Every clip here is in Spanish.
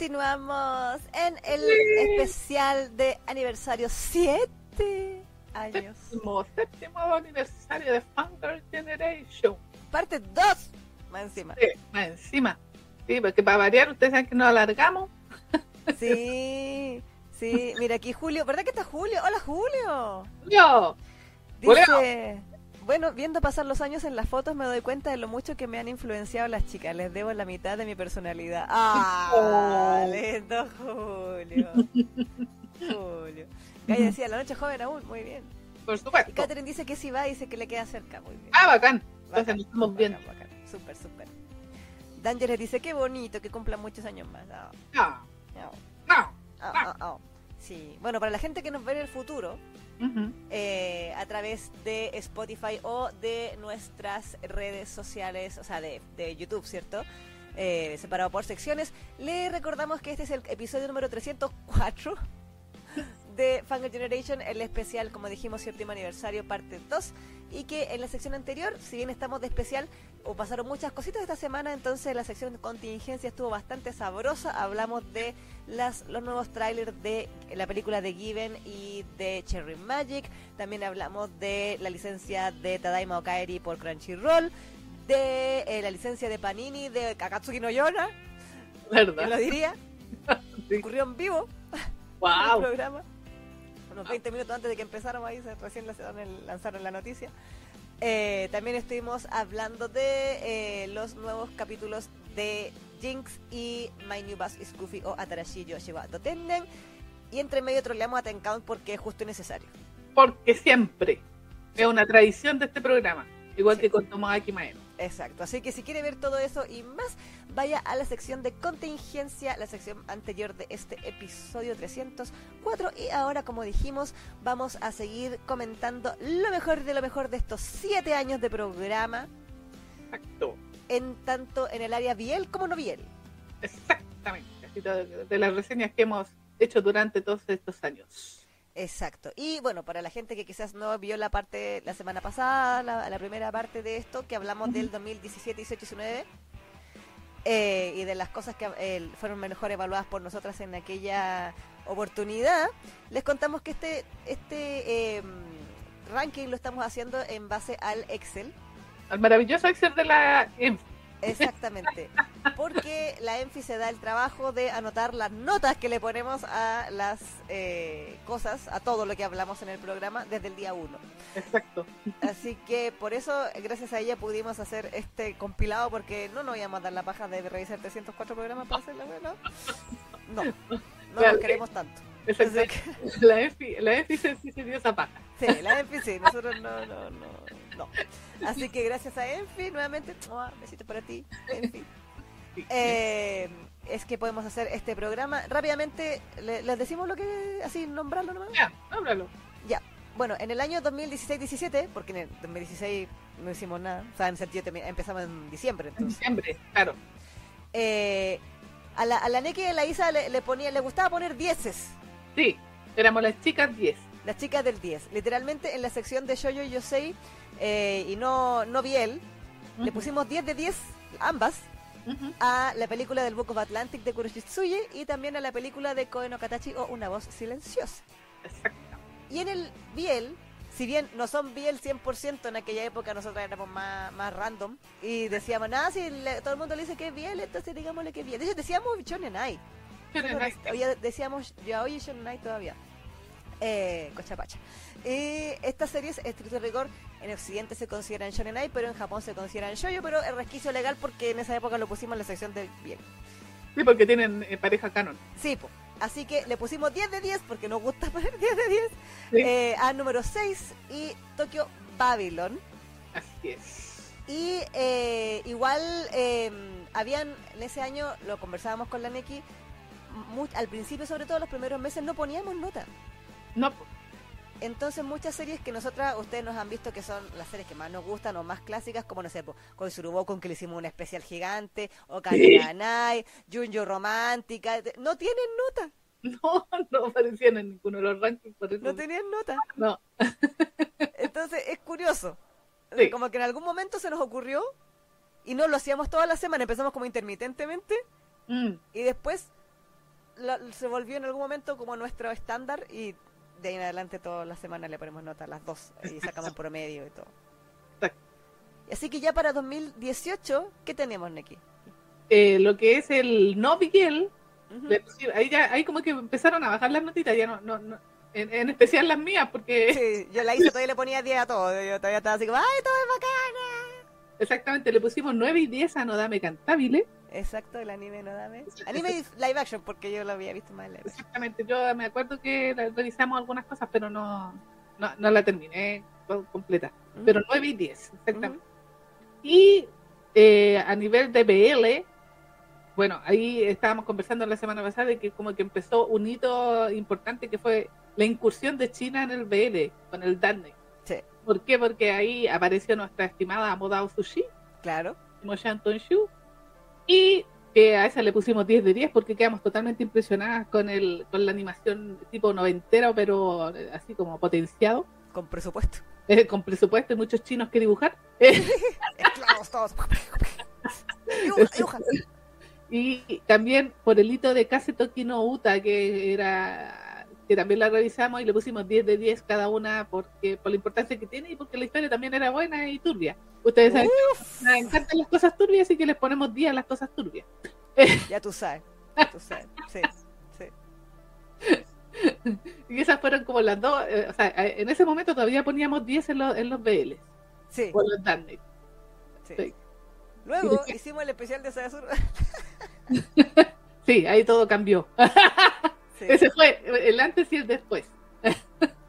continuamos en el especial de aniversario 7 años. Séptimo, séptimo aniversario de Founder Generation. Parte 2, más encima. Sí, más encima. Sí, porque para variar, ustedes saben que nos alargamos. Sí, sí. Mira aquí Julio, ¿verdad que está Julio? Hola Julio. Yo. Dice, bueno, viendo pasar los años en las fotos me doy cuenta de lo mucho que me han influenciado las chicas. Les debo la mitad de mi personalidad. ¡Ah! Oh. Lindo Julio. Julio. Gaya decía, la noche joven aún, muy bien. Por Y supuesto. Catherine dice que si va, dice que le queda cerca, muy bien. Ah, bacán. Entonces Bacán, estamos bien. bacán, bacán. Súper, súper. Dangeres dice, qué bonito, que cumplan muchos años más. Ah, No, no. ah, ah, ah. Sí, bueno, para la gente que nos ve en el futuro, Eh, a través de Spotify o de nuestras redes sociales, o sea, de, de YouTube, ¿cierto? Eh, separado por secciones. Le recordamos que este es el episodio número 304 de Fangirl Generation, el especial, como dijimos, séptimo aniversario, parte 2. Y que en la sección anterior, si bien estamos de especial, o pasaron muchas cositas esta semana, entonces la sección de contingencia estuvo bastante sabrosa. Hablamos de las, los nuevos trailers de la película de Given y de Cherry Magic. También hablamos de la licencia de Tadaima Okaeri por Crunchyroll. De eh, la licencia de Panini de Kakatsuki no Yona, ¿quién lo ¿Verdad? diría? Sí. Ocurrió en vivo el Wow. programa. Unos 20 minutos antes de que empezáramos ahí, recién lanzaron, la noticia. Eh, también estuvimos hablando de eh, los nuevos capítulos de Jinx y My New Bus is Goofy o Atarashi Yoshiwa Totenden. Y entre medio troleamos a Tencount porque es justo y necesario. Porque siempre es una tradición de este programa. Igual Sí. que con Tomoaki Maero. Exacto. Así que si quiere ver todo eso y más, vaya a la sección de contingencia, la sección anterior de este episodio 304. Y ahora, como dijimos, vamos a seguir comentando lo mejor de lo mejor de estos siete años de programa, Exacto. en tanto en el área Biel como no Biel. Exactamente. De las reseñas que hemos hecho durante todos estos años. Exacto. Y bueno, para la gente que quizás no vio la parte la semana pasada, la, la primera parte de esto, que hablamos del 2017, 18 y 19, eh, y de las cosas que eh, fueron mejor evaluadas por nosotras en aquella oportunidad, les contamos que este, este eh, ranking lo estamos haciendo en base al Excel. Al maravilloso Excel de la ENF. Exactamente. Porque la ENFI se da el trabajo de anotar las notas que le ponemos a las eh, cosas, a todo lo que hablamos en el programa desde el día 1. Exacto. Así que por eso, gracias a ella, pudimos hacer este compilado porque no nos íbamos a dar la paja de revisar 304 programas para hacerlo, ¿no? No, no nos queremos tanto. Exacto. Así que- La ENFI, la se, sí se dio esa paja. Sí, la ENFI sí, nosotros no, no, no, no. Así que gracias a ENFI, nuevamente, ¡mua! besitos para ti, ENFI. Eh, es que podemos hacer este programa. Rápidamente, le- les decimos lo que, así, nombrarlo nomás. Ya, háblalo. Ya, bueno, en el año 2016-17, porque en el 2016 no hicimos nada, o sea, en sentido empezamos en diciembre, En diciembre, claro. Eh, a la, a la Neki y a la Isa le, le ponía, le gustaba poner dieces, Sí, éramos las chicas 10. las chicas del 10. Literalmente en la sección de Shoyo Yosei eh, y no, no Biel, le pusimos 10 de 10, ambas, a la película del Book of Atlantic de Kuroshitsuji y también a la película de Koe no Katachi o Una voz silenciosa. Exacto. Y en el Biel, si bien no son Biel 100%, en aquella época nosotros éramos más, más random y decíamos, nada, si le- todo el mundo le dice que es Biel, entonces digámosle que es Biel. De hecho, decíamos Shonenai. Todavía decíamos Yaoi y Shonenai todavía. Eh, Cochapacha. Y estas series, estricto rigor, en Occidente se consideran Shonenai, pero en Japón se consideran Shoyo, pero es resquicio legal porque en esa época lo pusimos en la sección del Biel. Sí, porque tienen eh, pareja canon. Sí, po. Así que le pusimos 10 de 10 porque nos gusta poner 10 de 10 Sí. eh, a número 6 y Tokyo Babylon. Así es. Y eh, igual eh, habían, en ese año lo conversábamos con la Neki, al principio sobre todo los primeros meses no poníamos nota. No, Entonces muchas series que nosotras, ustedes nos han visto que son las series que más nos gustan o más clásicas, como no sé, con Surubo con que le hicimos un especial gigante, o Kaneganai, Junjo Romántica, no tienen nota, no, no aparecían en ninguno de los rankings. Por eso, no tenían nota. no. Entonces es curioso. Sí. Como que en algún momento se nos ocurrió y no lo hacíamos toda la semana, empezamos como intermitentemente Mm, y después lo- se volvió en algún momento como nuestro estándar y de ahí en adelante todas las semanas le ponemos nota a las dos y sacamos promedio y todo. Así que ya para 2018, ¿qué tenemos, Neki? Eh, lo que es el no Miguel, ahí ya, ahí como que empezaron a bajar las notitas, ya no, no, no en, en especial las mías, porque Sí, yo la hice, todavía le ponía 10 a todo. Yo todavía estaba así como, ¡ay, todo es bacana! Exactamente le pusimos 9 y 10 a Nodame Cantabile. Exacto, el anime no dame. Anime live action, porque yo lo había visto más live. Exactamente, yo me acuerdo que revisamos algunas cosas, pero no, no, no la terminé co- completa. Ujú. Pero 9 y 10, exactamente. Y eh, a nivel de BL, bueno, ahí estábamos conversando la semana pasada de que como que empezó un hito importante que fue la incursión de China en el BL con el Darknet. Sí. ¿Por qué? Porque ahí apareció nuestra estimada Modao Sushi, Claro. Shu, y que a esa le pusimos 10 de 10 porque quedamos totalmente impresionadas con el con la animación tipo noventero, pero eh, así como potenciado, Con presupuesto. eh, con presupuesto y muchos chinos que dibujar. Esclavos todos. Dibuja, dibuja. Y también por el hito de Kasetoki no Uta, que era que también la revisamos y le pusimos 10 de 10 cada una porque por la importancia que tiene y porque la historia también era buena y turbia. Ustedes saben que encantan las cosas turbias, así que les ponemos 10 a las cosas turbias. Ya tú sabes. ya tú sabes. Sí, sí. Y esas fueron como las dos, eh, o sea, eh, en ese momento todavía poníamos 10 en, los en los BL, Sí, o los sí. sí. Luego hicimos el especial de Saga Sur. Sí, ahí todo cambió. Sí. Ese fue el antes y el después.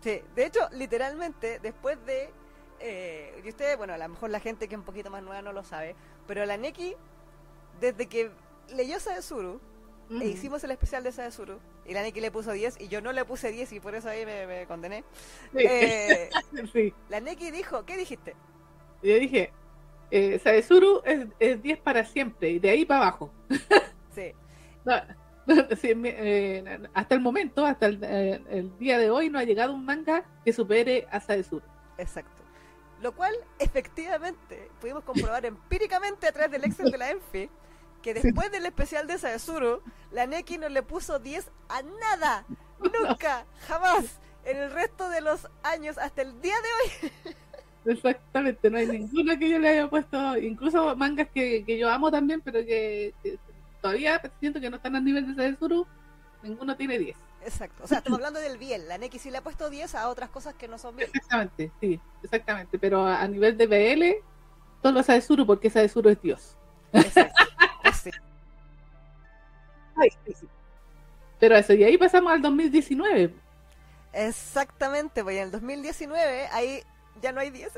Sí, de hecho, literalmente, después de. Eh, y ustedes, bueno, a lo mejor la gente que es un poquito más nueva no lo sabe, pero la Neki, desde que leyó Saezuru, e hicimos el especial de Saezuru, y la Neki le puso 10, y yo no le puse 10, y por eso ahí me, me condené. Sí, Eh, sí. la Neki dijo, ¿qué dijiste? Yo dije, eh, Saezuru es, es 10 para siempre y de ahí para abajo. Sí, No, hasta el momento, hasta el, eh, el día de hoy, no ha llegado un manga que supere a Saezuru. exacto. Lo cual, efectivamente, pudimos comprobar empíricamente a través del Excel de la ENFI, que después del especial de Saezuru, la Neki no le puso 10 a nada. Nunca, jamás. En el resto de los años, hasta el día de hoy. Exactamente, no hay ninguna que yo le haya puesto, incluso mangas que, que yo amo también, pero que, que todavía siento que no están al nivel de Saezuru, ninguno tiene 10. Exacto. O sea, estamos hablando del bien. La sí le ha puesto 10 a otras cosas que no son bien. Exactamente, sí, exactamente, pero a, a nivel de BL, solo Saezuru, porque Saezuru es Dios. Ese es. Ese. Ay, sí, sí. Pero eso, y ahí pasamos al 2019. Exactamente, pues en el 2019 ahí ya no hay 10.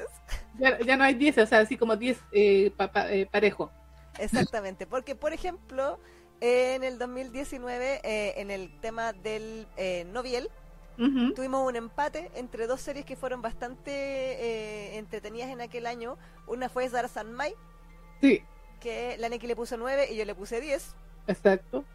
Ya, ya no hay 10, o sea, así como 10 eh, pa- pa- eh, parejo. Exactamente, porque por ejemplo, en el 2019, eh, en el tema del eh, Noviel, tuvimos un empate entre dos series que fueron bastante eh, entretenidas en aquel año. Una fue Zara Mai, Sí, que la Neki le puso 9 y yo le puse 10. exacto.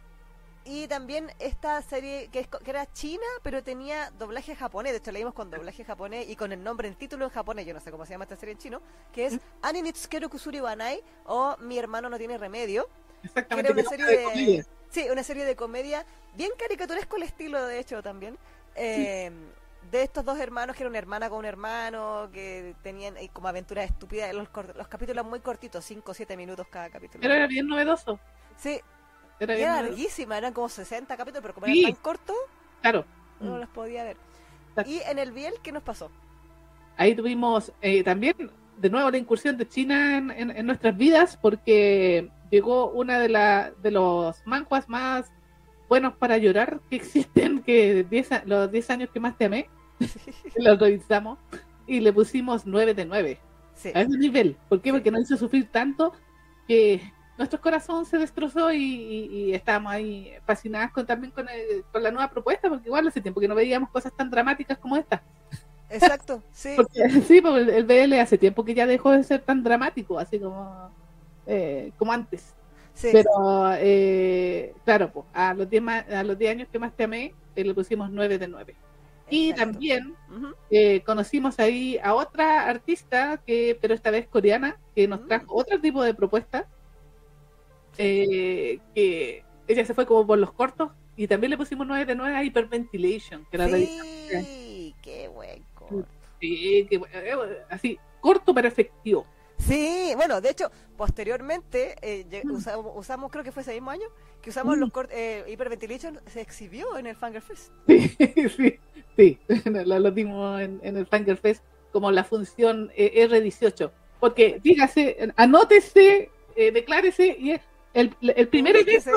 Y también esta serie que, es co- que era china, pero tenía doblaje japonés. De hecho, la vimos con doblaje japonés y con el nombre en título en japonés. Yo no sé cómo se llama esta serie en chino. Que es Ani Nitsukeru Kusuri Wanai o Mi hermano no tiene remedio. Exactamente. Que era una serie de de- comedia. Sí, una serie de comedia bien caricaturesco el estilo, de hecho, también. Eh, De estos dos hermanos, que era una hermana con un hermano, que tenían eh, como aventuras estúpidas. Los, cor- los capítulos muy cortitos, 5 o 7 minutos cada capítulo. Pero era bien novedoso. Sí, Era y era larguísima, eran como 60 capítulos, pero como Sí. eran tan cortos, Claro. no Mm. los podía ver. Exacto. Y en el Biel, ¿qué nos pasó? Ahí tuvimos eh, también de nuevo la incursión de China en, en- en nuestras vidas porque llegó una de, la, de los manjuas más buenos para llorar que existen, que 10 a- los 10 años que más te amé, los revisamos y le pusimos 9 de 9 Sí, a ese nivel. ¿Por qué? Porque nos hizo sufrir tanto que nuestro corazón se destrozó y, y- y estábamos ahí fascinadas con, también con, el- con la nueva propuesta, porque igual hace tiempo que no veíamos cosas tan dramáticas como esta. exacto, sí. Porque, sí, porque el, el BL hace tiempo que ya dejó de ser tan dramático, así como, eh, como antes. sí. Pero, eh, claro, pues, a, los 10 ma- a los 10 años que más te amé, eh, le pusimos 9 de 9. Y Exacto. también eh, conocimos ahí a otra artista, que pero esta vez coreana, que nos Mm. trajo otro tipo de propuesta, eh, que ella se fue como por los cortos y también le pusimos 9 de 9 a Hyperventilation, que era Sí, qué buen corto. Sí, que, eh, así, corto pero efectivo. Sí, bueno, de hecho, posteriormente eh, lle- usamos, usamos, creo que fue ese mismo año, que usamos Mm. los cortos, eh, Hyperventilation se exhibió en el Fanger Fest. Sí, sí, sí. Lo, lo dimos en, en el Fanger Fest como la función eh, R18. Porque, dígase, anótese, eh, declárese y es el, el primer evento,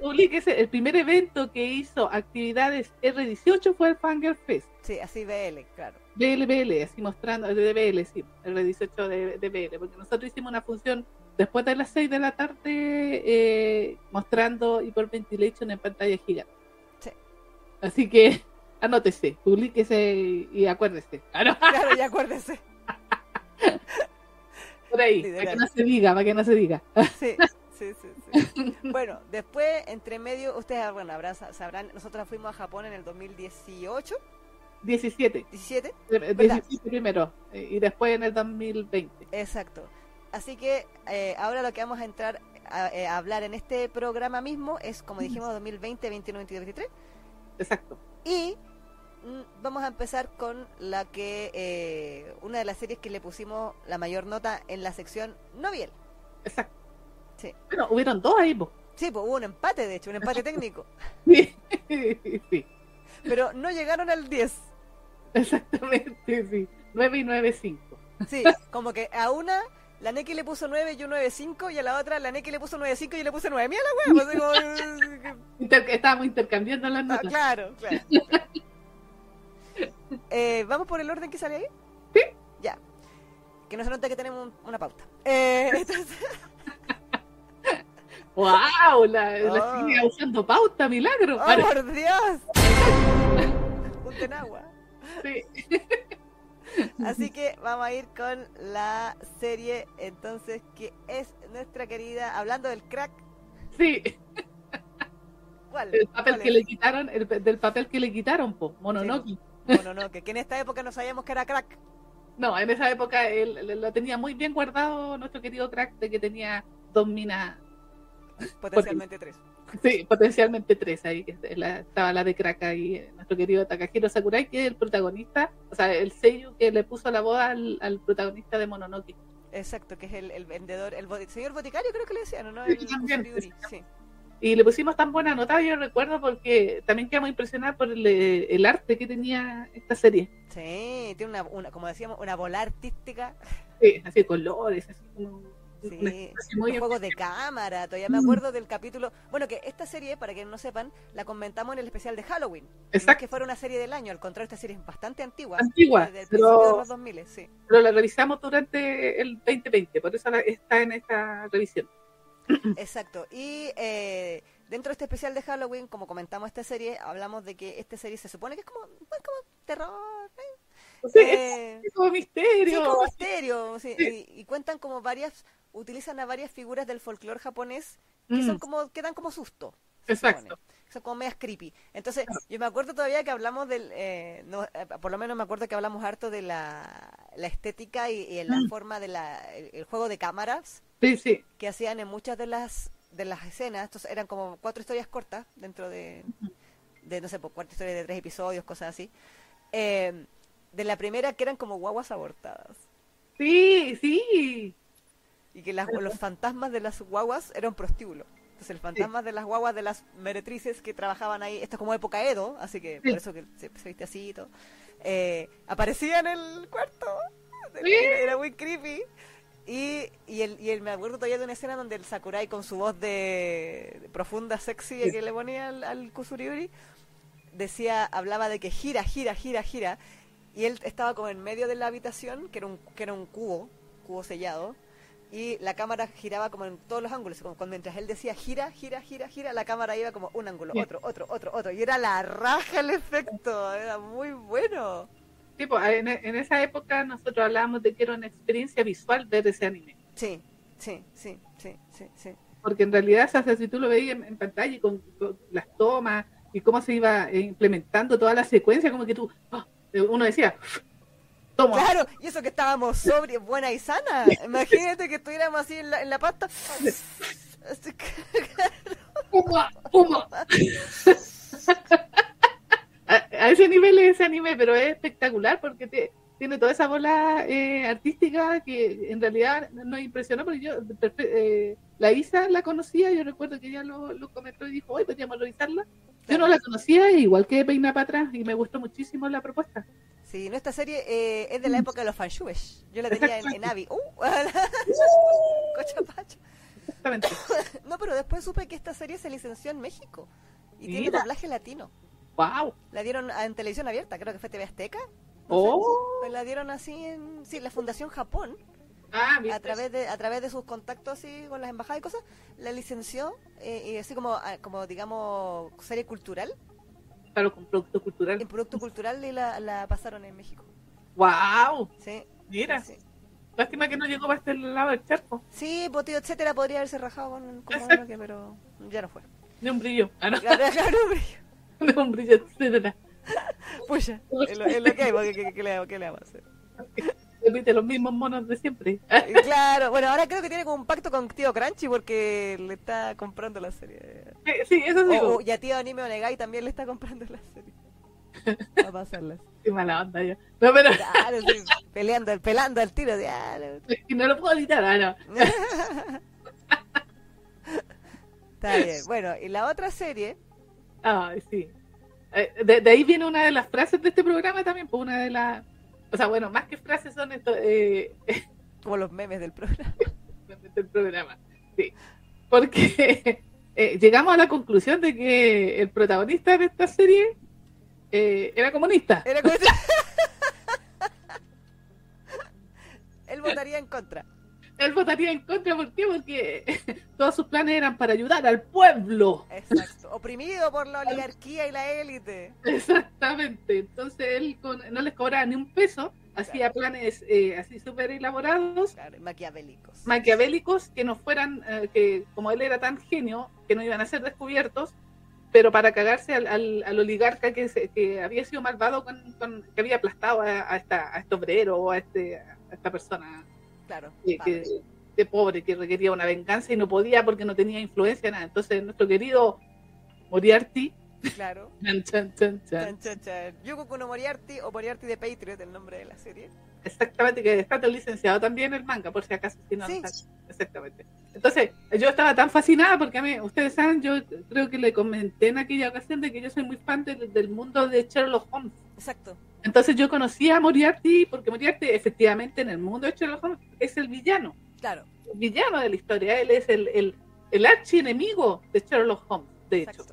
publíquese, el primer evento que hizo actividades R18 fue el Fanger Fest. Sí, así BL, claro. BLBL, así mostrando, de BL, sí, el R18 de, de BL, porque nosotros hicimos una función después de las 6 de la tarde eh, mostrando Hyperventilation en pantalla gigante. Sí. Así que anótese, publíquese y, y acuérdese. Ah, no, Claro, ya acuérdese. por ahí, Literal. para que no se diga, para que no se diga. Sí, sí, sí, sí. Bueno, después, entre medio, ustedes bueno, habrán, sabrán, nosotros fuimos a Japón en el 2018, 17, 17, eh, 17 primero, eh, y después en el 2020. exacto. Así que eh, ahora lo que vamos a entrar a, eh, a hablar en este programa mismo es, como dijimos, 2020, 21, 22, 23. Exacto. Y mm, vamos a empezar con la que, eh, una de las series que le pusimos la mayor nota en la sección Noviel. Exacto. Sí. Bueno, hubieron dos ahí, po. Sí, pues hubo un empate, de hecho, un empate técnico. Sí, sí, Pero no llegaron al 10. exactamente, sí. 9 y 9, 5. Sí, como que a una la Neki le puso 9 y yo 9.5 y a la otra la Neki le puso 9.5 y yo le puse 9. Mira la wea, pues digo, Inter- estábamos intercambiando las ah, notas. claro, claro. Eh, ¿Vamos por el orden que sale ahí? Sí. Ya. Que no se note que tenemos un- una pauta. Eh, entonces, ¡Wow! La, la Ah. sigue usando pauta, milagro. ¡Oh, Vale, por Dios! Junten agua. sí. Así que vamos a ir con la serie entonces que es nuestra querida, hablando del crack, Sí, ¿cuál? el papel ¿Cuál que le quitaron, el, del papel que le quitaron, po, Mononoke. Bueno, no, que, en esta época no sabíamos que era crack. No, en esa época él lo tenía muy bien guardado nuestro querido crack de que tenía dos minas, Potencialmente tres. sí, potencialmente tres ahí, la- estaba la de crack ahí, eh, nuestro querido Takahiro Sakurai, que es el protagonista, o sea, el sello que le puso la voz al, al protagonista de Mononoke. Exacto, que es el, el vendedor, el señor boticario creo que le decían, ¿no? Sí, El también, sí. Y le pusimos tan buena nota, yo recuerdo, porque también quedamos impresionados por el, el arte que tenía esta serie. Sí, tiene una, una, como decíamos, una bola artística. Sí, así de colores, así como Sí, los juegos de cámara, todavía me acuerdo del capítulo. Bueno, que esta serie, para que no sepan, la comentamos en el especial de Halloween. No es Exacto. que fuera una serie del año, al contrario, esta serie es bastante antigua. Antigua, Desde el pero- de los 2000, sí. pero la revisamos durante el 2020, por eso está en esta revisión. Exacto. Y eh, dentro de este especial de Halloween, como comentamos esta serie, hablamos de que esta serie se supone que es como, es como terror, ¿eh? Sí, Eh, es como misterio. Sí, como misterio. sí, Sí. Y, y cuentan como varias, utilizan a varias figuras del folclore japonés que Mm, son como, que dan como susto. Exacto. Son como medias creepy. Entonces, yo me acuerdo todavía que hablamos del, eh, no, eh, por lo menos me acuerdo que hablamos harto de la, la estética y, y en la Mm. forma de la, el, el juego de cámaras Sí, sí. que hacían en muchas de las de las escenas. Estos eran como cuatro historias cortas dentro de, de no sé, por cuatro historias de tres episodios, cosas así. Eh, de la primera que eran como guaguas abortadas. Sí, sí. Y que las- los fantasmas de las guaguas eran prostíbulos. Entonces, el fantasma de las guaguas de las meretrices que trabajaban ahí, esto es como época Edo, así que Sí. por eso que se, se viste así y todo, eh, aparecía en el cuarto. Sí. Era, era muy creepy. Y, y, el, y el, me acuerdo todavía de una escena donde el Sakurai con su voz de, de profunda, sexy que le ponía al, al Kusuriuri, decía, hablaba de que gira, gira, gira, gira. Y él estaba como en medio de la habitación, que era un, que era un cubo, cubo sellado, y la cámara giraba como en todos los ángulos. Como cuando mientras él decía gira, gira, gira, gira, la cámara iba como un ángulo, Sí. otro, otro, otro, otro. Y era la raja el efecto, era muy bueno. Sí, pues, en, en esa época nosotros hablábamos de que era una experiencia visual ver ese anime. Sí, sí, sí, sí, sí, sí. Porque en realidad, o sea, si tú lo veías en, en pantalla y con, con las tomas y cómo se iba eh, implementando toda la secuencia, como que tú, ah, uno decía, toma, Claro, y eso que estábamos sobre buena y sana. Imagínate que estuviéramos así en la, en la pasta. Así que- puma, puma. ese nivel es ese anime, pero es espectacular porque te, tiene toda esa bola eh, artística que en realidad nos impresionó porque yo, eh, la Isa la conocía, yo recuerdo que ella lo, lo comentó y dijo, hoy podríamos revisarla. Yo no la conocía, igual que Peina para atrás, y me gustó muchísimo la propuesta. Sí, nuestra serie eh, es de la época de los fanshubes. Yo la tenía en, en Avi. ¡Uh! Cochapacho. Exactamente. no, pero después supe que esta serie se licenció en México y tiene doblaje latino. ¡Wow! La dieron en televisión abierta, creo que fue TV Azteca. ¡Oh! Pues la dieron así en. Sí, la Fundación Japón. Ah, a través de a través de sus contactos así con las embajadas y cosas la licenció eh, y así como ah, como digamos serie cultural claro con producto cultural. En producto cultural la, la pasaron en México. Wow sí. Mira. Sí. lástima que no llegó para este lado del charco. Sí potido etcétera podría haberse rajado con, con que, pero ya no fue. Ni un brillo. Ah, no. claro, claro, un brillo. Ni un brillo etcétera. Pucha, es lo, es lo que hay, porque ¿qué, qué, le, ¿qué le vamos a hacer? Repite los mismos monos de siempre. claro, bueno, ahora creo que tiene como un pacto con tío Crunchy porque le está comprando la serie. Sí, sí eso sí. O, y a tío Anime Onegai también le está comprando la serie. Va a pasarlas. Qué mala onda yo. No, pero... Claro, sí, peleando, pelando al tiro. Claro. No lo puedo editar, ah, no. Está bien. Bueno, y la otra serie. Ah, sí. Eh, de, de, ahí viene una de las frases de este programa también, pues una de las o sea, bueno, más que frases son esto, eh, como los memes del programa. memes del programa, sí. Porque eh, llegamos a la conclusión de que el protagonista de esta serie eh, era comunista. Era comunista. Él votaría en contra él votaría en contra, ¿por qué? Porque todos sus planes eran para ayudar al pueblo. Exacto, oprimido por la oligarquía y la élite. Exactamente, entonces él no les cobraba ni un peso, hacía planes eh, así súper elaborados. Claro, maquiavélicos. Maquiavélicos que no fueran, eh, que como él era tan genio, que no iban a ser descubiertos, pero para cagarse al, al, oligarca que, se, que había sido malvado, con, que había aplastado a, esta, a este obrero o a, este, a esta persona Claro. Que, de pobre, que requería una venganza y no podía porque no tenía influencia, nada. Entonces, nuestro querido Moriarty. Claro. chan, chan, chan, chan. Yuko Kuno Moriarty o Moriarty de Patriot, el nombre de la serie. Exactamente, que está licenciado también el manga, por si acaso. Si no, Exactamente. Entonces, yo estaba tan fascinada porque a mí, ustedes saben, yo creo que le comenté en aquella ocasión de que yo soy muy fan del, del mundo de Sherlock Holmes. Exacto. Entonces yo conocí a Moriarty porque Moriarty efectivamente en el mundo de Sherlock Holmes es el villano. Claro. El villano de la historia. Él es el, el, el archienemigo de Sherlock Holmes, de hecho.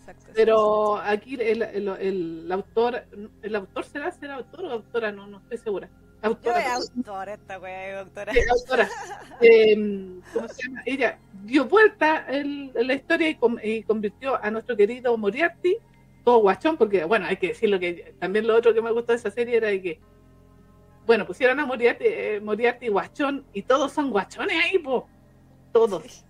Exacto. Pero aquí el, el, el, autor, ¿el autor será, será autor o autora? No, no estoy segura. Autora, Yo autora, esta wea es autora. Sí, autora. eh, ¿Cómo se llama? Ella dio vuelta la historia y, y convirtió a nuestro querido Moriarty todo guachón, porque, bueno, hay que decirlo que también lo otro que me gustó de esa serie era que, bueno, pusieron a Moriarty, eh, Moriarty guachón y todos son guachones ahí, po. Todos.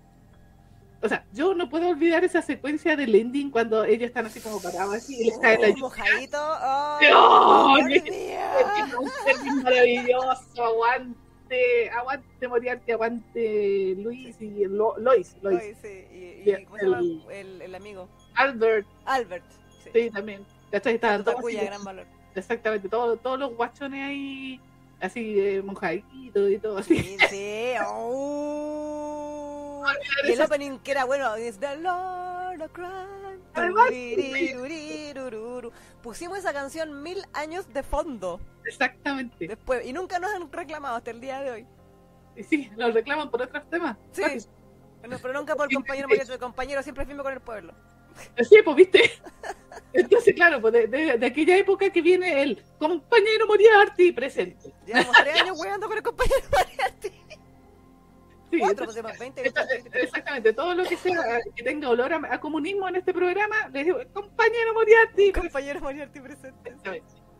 O sea, yo no puedo olvidar esa secuencia del ending cuando ellos están así como parados así y les cae la mojadito. ¡Oh! ¡Oh ¡Qué maravilloso! Aguante, aguante Moriarty, aguante Luis y Lo, Lois. Lois. Lois sí. y, y, y ¿cómo se llama el, el amigo? Albert. Albert. Sí, también. Estaban todos así, gran valor. Exactamente, todos, todos los guachones ahí, así, eh, mojaditos y todo así. Sí, sí. Oh. y el opening que era bueno, es The Lord of Crime. Pusimos esa canción mil años de fondo. Exactamente. Después, y nunca nos han reclamado hasta el día de hoy. Y sí, nos reclaman por otros temas. Sí. Bueno, pero nunca por el compañero El compañero siempre firme con el pueblo. Sí, pues viste. Entonces, claro, pues de, de, de, aquella época que viene el compañero Moriarty presente. Llevamos tres años jugando con el compañero Moriarty. Sí, Cuatro, entonces, pues, 20, 20, 20, exactamente, todo lo que sea que tenga olor a, a comunismo en este programa, le digo, compañero Moriarty. Compañero Moriarty presente.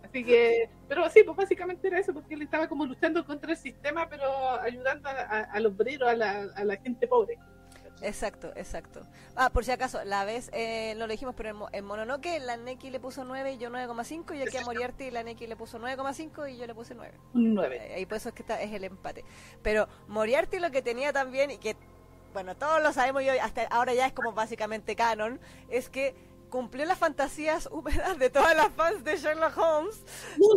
Así que, pero sí, pues básicamente era eso, porque él estaba como luchando contra el sistema, pero ayudando a, a, al obrero, a la, a la gente pobre. Exacto, exacto. Ah, por si acaso, la vez, eh, no lo dijimos, pero en, Mononoke la Neki le puso 9 y yo 9,5 y aquí a Moriarty la Neki le puso 9,5 y yo le puse 9. 9. Eh, y por eso es que está, es el empate. Pero Moriarty lo que tenía también y que, bueno, todos lo sabemos y hasta ahora ya es como básicamente canon, es que cumplió las fantasías húmedas de todas las fans de Sherlock Holmes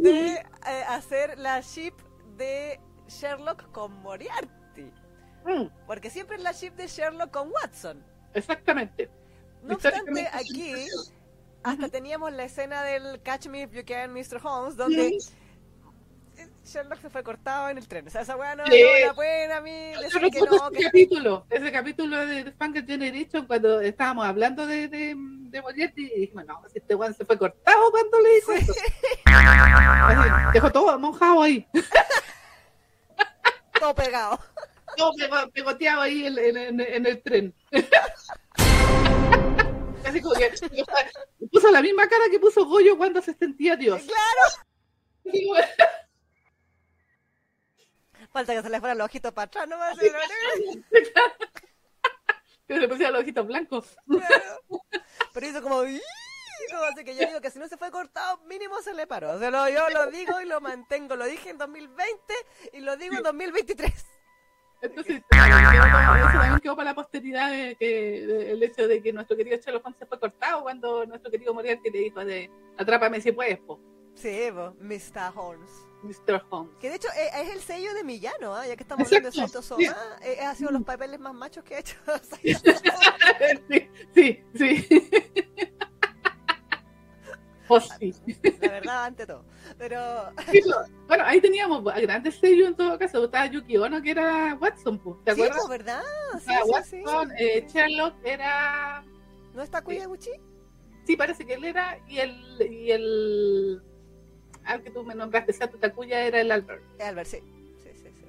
de eh, hacer la ship de Sherlock con Moriarty. Mm, Porque siempre es la ship de Sherlock con Watson. exactamente. No obstante, aquí hasta teníamos la escena del Catch Me If You Can, Mr. Holmes, donde Sherlock se fue cortado en el tren. O sea, esa weá no, Sí. no la pueden a mí decir que no, ese que capítulo, ese capítulo de, Funky Generation cuando estábamos hablando de, de, de y dijimos, no, si este weón se fue cortado cuando le dijo eso. Así, dejó todo mojado ahí, todo pegado. Todo pego- pegoteado ahí en, en- en- en el tren. Así como que puso la misma cara que puso Goyo cuando se sentía Dios. Claro. Falta que se le fueran los ojitos para atrás que se le pusieron los ojitos blancos. Claro. Pero hizo como... Así que yo digo que si no se fue cortado, mínimo se le paró. O sea, lo- yo lo digo y lo mantengo. Lo dije en 2020 y lo digo en 2023. Entonces, eso también quedó para la posteridad de que, de- el hecho de que nuestro querido Sherlock Holmes se fue cortado cuando nuestro querido Moriarty le dijo de atrápame si puedes, po, Sí, po, Mr. Holmes. Mr. Holmes. Que de hecho eh, es, el sello de Millano, ¿ah? ya que estamos hablando de Saito Soma, eh, ha sido los papeles más machos que ha hecho. sí, sí, sí. Pues sí. La verdad, ante todo. Pero Sí, Bueno, ahí teníamos a grandes sellos en todo caso. Estaba Yuki Ono, que era Watson, po, ¿te sí, acuerdas? pues, ¿verdad? Sí, Estaba sí. Watson, eh, Sherlock era. ¿No está Kuyaguchi? Sí, parece que él era. Y el. Y el al que tú me nombraste, Sato Takuya, era el Albert. Eh, Albert, sí.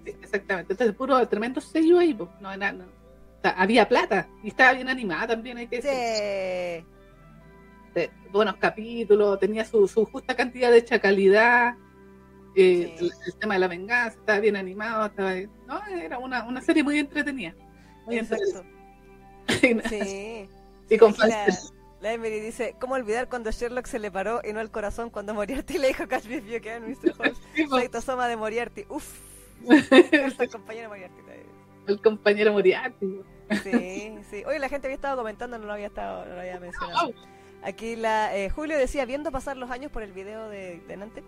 Sí, exactamente. Entonces, puro tremendo sello ahí, pues. No, era- no. O sea, había plata y estaba bien animada también, hay que decir. Sí. De- buenos capítulos, tenía su, su justa cantidad de hecha calidad. eh, Sí. el, el tema de la venganza estaba bien animado, estaba no, era una, una serie muy entretenida. Muy Exacto. entretenida. Sí. y con la, la Emily dice, ¿cómo olvidar cuando Sherlock se le paró y no el corazón cuando Moriarty le dijo If You Can, Mr. Holmes? Sí, pues, Saito Soma de Moriarty. Uf. El compañero Moriarty también. el compañero Moriarty. Sí, sí. Oye, la gente había estado comentando, no lo había estado, no lo había mencionado. Aquí la eh, Julio decía, viendo pasar los años por el video de Tenante,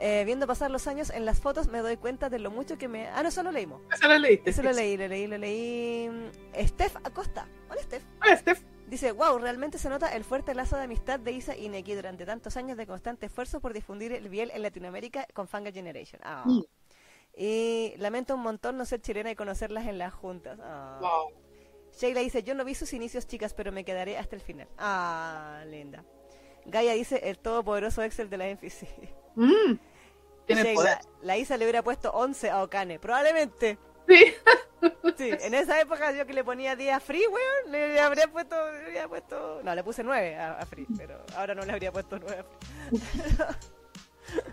eh, viendo pasar los años en las fotos me doy cuenta de lo mucho que me... Ah, no, eso lo leímos. Eso lo leíste. Eso lo leí, lo leí, lo leí. Steph Acosta. Hola, Steph. Hola, Steph. Dice, wow, realmente se nota el fuerte lazo de amistad de Isa y Neki durante tantos años de constante esfuerzo por difundir el biel en Latinoamérica con Fanga Generation. Ah. Mm. Y lamento un montón no ser chilena y conocerlas en las juntas. Ah. Wow. Sheila dice, yo no vi sus inicios chicas, pero me quedaré hasta el final. Ah, linda. Gaia dice, el todopoderoso Excel de la NPC. Mm. Tiene Sheila, poder. la Isa le hubiera puesto 11 a Okane. Probablemente. Sí. Sí, en esa época yo que le ponía 10 a Free, weón, le habría puesto, le habría puesto... No, le puse 9 a, a Free, pero ahora no le habría puesto 9 a Free.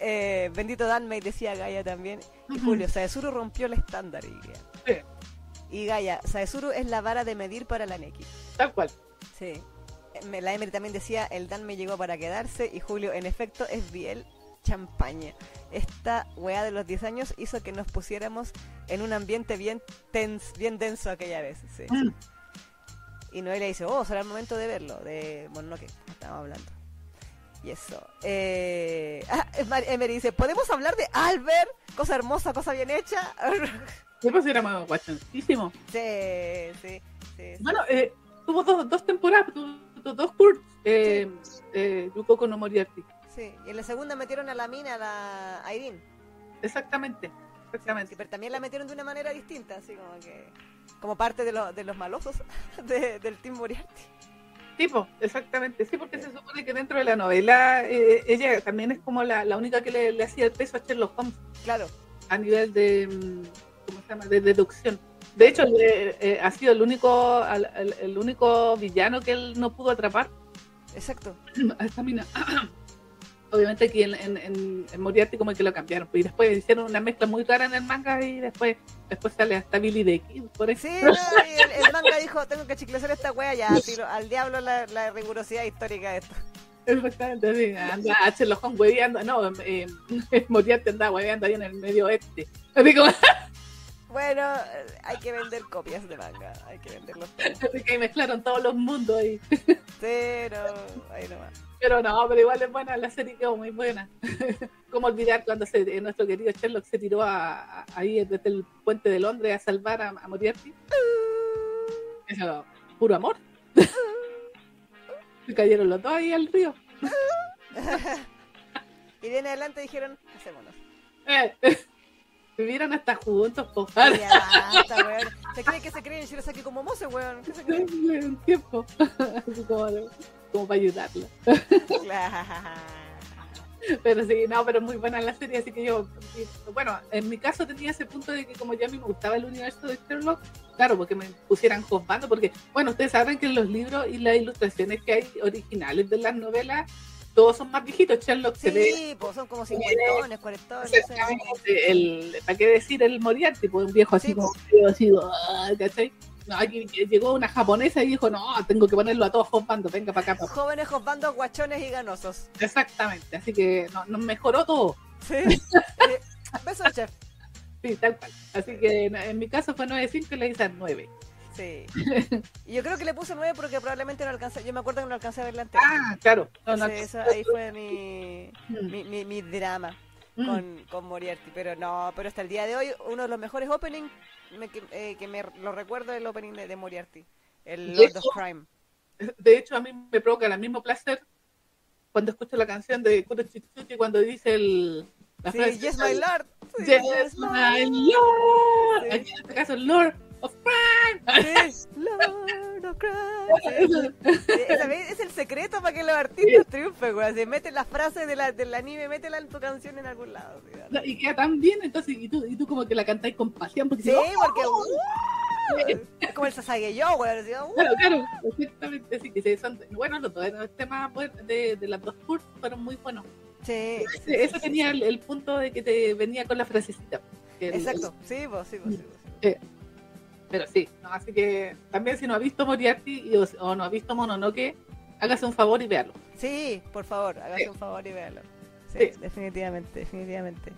eh, bendito Danmei decía Gaia también. Y. Julio, Saezuru rompió el estándar. Y, y Gaia, Saezuru es la vara de medir para la Neki. tal cual. Sí. La Emery también decía, el Dan me llegó para quedarse y Julio, en efecto, es Biel champaña. Esta weá de los 10 años hizo que nos pusiéramos en un ambiente bien tens, bien denso aquella vez. Sí. Mm. Y Noelia dice, oh, será el momento de verlo, de Mononoke, estamos hablando. Y eso. Eh... Ah, Emery dice, ¿podemos hablar de Albert? Cosa hermosa, cosa bien hecha. Sí, pues éramos guachoncísimos. sí, sí, sí. sí. Bueno, eh, tuvo dos, dos temporadas, tuvo, dos curts, eh, eh, Yukoko no Moriarty. Sí, y en la segunda metieron a la mina, a la Irene. Exactamente, Sí, exactamente. pero también la metieron de una manera distinta, así como que. Como parte de, lo- de los malosos de- del Team Moriarty. Tipo, exactamente. Sí, porque se supone que dentro de la novela eh, ella también es como la, la única que le, le hacía el peso a Sherlock Holmes Claro, a nivel de, mm, ¿cómo se llama?, de deducción. De hecho, le- eh, ha sido el único, al- el, el único villano que él no pudo atrapar exacto. esta mina. Obviamente aquí en, en, en- en Moriarty como que lo cambiaron, y después hicieron una mezcla muy rara en el manga y después después sale hasta Billy Kid, por eso. Sí, el, el manga dijo: Tengo que chiclear esta wea ya, filo, al diablo la, la rigurosidad histórica de esto. Exactamente, sí. Anda a Sherlock Holmes hueveando, no, eh, Moriarty anda hueveando ahí en el medio oeste. Así como, Bueno, hay que vender copias de manga. Hay que venderlos. Así que mezclaron todos los mundos ahí. Pero, ahí nomás. Pero no, pero igual es buena, la serie quedó muy buena. Cómo olvidar cuando se, eh, nuestro querido Sherlock se tiró a, a- ahí desde el puente de Londres a salvar a, a Moriarty. Eso, puro amor. Se cayeron los dos ahí al río. y de en adelante dijeron, hacémonos. Eh, vivieron hasta juntos, po. ¿Se cree que se cree en Shirosaki como Mose, weón? ¿Qué se cree? un tiempo. Así como, como para ayudarlo. Claro. Pero sí, no, pero muy buena la serie, así que yo, y, bueno, en mi caso tenía ese punto de que como ya a mí me gustaba el universo de Sherlock, claro, porque me pusieran juzgando, porque, bueno, ustedes saben que los libros y las ilustraciones que hay originales de las novelas, todos son más viejitos, Sherlock se ve Sí, pues son como cincuentones, cuarentones, no sé. el, ¿para qué decir el Moriarty? Pues un viejo así Sí, como, así, ah, ¿cachai? No, aquí llegó una japonesa y dijo, no, tengo que ponerlo a todos juzgando, venga para acá. pa' acá". Jóvenes josbandos, guachones y ganosos. Exactamente, así que no, nos mejoró todo. Sí. Eh, Beso, chef. Sí, tal cual. Así que en, en mi caso fue 9.5 y le hice 9. Sí. Y yo creo que le puse 9 porque probablemente no alcancé. Yo me acuerdo que no alcancé a verla antes. Ah, claro. No, no, Entonces, eso- ahí fue mi, Mm, mi, mi, mi drama mm. con, con Moriarty. Pero no, pero hasta el día de hoy, uno de los mejores openings me- que, eh, que me lo recuerdo es el opening de, de Moriarty. El ¿Y Lord of? Crime. De hecho, a mí me provoca el mismo placer cuando escucho la canción de Kuro Chichuchi cuando dice el, la Sí, frase, Yes, my lord. Sí, Yes, my Lord. Sí. Aquí en este caso, Lord of Crime. Sí, Lord of Crime. Sí. Esa vez Es el secreto para que los artistas triunfen, güey. Si metes las frases de la, del anime, métela en tu canción en algún lado. sí. Y queda tan bien, entonces, y tú, y tú como que la cantáis con pasión, porque Sí, dices, "Oh". porque. Es como el Sasageyo, güey. así, ¡uh! Claro, exactamente. Sí, son, bueno, los los temas buenos de, de las dos tours fueron muy buenos. Sí, sí, tenía el, el punto de que te venía con la frasecita. el- Exacto, sí, vos, sí, vos, sí, vos. Pero sí, no, así que también si no ha visto Moriarty y- o, o no ha visto Mononoke, hágase un favor y véalo. Sí, por favor, hágase Sí. un favor y véalo. Sí, Sí. definitivamente, definitivamente.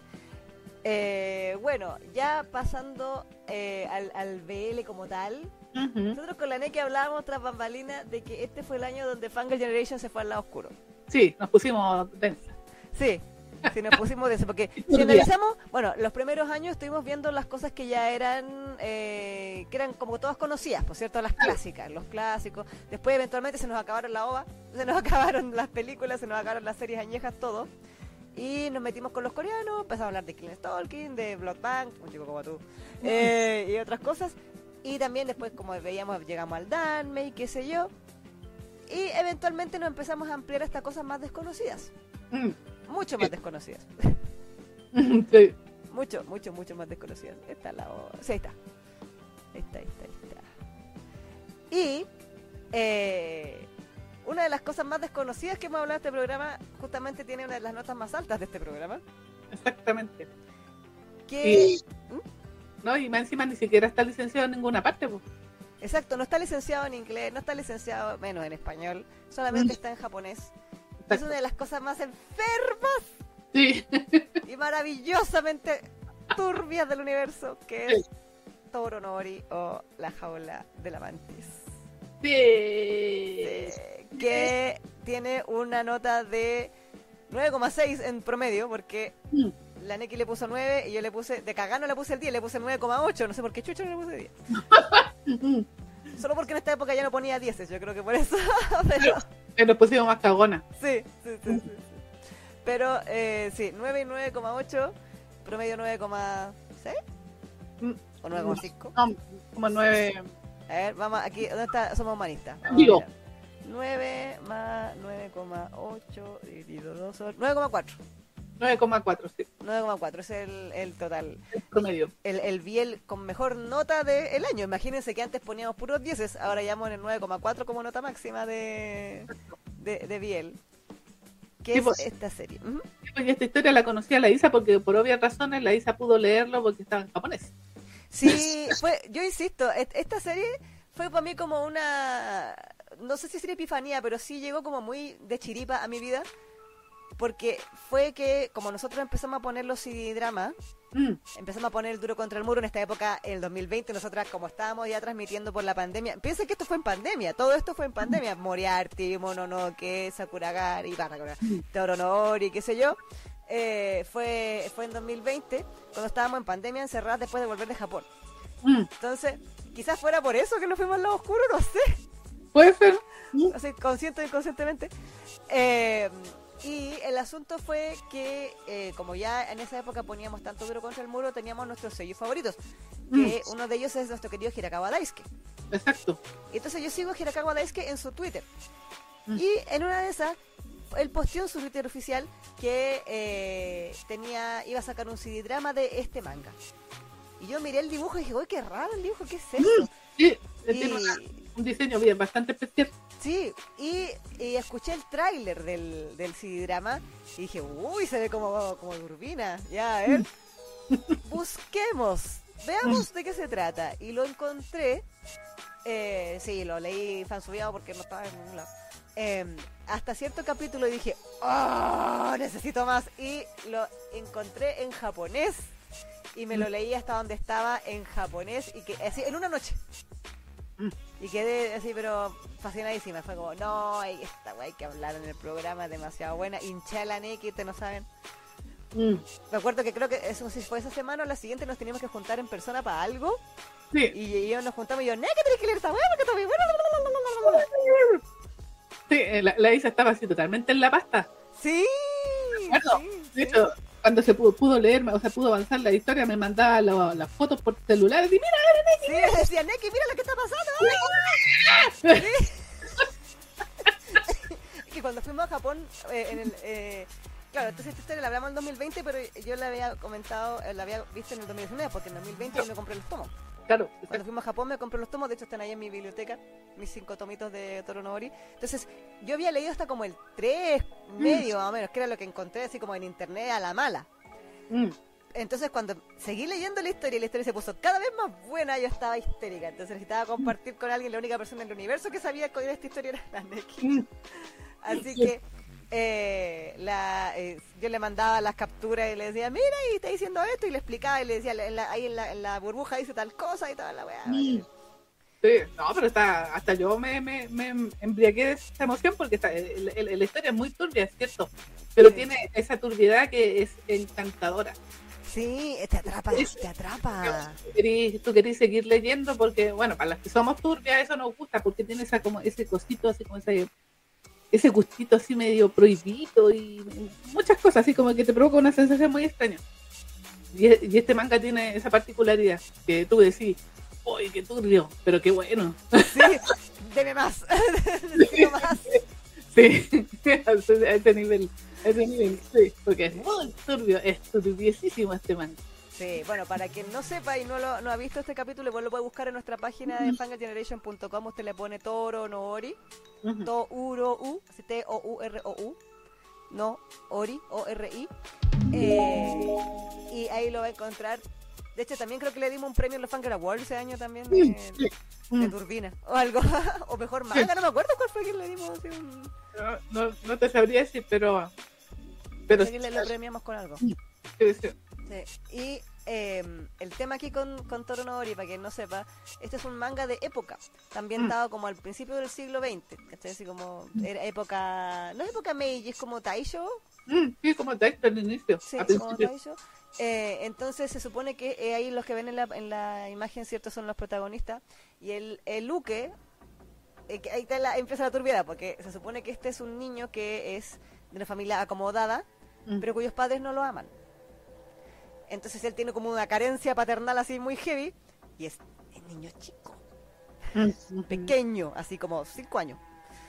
Eh, bueno, ya pasando eh, al, al BL como tal, nosotros con la NEC hablábamos tras bambalina de que este fue el año donde Fangirl Generation se fue al lado oscuro. Sí, nos pusimos densa. Sí, sí nos pusimos de eso, porque si analizamos, bueno, los primeros años estuvimos viendo las cosas que ya eran, eh, que eran como todas conocidas, por cierto, las clásicas, los clásicos. Después eventualmente se nos acabaron la ova, se nos acabaron las películas, se nos acabaron las series añejas, todo. Y nos metimos con los coreanos, empezamos a hablar de Killing Stalking, de Bloodbank, un chico como tú, eh, y otras cosas. Y también después, como veíamos, llegamos al Danmei, qué sé yo. Y eventualmente nos empezamos a ampliar hasta cosas más desconocidas, Mm. Mucho más desconocidas. Sí. Mucho, mucho, mucho más desconocidas. Esta la o- Sí, ahí está. Ahí está, ahí está, ahí está. Y eh, una de las cosas más desconocidas que hemos hablado de este programa, justamente tiene una de las notas más altas de este programa. Exactamente. Que, Y, no, y más encima ni siquiera está licenciado en ninguna parte. pues. exacto, no está licenciado en inglés, no está licenciado menos en español, solamente Mm. está en japonés. Es una de las cosas más enfermas Sí. y maravillosamente turbias del universo, que es Toro Nori o La Jaula de la Mantis. Sí. Que tiene una nota de 9,6 en promedio, porque Mm. la Neki le puso 9 y yo le puse, de cagano le puse el 10, le puse 9,8, no sé por qué chucho no le puse 10. Mm. Solo porque en esta época ya no ponía 10, yo creo que por eso. Pero, Nos pusimos más cagona. sí, sí, sí, sí, sí. Pero eh, sí, 9 y 9,8, promedio 9,6 Mm. o 9,5. No, como nueve. A ver, vamos aquí, ¿dónde está? Somos humanistas. Digo. mirar. 9 más 9,8 dividido 2 son 9,4. 9,4, sí, 9,4 es el, el total. el promedio. El, el Biel con mejor nota del año. Imagínense que antes poníamos puros 10, ahora ya en el 9,4 como nota máxima de, de, de Biel. ¿Qué Sí, es pues. esta serie? Y esta historia la conocía la Isa porque por obvias razones la Isa pudo leerlo porque estaba en japonés. Sí, fue, yo insisto, esta serie fue para mí como una, no sé si sería epifanía, pero sí llegó como muy de chiripa a mi vida, porque fue que como nosotros empezamos a poner los CD drama, Mm, empezamos a poner el duro contra el muro en esta época, en el 2020, nosotras como estábamos ya transmitiendo por la pandemia, piensen que esto fue en pandemia, todo esto fue en pandemia, Moriarty, Mononoke, Sakuragari, Barra, Toronori, qué sé yo, eh, fue, fue en 2020, cuando estábamos en pandemia encerradas después de volver de Japón. mm, Entonces, quizás fuera por eso que nos fuimos al lado oscuro, no sé, Puede ser. Mm, así consciente o inconscientemente. Eh, y el asunto fue que, eh, como ya en esa época poníamos tanto duro contra el muro, teníamos nuestros sellos favoritos. Que uno de ellos es nuestro querido Hirakawa Daisuke. Exacto. Entonces yo sigo a Hirakawa Daisuke en su Twitter. Mm. Y en una de esas, él posteó en su Twitter oficial que eh, tenía iba a sacar un CD drama de este manga. Y yo miré el dibujo y dije, uy, qué raro el dibujo, ¿qué es eso? Sí, Y- un diseño bien bastante especial. Sí, y, y escuché el tráiler del, del CD drama y dije, uy, se ve como, como turbina. Ya, a ver. Busquemos, veamos de qué se trata. Y lo encontré. eh, sí, lo leí fansubiado porque no estaba en ningún lado. Eh, hasta cierto capítulo y dije, ¡Oh! Necesito más. Y lo encontré en japonés. Y me lo leí hasta donde estaba en japonés. Y que así, en una noche. Mm. Y quedé así, pero fascinadísima. Fue como, no, esta wey que hablar en el programa es demasiado buena. Hinché la te no saben. Mm, Me acuerdo que creo que eso si fue esa semana o la siguiente nos teníamos que juntar en persona para algo. Sí, Y, y yo nos juntamos y yo, Neki, tenés que leer esta porque está muy buena. sí, eh, la, la Isa estaba así totalmente en la pasta. Sí. Bueno, sí, De sí. Cuando se pudo, pudo leer, o sea, pudo avanzar la historia, me mandaba la- las fotos por celular y mira, Sí, decía, Neki, mira lo que está pasando. Sí. que cuando fuimos a Japón, eh, en el, eh, claro, entonces esta historia la hablamos en 2020, pero yo la había comentado, eh, la había visto en el 2019, porque en 2020 yo me compré los tomos. Claro, Cuando fuimos a Japón me compré los tomos, de hecho están ahí en mi biblioteca, mis cinco tomitos de Toro Nori. Entonces, yo había leído hasta como el 3, medio más o menos, que era lo que encontré así como en internet a la mala. Mm, Entonces cuando seguí leyendo la historia y la historia se puso cada vez más buena, yo estaba histérica. Entonces necesitaba compartir con alguien, la única persona en el universo que sabía que esta historia era la Neki. mm, Así que eh, la, eh, yo le mandaba las capturas y le decía, mira, y está diciendo esto, y le explicaba y le decía, en la- ahí en la, en la burbuja dice tal cosa y toda la weá. Mm. sí, no, pero está, hasta yo me, me, me embriagué de esa emoción porque está, el- el- la historia es muy turbia, es cierto, pero Sí. tiene esa turbiedad que es encantadora. Sí, te atrapa, Es- te atrapa. Tú querís, tú querís seguir leyendo porque, bueno, para las que somos turbias eso nos gusta porque tiene esa como ese cosito, así como ese, ese gustito así medio prohibido y muchas cosas, así como que te provoca una sensación muy extraña. Y, e- y este manga tiene esa particularidad que tú decís, uy, qué turbio, pero qué bueno. Sí, deme más. Necesito más. Sí, a ese, nivel, a ese nivel, sí, porque es muy turbio, es turbiesísimo este manga. Sí, bueno, para quien no sepa y no, lo, no ha visto este capítulo, igual lo puede buscar en nuestra página de fangageneration.com. Usted le pone Toro no Ori, U, así T-O-U-R-O-U, no Ori, O-R-I. Eh, y ahí lo va a encontrar. De hecho, también creo que le dimos un premio en los Fanger Awards ese año también de, de Mm. Turbina o algo. o mejor manga, no me acuerdo cuál fue quien le dimos. así un- No, no, no te sabría decir, pero. Pero que le, le premiamos con algo. sí, sí. Y eh, el tema aquí con, con Toro no Ori, para quien no sepa, este es un manga de época. Está ambientado como al principio del siglo XX. ¿cachai? Así como era época. No es época Meiji, es como Taisho. Mm, sí, como Dexter al inicio. Sí, al como. Taisho. Eh, entonces se supone que eh, ahí los que ven en la, en la imagen, ¿cierto? Son los protagonistas. Y el, el Luke, eh, que ahí está la, empieza la turbiedad, porque se supone que este es un niño que es de una familia acomodada, Mm. pero cuyos padres no lo aman. Entonces él tiene como una carencia paternal así muy heavy y es, es niño chico, Mm, pequeño, así como 5 años.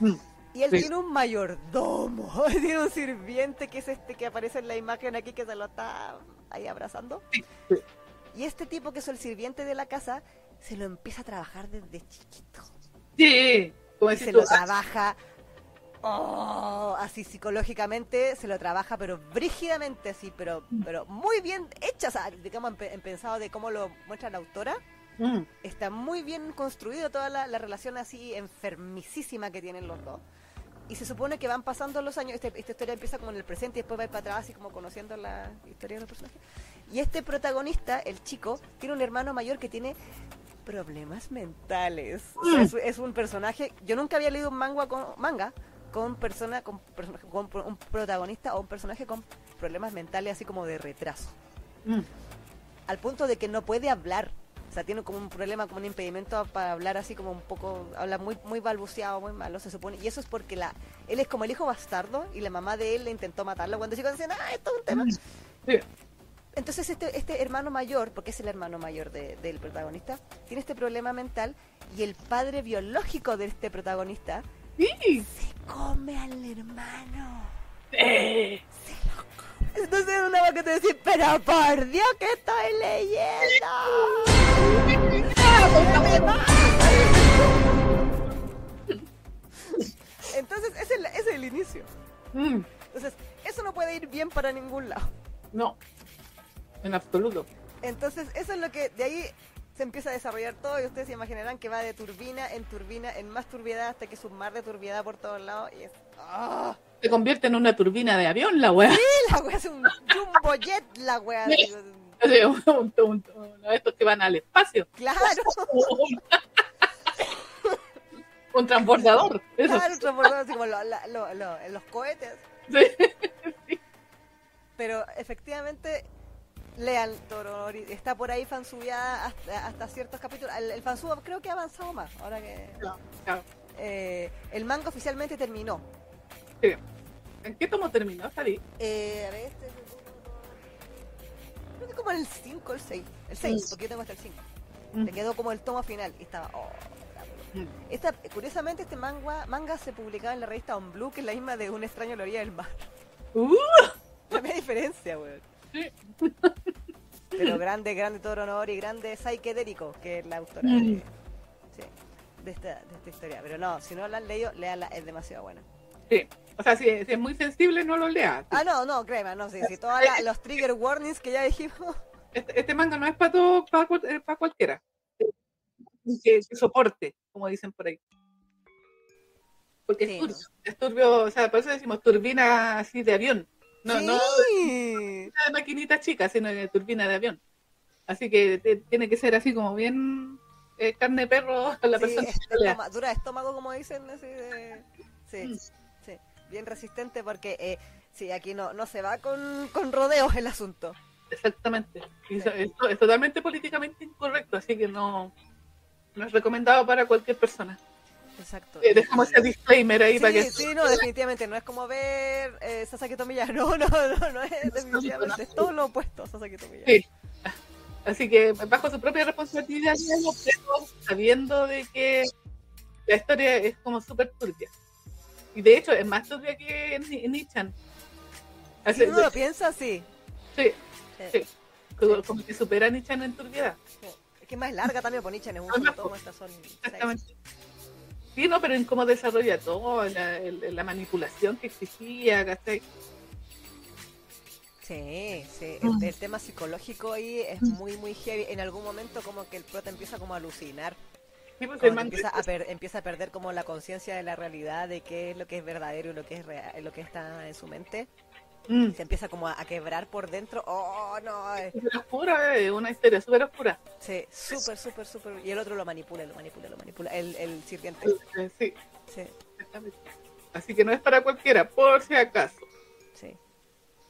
mm. Y él Sí. tiene un mayordomo, tiene un sirviente que es este que aparece en la imagen aquí que se lo está ahí abrazando. Sí, sí. Y este tipo que es el sirviente de la casa se lo empieza a trabajar desde chiquito. Sí, como Y decís se lo trabaja oh, así psicológicamente, se lo trabaja pero brígidamente así, pero pero muy bien hecha, o sea, digamos en, pe- en pensado de cómo lo muestra la autora. mm, Está muy bien construido toda la, la relación así enfermicísima que tienen los dos. y se supone que van pasando los años, este- esta historia empieza como en el presente y después va para atrás, así como conociendo la historia de los personajes. Y este protagonista, el chico, tiene un hermano mayor que tiene problemas mentales. O sea, es, es un personaje, yo nunca había leído un manga con, manga con persona, con, con un protagonista o un personaje con problemas mentales así como de retraso. Mm. Al punto de que no puede hablar. O sea, tiene como un problema, como un impedimento para hablar así como un poco, habla muy muy balbuceado, muy malo, se supone. Y eso es porque la él es como el hijo bastardo y la mamá de él le intentó matarlo cuando chicos decían, ah, esto es un tema. Sí. Entonces este, este hermano mayor, porque es el hermano mayor de- del protagonista, tiene este problema mental y el padre biológico de este protagonista Sí. se come al hermano. Eh. Entonces es una vez que te decís, pero por Dios que estoy leyendo. Entonces ese es, el- ese es el inicio. Mm. Entonces eso no puede ir bien para ningún lado. No, en absoluto. Entonces eso es lo que de ahí se empieza a desarrollar todo y ustedes se imaginarán que va de turbina en turbina en más turbiedad hasta que es un mar de turbiedad por todos lados y es... ¡Ah! Se convierte en una turbina de avión la weá. La wea es un jumbo jet, la wea. Sí. Un- un- un- uno de estos que van al espacio. Claro, Un, un transbordador. Eso. claro, transformado así como lo- lo- lo- los cohetes. Sí. Pero efectivamente, lean Toronori, está por ahí fansubiada hasta, hasta ciertos capítulos. El, el fansub creo que ha avanzado más, ahora que... Claro. eh, el manga oficialmente terminó. Sí. ¿En qué tomo terminó, Sari? Eh, a ver, este... Creo que como en el 5 el 6. El 6, Mm. porque yo tengo hasta el 5. Mm. Le quedó como el tomo final y estaba... Oh. Mm. Esta, curiosamente, este manga, manga se publicaba en la revista On Blue, que es la misma de Un extraño a la orilla del mar. Uh, La misma diferencia, weón. Pero grande, grande Toro Nori, grande Saike Derico, que es la autora Mm. de, sí, de, esta, de esta historia. Pero no, si no la han leído, léala, es demasiado buena. sí. O sea, si, si es muy sensible, no lo leas. Ah, no, no, créeme, no, sí, sí, todos los trigger warnings que ya dijimos. Este, este manga no es para todo, para, eh, para cualquiera. Que, que soporte, como dicen por ahí. Porque Sí, es turbio, es turbio, o sea, por eso decimos turbina así de avión. No, sí. no de maquinita chica, sino de turbina de avión. Así que te- tiene que ser así como bien eh, carne de perro a la Sí, persona. es- estoma- dura de estómago, como dicen, así de... Sí, Mm. sí, bien resistente porque, eh, sí, aquí no, no se va con, con rodeos el asunto. Exactamente. Y esto es totalmente políticamente incorrecto, así que no, no es recomendado para cualquier persona. Exacto. Eh, dejamos ese disclaimer ahí Sí, para que sí, no, definitivamente no es como ver eh, Sasaki Tomiya, no, no, no, no es definitivamente es todo lo opuesto a Sasaki Tomiya. Sí. Así que bajo su propia responsabilidad, pero sabiendo de que la historia es como súper turbia. Y de hecho es más turbia que Ni- Nichan. Si uno lo piensa, sí. sí, Sí. sí. Como, como que supera a Nichan en turbiedad. Es que es más larga también, por Nichan es un no. tomo, estas son seis. Sí, no, pero en cómo desarrolla todo, la, el- la manipulación que exigía, ¿cachai? Sí, sí, Mm. el, el tema psicológico ahí es muy, muy heavy. En algún momento como que el prota empieza como a alucinar, Sí, pues, como el empieza, a per- empieza a perder como la conciencia de la realidad, de qué es lo que es verdadero y lo que es real, lo que está en su mente. Mm. Se empieza como a, a quebrar por dentro. Oh, no, eh. Súper oscura, es una historia súper oscura. Sí, súper, súper, súper. Y el otro lo manipula, lo manipula, lo manipula. El, el sirviente. Eh, Sí, Sí. Así que no es para cualquiera, por si acaso. sí.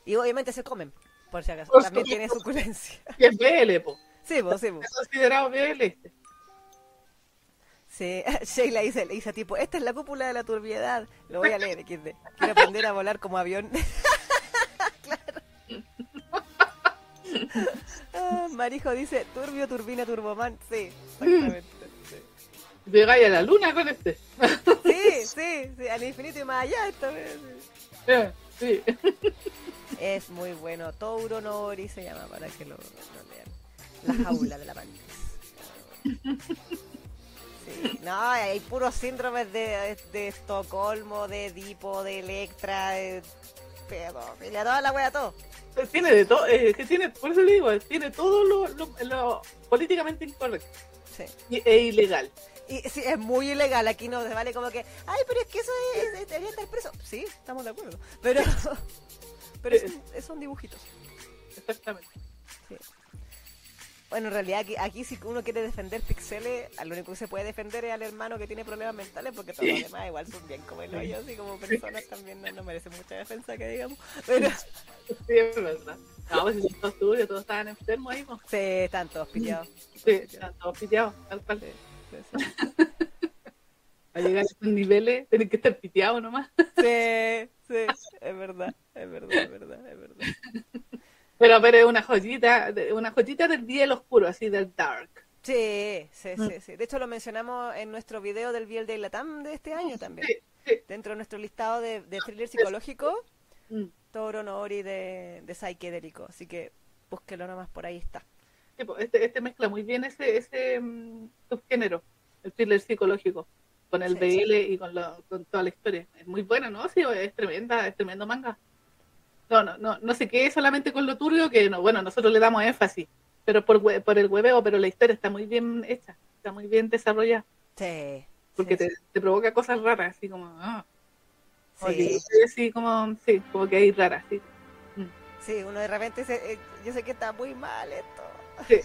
Y obviamente se comen, por si acaso. Por También tiene suculencia. Y es BL, po. Sí, vos, sí, vos. Es considerado BL este. Sí, Sheila dice, le dice tipo, esta es la cúpula de la turbiedad. Lo voy a leer, XD. Quiero aprender a volar como avión. Ah, Marijo dice, turbio, turbina, turboman. Sí, exactamente. sí. Llegáis a la luna con este. Sí, sí, sí, al infinito y más allá esta vez. sí. Eh. Es muy bueno. Touro Nori se llama para que lo, lo lean. La jaula de la mantis. Sí. No, hay puros síndromes de, de Estocolmo, de Edipo, de Electra, de pedofilia, toda la wea, todo. Tiene de todo, eh, que tiene, por eso le digo, tiene todo lo, lo- lo políticamente incorrecto Sí. y- e ilegal. Y sí, es muy ilegal, aquí no se vale como que, ay, pero es que eso es, es- debería estar preso. Sí, estamos de acuerdo. Pero, pero es un- son dibujitos. Exactamente. Bueno, en realidad aquí, aquí si uno quiere defender pixeles, al único que se puede defender es al hermano que tiene problemas mentales, porque todos los demás igual son bien como el hoyo, así como personas también no, no merecen mucha defensa, que digamos. Pero Sí, es verdad. No, pues si son todos tuyos, todos estaban enfermos ahí, pues. sí, están todos pillados. Sí, están todos piteados, tal cual. Sí, llegar a esos niveles, tienen que estar piteados nomás. Sí, sí, es verdad, es verdad, es verdad, es verdad. Pero, pero es una joyita, una joyita del día oscuro, así del dark. Sí, sí, Mm. sí, sí. De hecho lo mencionamos en nuestro video del Biel de Latam de este año también. Sí, sí. Dentro de nuestro listado de, de thriller psicológico, Mm. Toro Nori de, de psiquedélico. Así que búsquelo nomás, por ahí está. Este, este mezcla muy bien ese, ese mm, subgénero, el thriller psicológico, con el Sí, BL y con, lo- con toda la historia. Es muy buena, ¿no? Sí, es tremenda, es tremendo manga. No, no, no, no se quede solamente con lo turbio, que no, bueno, nosotros le damos énfasis, pero por, por el hueveo, pero la historia está muy bien hecha, está muy bien desarrollada, Sí. porque sí, te, te provoca cosas raras, así como, ah, sí, así como, sí, como que hay raras, sí. sí, uno de repente dice, eh, yo sé que está muy mal esto. Sí.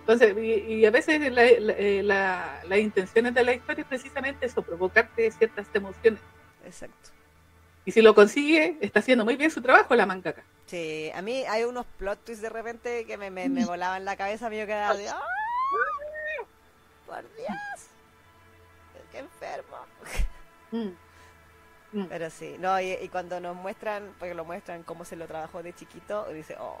Entonces, y, y a veces la, la- eh, la- las intenciones de la historia es precisamente eso, provocarte ciertas emociones. Exacto. Y si lo consigue, está haciendo muy bien su trabajo la mangaka. Sí, a mí hay unos plot twists de repente que me, me, me volaban la cabeza, a mí yo quedaba de, ¡ay! ¡Por Dios! ¡Qué enfermo! Mm. Mm. Pero sí, no, y, y cuando nos muestran, porque lo muestran cómo se lo trabajó de chiquito, dice, oh,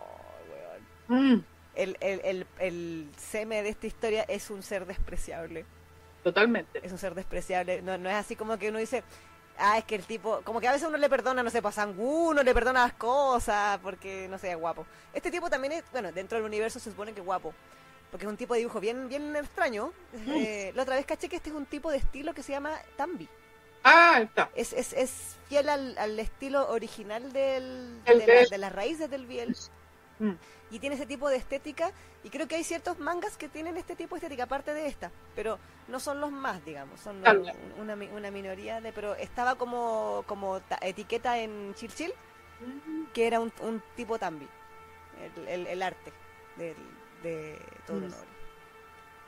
weón. Mm. El, el, el, el seme de esta historia es un ser despreciable. Totalmente. Es un ser despreciable. No, no es así como que uno dice, ah, es que el tipo, como que a veces uno le perdona, no sé, pasan uno le perdona las cosas porque, no sé, es guapo. Este tipo también es, bueno, dentro del universo se supone que es guapo. Porque es un tipo de dibujo bien, bien extraño. Eh, la otra vez caché que este es un tipo de estilo que se llama Tambi. Ah, está. Es, es, es fiel al, al estilo original del, El de, la- de las raíces del Biel. Mm. Y tiene ese tipo de estética. Y creo que hay ciertos mangas que tienen este tipo de estética, aparte de esta. Pero no son los más, digamos. Son Claro. una, una minoría de. Pero estaba como, como ta- etiqueta en Chill Chill, Mm. que era un, un tipo Tambi. El, el, el arte del, de Toro Mm.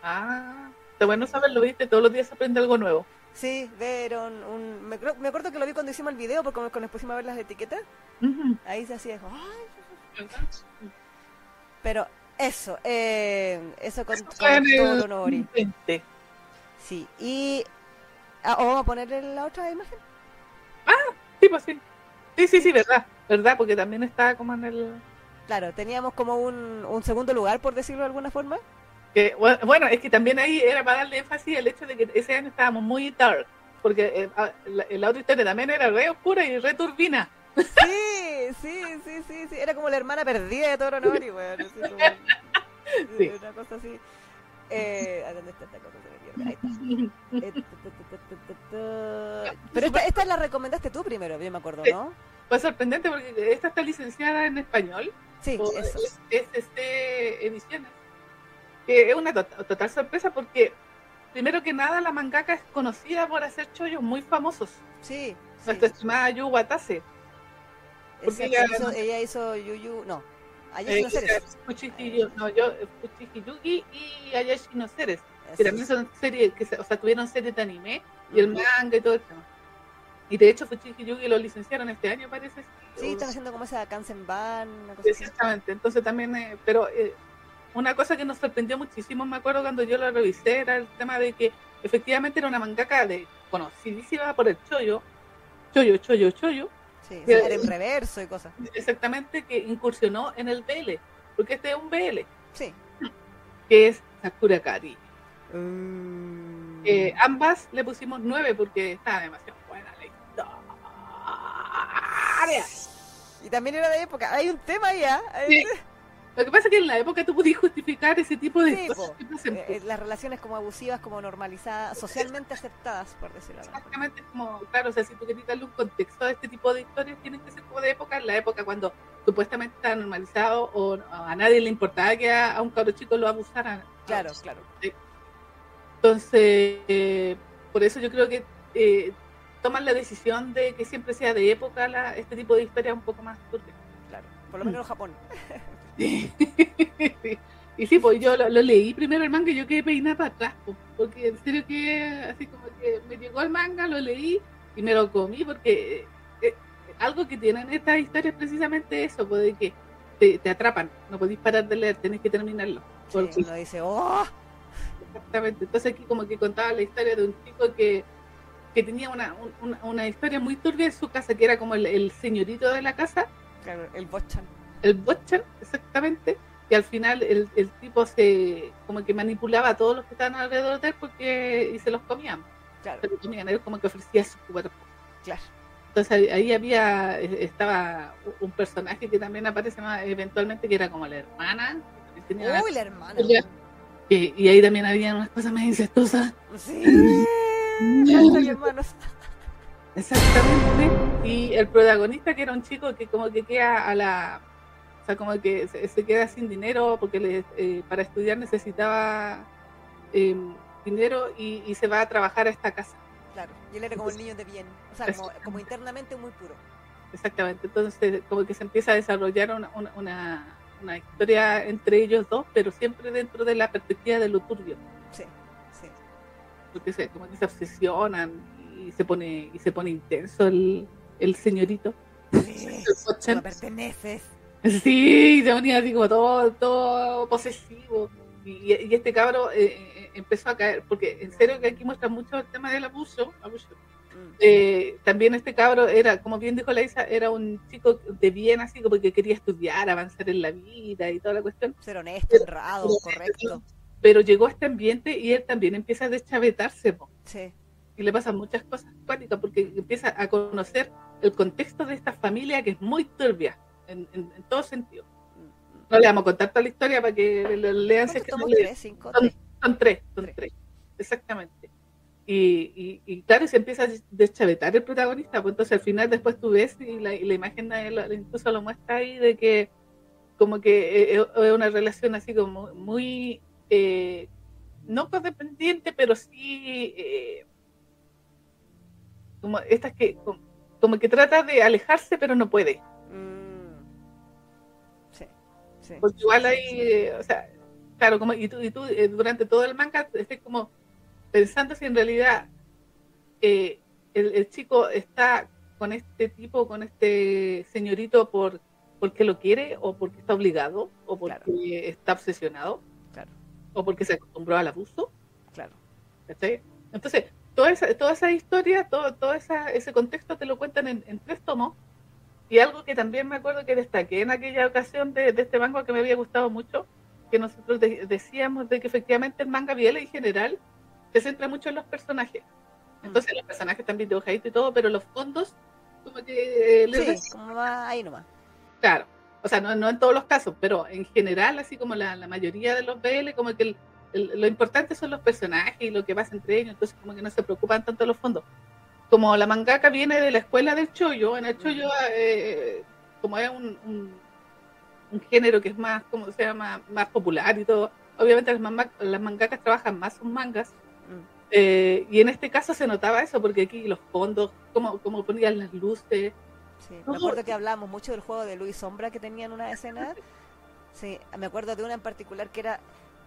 Ah, está bueno saberlo, viste, todos los días se aprende algo nuevo. Sí, vieron un... Me, me acuerdo que lo vi cuando hicimos el video, porque cuando nos pusimos a ver las etiquetas, ahí se hacía... "Ay, Pero eso, eh, eso con, con Nori. 20. Sí, y... ah, ¿o vamos a ponerle la otra imagen? Sí, pues sí. Sí, sí, sí, verdad. Verdad, porque también está como en el... Claro, teníamos como un, un segundo lugar, por decirlo de alguna forma. Que, bu- bueno, es que también ahí era para darle énfasis al hecho de que ese año estábamos muy dark. Porque eh, ah, la, la otra historia también era re oscura y re turbina. Sí, sí, sí, sí, sí. Era como la hermana perdida de Toro Nori, weón. así como- Sí. Una cosa así. Eh, ¿A dónde está esta cosa? Ahí está. Pero esta, esta la recomendaste tú primero, bien me acuerdo. ¿no? Fue sorprendente porque esta está licenciada en español. Sí, eso. es, es, este, ediciones. Que es una to- total sorpresa porque, primero que nada, la mangaka es conocida por hacer chollos muy famosos. Sí, sí. Nuestra estimada Yu Watase. Ella- hizo- ella hizo Yuyu, no, Ayashi no. Fuchiji- no, yo, Fuchiji Yugi y Ayashi no Ceres. Así que también son series, que o sea, tuvieron series de anime y el manga y todo el tema. Y de hecho, Fuchiji Yugi lo licenciaron este año, parece. Sí, están haciendo como esa Kansenban, una cosa así. Exactamente, entonces también, eh, pero eh, una cosa que nos sorprendió muchísimo, me acuerdo cuando yo lo revisé, era el tema de que efectivamente era una mangaka de, conocidísima por el chollo, chollo, chollo, chollo, Sí, que- era en reverso y cosas. exactamente que incursionó en el BL, porque este es un BL, Sí. que es Sakura Kari. Mm. Eh, ambas le pusimos nueve porque estaba demasiado buena la historia. Y también era de época. Hay un tema ya. Sí. Lo que pasa es que en la época tú podías justificar ese tipo de Sí, cosas Eh, las relaciones como abusivas, como normalizadas, socialmente aceptadas, por decirlo así. Exactamente, como, claro, o sea, si tú quieres darle un contexto a este tipo de historias, tienen que ser como de época, en la época cuando supuestamente estaba normalizado o a nadie le importaba que a, a un cabro chico lo abusaran. Claro, claro. Entonces, eh, por eso yo creo que eh, toman la decisión de que siempre sea de época la, este tipo de historia un poco más turbia. Claro, por lo menos en Japón. Y sí, pues yo lo, leí primero el manga y yo quedé peinada para atrás, pues, porque en serio que así como que me llegó el manga, lo leí y me lo comí, porque eh, algo que tienen estas historias es precisamente eso, pues de que te, atrapan, no podéis parar de leer, tenés que terminarlo. Porque... Sí, dice, ¡oh! Exactamente, entonces aquí como que contaba la historia de un chico que, que tenía una, una, historia muy turbia en su casa, que era como el, señorito de la casa. Claro, el Bochan. El Bochan, exactamente y al final el, el, tipo se como que manipulaba a todos los que estaban alrededor de él porque y se los comían. Claro. Se los comían él como que ofrecía su cuerpo. Claro. Entonces ahí había estaba un personaje que también aparece más eventualmente que era como la hermana uy la hermana. y, y, ahí también había unas cosas más incestuosas. Sí. Hermanos exactamente. Y el protagonista que era un chico que como que queda a la o sea, como que se, queda sin dinero porque le, eh, para estudiar necesitaba em, dinero y, se va a trabajar a esta casa. Claro, y él era como el niño de bien, o sea, como, internamente muy puro. Exactamente, entonces como que se empieza a desarrollar una, una, historia entre ellos dos, pero siempre dentro de la perspectiva de lo turbio. Sí, sí. Porque se, como que se obsesionan y se pone, y se pone intenso el, el señorito. Sí, perteneces. Sí, se ponía así como todo, todo posesivo. Y, este cabro eh, eh, empezó a caer, porque en serio que aquí muestra mucho el tema del abuso. Mm. Eh, también este cabro era, como bien dijo la Isa, era un chico de bien, así como que quería estudiar, avanzar en la vida y toda la cuestión. Ser honesto, honrado, correcto. Pero llegó a este ambiente y él también empieza a deschavetarse. Sí. Y le pasan muchas cosas cuáticas porque empieza a conocer el contexto de esta familia que es muy turbia en, en, todo sentido. No le vamos a contar toda la historia para que lo lean. Si tres, cinco, son, tres, son tres, exactamente. Y, y, claro, se empieza a deschavetar el protagonista, pues entonces al final después tú ves y la, la imagen incluso lo muestra ahí de que como que es una relación así como muy, eh, no codependiente, pero sí eh, como estas que como, que trata de alejarse pero no puede. Porque igual hay, o sea, claro, como, y tú, y tú eh, durante todo el manga estés como pensando si en realidad eh, el, chico está con este tipo, con este señorito por porque lo quiere o porque está obligado o porque está obsesionado claro. o porque se acostumbró al abuso. Claro. Entonces, toda esa, toda esa historia, todo, todo esa, ese contexto te lo cuentan en, en tres tomos y algo que también me acuerdo que destaqué en aquella ocasión de, este manga que me había gustado mucho, que nosotros decíamos de que efectivamente el manga biel en general se centra mucho en los personajes. Entonces los personajes están dibujaditos y todo, pero los fondos como que... Eh, sí, como va ahí nomás. Claro, o sea, no, no en todos los casos, pero en general, así como la, la mayoría de los BL, como que lo importante son los personajes y lo que pasa entre ellos, entonces como que no se preocupan tanto los fondos como la mangaka viene de la escuela del chollo, en el chollo, eh, como es un, un, género que es más, como se llama, más popular y todo, obviamente las, las mangakas trabajan más sus mangas. Mm. Eh, y en este caso se notaba eso, porque aquí los fondos, como, como ponían las luces. Sí, me acuerdo que hablamos mucho del juego de Luis Sombra que tenían una escena. Sí, me acuerdo de una en particular que era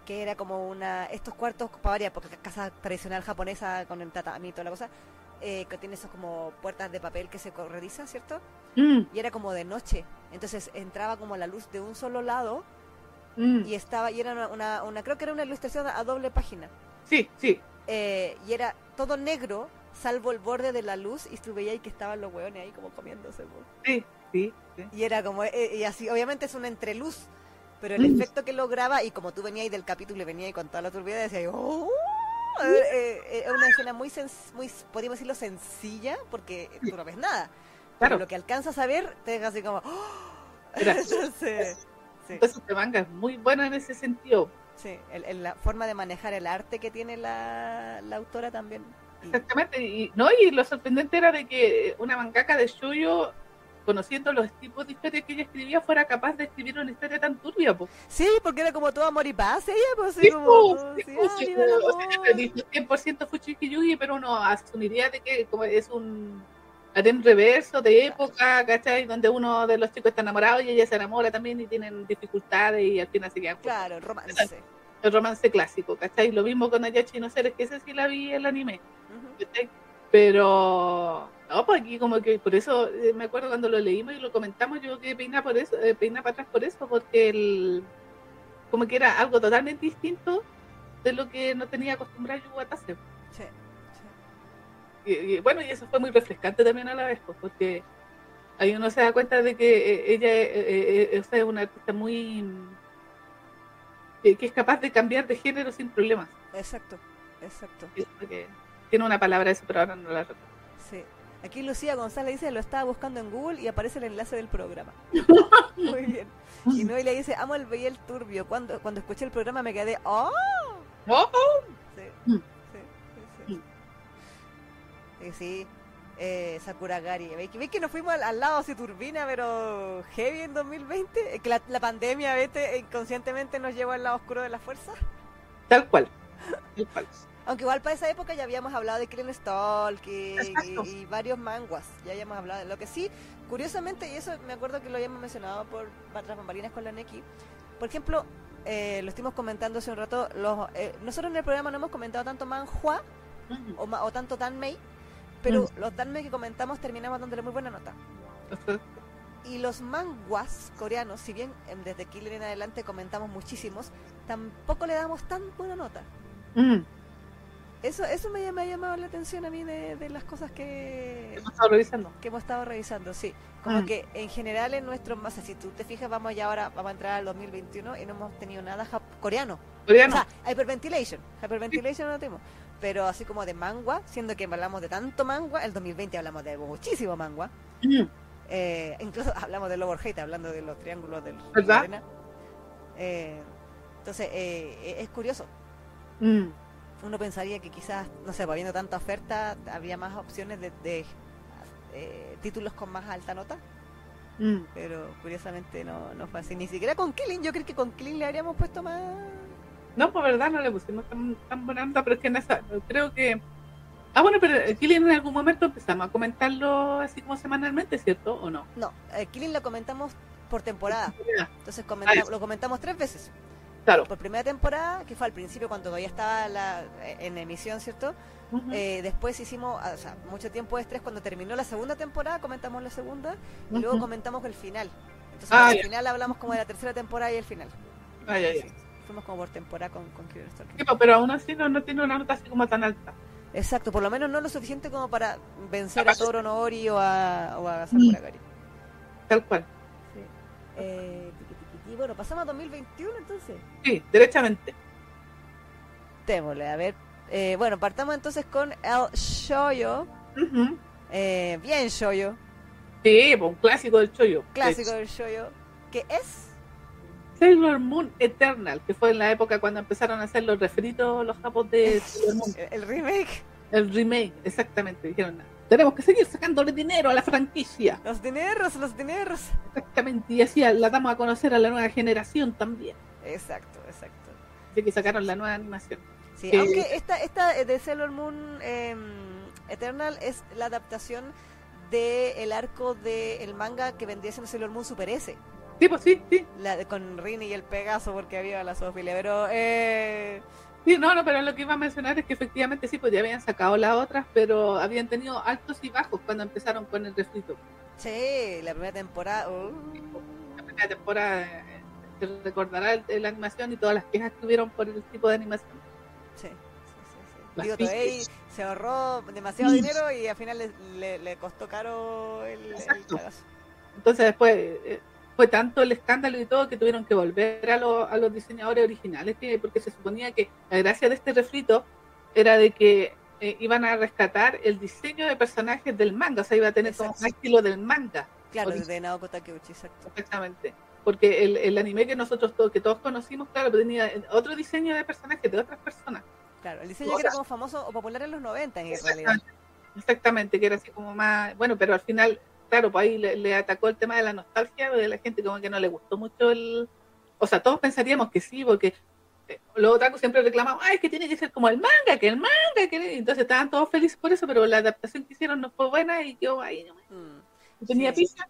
que era como una estos cuartos para varias porque casa tradicional japonesa con el tatami y toda la cosa eh, que tiene esos como puertas de papel que se corredizan, ¿cierto? Mm. Y era como de noche. Entonces entraba como la luz de un solo lado mm. y estaba, y era una, una, creo que era una ilustración a doble página. Sí, sí. Eh, y era todo negro, salvo el borde de la luz, y tú veías que estaban los hueones ahí como comiéndose. Sí, sí, Y era como, eh, y así, obviamente es una entreluz, pero el mm. efecto que lograba, y como tú venías del capítulo y venías con toda la turbidez, decía, ¡oh! Eh, eh, es una escena muy, muy, podríamos decirlo, sencilla, porque tú no ves nada. Pero lo que alcanzas a ver, te deja así como... ¡oh! Entonces, Entonces este manga es muy bueno en ese sentido. Sí, el, la forma de manejar el arte que tiene la, la autora también. Exactamente, y, no, y lo sorprendente era de que una mangaka de Shuyo conociendo los tipos de historias que ella escribía, fuera capaz de escribir una historia tan turbia. Po. Sí, porque era como todo amor y paz ella, pues, Sí, como, sí, sí, po, ah, sí, viva el o sea, amor. te dice 100% Fushigi Yugi, pero uno asumiría de que como es un reverso de época, ¿cachai? Donde uno de los chicos está enamorado y ella se enamora también y tienen dificultades y al final se quedan. Claro, el romance. El romance clásico, ¿cachai? Lo mismo con Ayachi no Seres, que ese sí la vi en el anime. Pero, no, pues aquí como que por eso, eh, me acuerdo cuando lo leímos y lo comentamos, yo que peina por eso, eh, peina para atrás por eso, porque el, como que era algo totalmente distinto de lo que no tenía acostumbrado Yu Watase. Sí, Y, y, bueno, y eso fue muy refrescante también a la vez, pues, porque ahí uno se da cuenta de que eh, ella eh, o sea, es una artista muy... que- es capaz de cambiar de género sin problemas. sí. Exacto, exacto. Y eso que tiene una palabra eso, pero ahora no la recuerdo. Sí. Aquí Lucía González dice, lo estaba buscando en Google y aparece el enlace del programa. Muy bien. Y Noelia dice, amo el Beyel Turbio. Cuando, cuando escuché el programa me quedé, ¡oh! ¡Oh! Sí, Mm. sí, sí, sí. Sí, eh. ¿Veis que, veis que nos fuimos al, al lado así turbina, pero heavy en 2020? Es que la, la pandemia, ¿viste? Inconscientemente nos llevó al lado oscuro de la fuerza. Tal cual. Tal cual. Aunque igual para esa época ya habíamos hablado de Killing Stalk y, y- varios manguas. Ya habíamos hablado de lo que sí, curiosamente, y eso me acuerdo que lo habíamos mencionado por otras bambalinas con la Neki. Por ejemplo, eh, lo estuvimos comentando hace un rato. Los, eh, nosotros en el programa no hemos comentado tanto manhua Ujú. o, ma- o tanto Danmei, pero Mm. los Danmei que comentamos terminamos dándole muy buena nota. Y los manguas coreanos, si bien desde Killer en adelante comentamos muchísimos, tampoco le damos tan buena nota. Eso, eso me, me ha llamado la atención a mí de, de las cosas que, hemos estado revisando. que hemos estado revisando, sí. Como Mm. que en general en nuestro, o sea, si tú te fijas, vamos ya ahora, vamos a entrar al 2021 y no hemos tenido nada coreano. Coreano. O sea, hyperventilation, hyperventilation no tenemos. Pero así como de manga, siendo que hablamos de tanto manga, el 2020 hablamos de muchísimo manga. Mm, Eh, incluso hablamos del overhate, hablando de los triángulos del ¿Verdad? Eh, entonces, eh, es curioso. mm. Uno pensaría que quizás, no sé, pues, habiendo tanta oferta, habría más opciones de, de, eh, títulos con más alta nota, Mm. pero curiosamente no, no fue así. Ni siquiera con Killing, yo creo que con Killing le habríamos puesto más... No, por verdad no le pusimos tan, tan buena onda, pero es que en esa, creo que... Ah, bueno, pero eh, Killian en algún momento empezamos a comentarlo así como semanalmente, ¿cierto? ¿O no? No, eh, Killing lo comentamos por temporada, entonces Ah, comenta- eso. lo comentamos tres veces. Claro. Por primera temporada, que fue al principio cuando todavía estaba la, eh, en emisión, ¿cierto? Eh, después hicimos, o sea, mucho tiempo después, cuando terminó la segunda temporada, comentamos la segunda y luego comentamos el final. Entonces, Ah, al final hablamos como de la tercera temporada y el final. Sí, fuimos como por temporada con, con. Sí, pero aún así no, no tiene una nota así como tan alta. Exacto, por lo menos no lo suficiente como para vencer a Capaz. Toro Nori o a, o a Sakura Gari. Tal cual. Sí. Eh. Bueno, pasamos a 2021 entonces. Sí, derechamente. Démosle, a ver. Eh, bueno, partamos entonces con el Shoyo. Ujú. Eh, bien Shoyo, Sí, pues un clásico del chollo. clásico del Shoyo. Que es Sailor Moon Eternal, que fue en la época cuando empezaron a hacer los refritos los japos de Sailor Moon. el remake. El remake, exactamente. Dijeron, tenemos que seguir sacándole dinero a la franquicia. Los dineros, los dineros. Exactamente. Y así la damos a conocer a la nueva generación también. Exacto, exacto. Así que sacaron la nueva animación. Sí, Eh, aunque esta, esta de Sailor Moon eh, Eternal es la adaptación del arco del manga que vendría siendo Sailor Moon Super S. Sí, pues sí, sí. La de- con Rini y el Pegaso porque había la zoofilia. Pero eh, Sí, no, no, pero lo que iba a mencionar es que efectivamente sí, pues ya habían sacado las otras, pero habían tenido altos y bajos cuando empezaron con el refrito. sí, la primera temporada. uh, La primera temporada eh, se recordará la animación y todas las quejas que hubieron por el tipo de animación. sí, sí, sí, Digo, Toei se ahorró demasiado dinero y al final le, le- le costó caro el, el. Entonces después eh, fue tanto el escándalo y todo que tuvieron que volver a, lo- a los diseñadores originales, que, porque se suponía que la gracia de este refrito era de que eh, iban a rescatar el diseño de personajes del manga, o sea, iba a tener como un Exacto. estilo del manga, Claro, de Naoko Takeuchi, exacto. exactamente. Porque el, el anime que nosotros todos, que todos conocimos, claro, tenía otro diseño de personajes de otras personas. Claro, el diseño O que era como famoso o popular en los 90 en realidad. Exactamente, que era así como más, bueno, pero al final claro, pues ahí le, atacó el tema de la nostalgia, de la gente como que no le gustó mucho el... O sea, todos pensaríamos que sí, porque eh, los otakus siempre reclamaban, ay, que tiene que ser como el manga, que el manga, que... Entonces estaban todos felices por eso, pero la adaptación que hicieron no fue buena y yo ahí no mm. tenía pizza.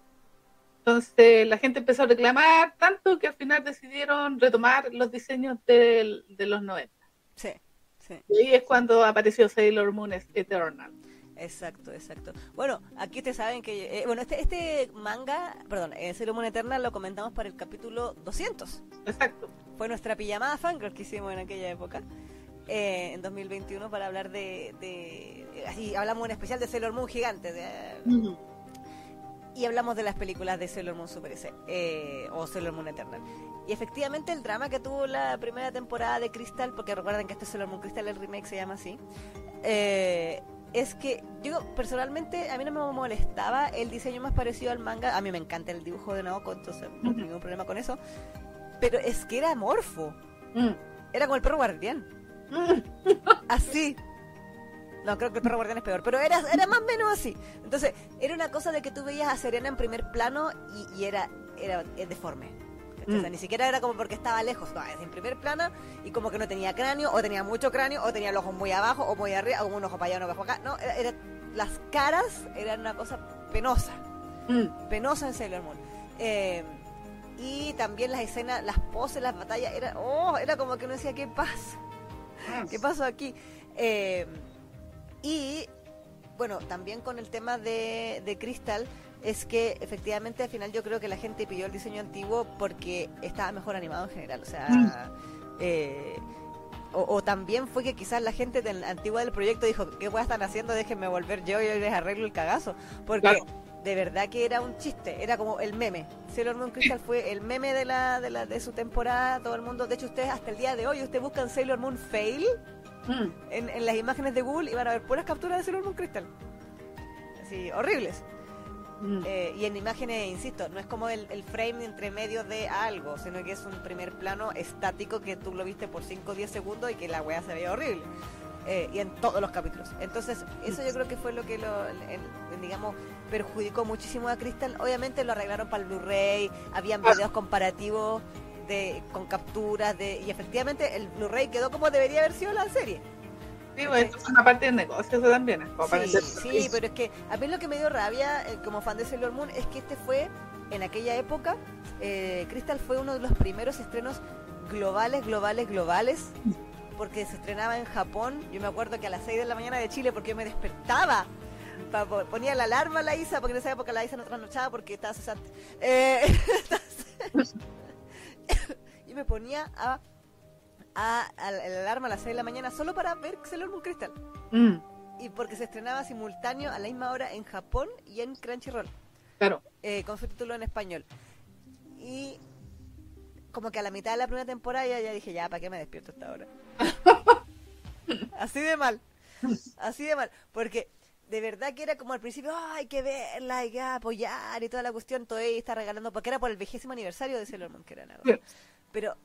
Entonces la gente empezó a reclamar tanto que al final decidieron retomar los diseños de, de los 90. Sí, sí. Y ahí es cuando apareció Sailor Moon Eternal. Exacto, exacto. Bueno, aquí te saben que... Eh, bueno, este, este manga, perdón, eh, Sailor Moon Eternal lo comentamos para el capítulo 200. Exacto. Fue nuestra pijamada fangirl que hicimos en aquella época. Eh, en 2021 para hablar de, de, así hablamos en especial de Sailor Moon gigante de, y hablamos de las películas de Sailor Moon Super S eh, o Sailor Moon Eternal. Y efectivamente el drama que tuvo la primera temporada de Crystal, porque recuerden que este Sailor Moon Crystal, el remake se llama así, eh, es que yo personalmente a mí no me molestaba el diseño más parecido al manga. A mí me encanta el dibujo de Naoko, entonces no tengo ningún problema con eso. Pero es que era morfo. Mm. Era como el perro guardián. Mm. Así. No, creo que el perro guardián es peor, pero era, era más o menos así. Entonces, era una cosa de que tú veías a Serena en primer plano y, era, era deforme. O sea, mm. ni siquiera era como porque estaba lejos, no, es en primer plano y como que no tenía cráneo, o tenía mucho cráneo, o tenía los ojos muy abajo, o muy arriba, o un ojo para allá, uno para acá. No, era, las caras eran una cosa penosa. Mm. Penosa en Sailor Moon. Eh, y también las escenas, las poses, las batallas, era, oh, era como que uno decía, ¿qué pasa? ¿Qué pasó aquí? Eh, y bueno, también con el tema de, de Crystal, es que efectivamente al final yo creo que la gente pidió el diseño antiguo porque estaba mejor animado en general. O sea, mm. eh, o, también fue que quizás la gente del, antigua del proyecto dijo, ¿qué a están haciendo? Déjenme volver yo y les arreglo el cagazo. Porque de verdad que era un chiste, era como el meme. Sailor Moon Crystal fue el meme de la, de la de su temporada, todo el mundo. De hecho, ustedes hasta el día de hoy, ustedes buscan Sailor Moon Fail Mm. En, las imágenes de Google iban a ver puras capturas de Sailor Moon Crystal. Así, horribles. Mm. Eh, y en imágenes, insisto, no es como el, frame entre medio de algo, sino que es un primer plano estático que tú lo viste por 5 o 10 segundos y que la weá se veía horrible. Eh, y en todos los capítulos. Entonces, eso yo creo que fue lo que lo, digamos, perjudicó muchísimo a Crystal. Obviamente lo arreglaron para el Blu-ray, habían ah. videos comparativos de, con capturas de y efectivamente el Blu-ray quedó como debería haber sido la serie. Sí, bueno, es una parte del negocio eso también. sí, pero es que a mí lo que me dio rabia eh, como fan de Sailor Moon es que este fue, en aquella época, eh, Crystal fue uno de los primeros estrenos globales, globales, globales, porque se estrenaba en Japón. Yo me acuerdo que a las 6 de la mañana de Chile, porque yo me despertaba ponía la alarma a la Isa, porque en esa época la Isa no trasnochaba porque estaba cesante. Eh, y me ponía a, a, el alarma a las 6 de la mañana solo para ver Sailor Moon Crystal. Mm. Y porque se estrenaba simultáneo a la misma hora en Japón y en Crunchyroll. Claro. Eh, con su título en español. Y como que a la mitad de la primera temporada ya, ya dije, ya, ¿para qué me despierto esta hora? Así de mal. Así de mal. Porque de verdad que era como al principio, hay que verla, hay que apoyar y toda la cuestión, todo ahí está regalando, porque era por el vigésimo aniversario de Sailor Moon, que era nada. Pero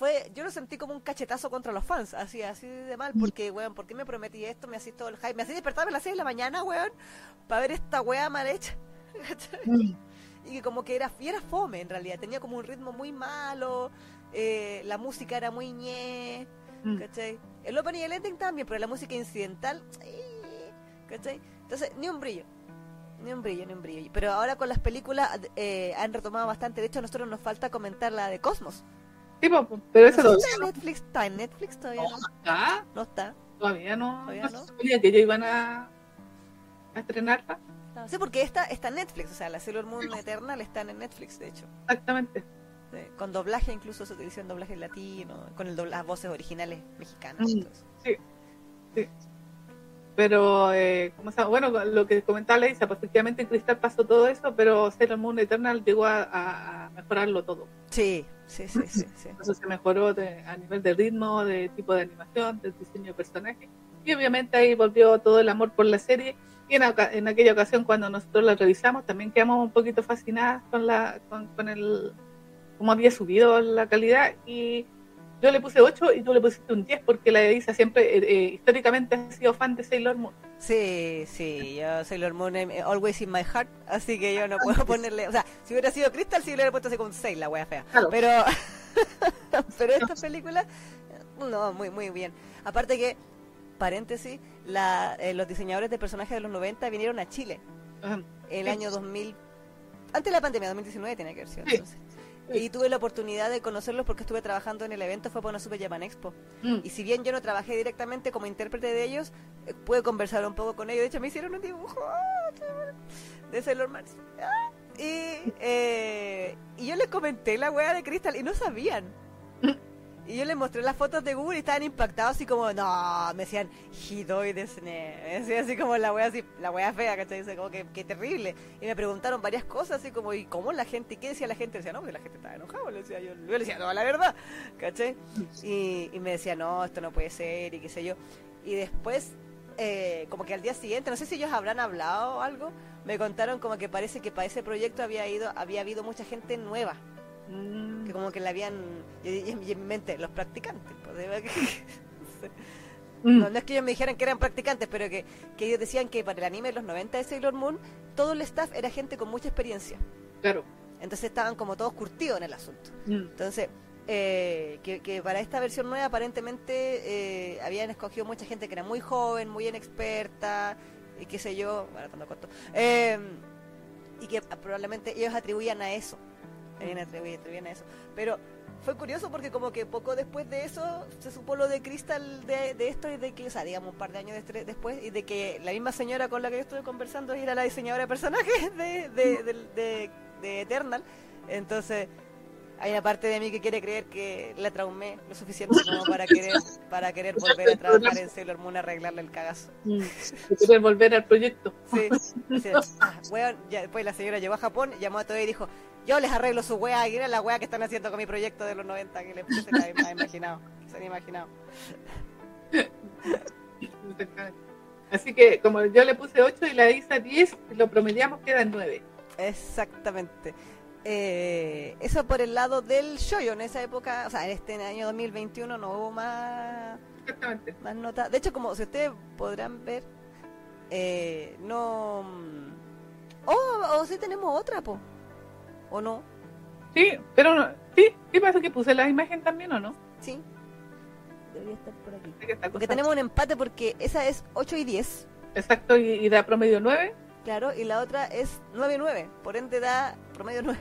fue, yo lo sentí como un cachetazo contra los fans, así, así de mal, porque, weón, ¿por qué me prometí esto? Me hacía todo el hype, me hacía despertarme a las 6 de la mañana, weón, para ver esta weá mal hecha. Y que como que era, y era fome en realidad, tenía como un ritmo muy malo, eh, la música era muy ñe, mm. ¿cachai? El opening y el ending también, pero la música incidental... Entonces, ni un brillo. Ni un brillo, ni un brillo. Pero ahora con las películas eh, han retomado bastante. De hecho, a nosotros nos falta comentar la de Cosmos. Sí, pero eso no está en Netflix, está en Netflix todavía. No, está. No está. Todavía no. Todavía no. Sabía que ellos iban a, a estrenarla. Sí, porque esta está en Netflix. O sea, la Sailor Moon Eternal está en Netflix, de hecho. Exactamente. con doblaje, incluso se utilizó en doblaje latino, con el las voces originales mexicanas. Mm, sí, sí. Pero, eh, como bueno, lo que comentaba Leisa, pues efectivamente en Cristal pasó todo eso, pero Sailor Moon Eternal llegó a, mejorarlo todo. Sí, sí, sí, sí. Eso se mejoró a nivel de ritmo, de tipo de animación, de diseño de personaje. Y obviamente ahí volvió todo el amor por la serie. Y en, en aquella ocasión, cuando nosotros la revisamos, también quedamos un poquito fascinadas con, la, con, con el cómo había subido la calidad. Y yo le puse 8 y tú le pusiste un 10 porque la Elisa siempre, eh, eh, históricamente, ha sido fan de Sailor Moon. Sí, sí, yo Sailor Moon eh, always in my heart, así que yo no puedo ponerle, o sea, si hubiera sido Crystal, sí le hubiera puesto así como un 6, la wea fea. Pero, pero esta película, no, muy, muy bien. Aparte que, paréntesis, la, los diseñadores de personajes de los 90 vinieron a Chile. El año 2000, antes de la pandemia, 2019 tenía que haber sido entonces. Y tuve la oportunidad de conocerlos porque estuve trabajando en el evento, fue para una Super Japan Expo. Mm. Y si bien yo no trabajé directamente como intérprete de ellos, eh, pude conversar un poco con ellos. De hecho, me hicieron un dibujo ah, de Sailor Mars. Ah, y, eh, y yo les comenté la wea de Crystal y no sabían. Y yo les mostré las fotos de Google y estaban impactados así como, no, me decían, Hidoi Me decían así como la wea así, la wea fea, ¿cachai? Dice como que, terrible. Y me preguntaron varias cosas así como, ¿y cómo la gente? ¿Y qué decía la gente? Decía, no, porque la gente estaba enojada. Le decía, yo, yo le decía, no, la verdad, ¿cachai? Y, y me decía, no, esto no puede ser y qué sé yo. Y después, eh, como que al día siguiente, no sé si ellos habrán hablado o algo, me contaron como que parece que para ese proyecto había ido, había habido mucha gente nueva Mm. Que como que la habían. Y, en mi mente, los practicantes. Pues, mm. no, es que ellos me dijeran que eran practicantes, pero que, que, ellos decían que para el anime de los 90 de Sailor Moon, todo el staff era gente con mucha experiencia. Claro. Entonces estaban como todos curtidos en el asunto. Mm. Entonces, eh, que, que, para esta versión nueva aparentemente eh, habían escogido mucha gente que era muy joven, muy inexperta, y qué sé yo, bueno, tanto corto, eh, y que probablemente ellos atribuían a eso bien eso. Pero fue curioso porque como que poco después de eso se supo lo de Crystal de, esto y de que, o sea, digamos un par de años después, y de que la misma señora con la que yo estuve conversando era la diseñadora de personajes de, de, de Eternal. Entonces, hay una parte de mí que quiere creer que la traumé lo suficiente como para querer para querer volver a trabajar en Sailor Moon arreglarle el cagazo. Mm, querer volver al proyecto. Sí. Ah, ya, después la señora llegó a Japón, llamó a todo y dijo, yo les arreglo su wea, y era la wea que están haciendo con mi proyecto de los 90 que les puse la imaginado, se han imaginado. Así que como yo le puse 8 y la Isa 10, lo promediamos quedan 9. Exactamente. Eh, eso por el lado del shoyo. En esa época, o sea, en este año 2021 no hubo más, más notas. De hecho, como si ustedes podrán ver, eh, no. Oh, o si tenemos otra, po. ¿O no? Sí, pero no, sí, ¿qué pasa? ¿Que puse la imagen también o no? Sí. Debería estar por aquí. Porque tenemos un empate porque esa es 8 y 10. Exacto, y, y da promedio 9. Claro, y la otra es 9-9, por ende da promedio 9.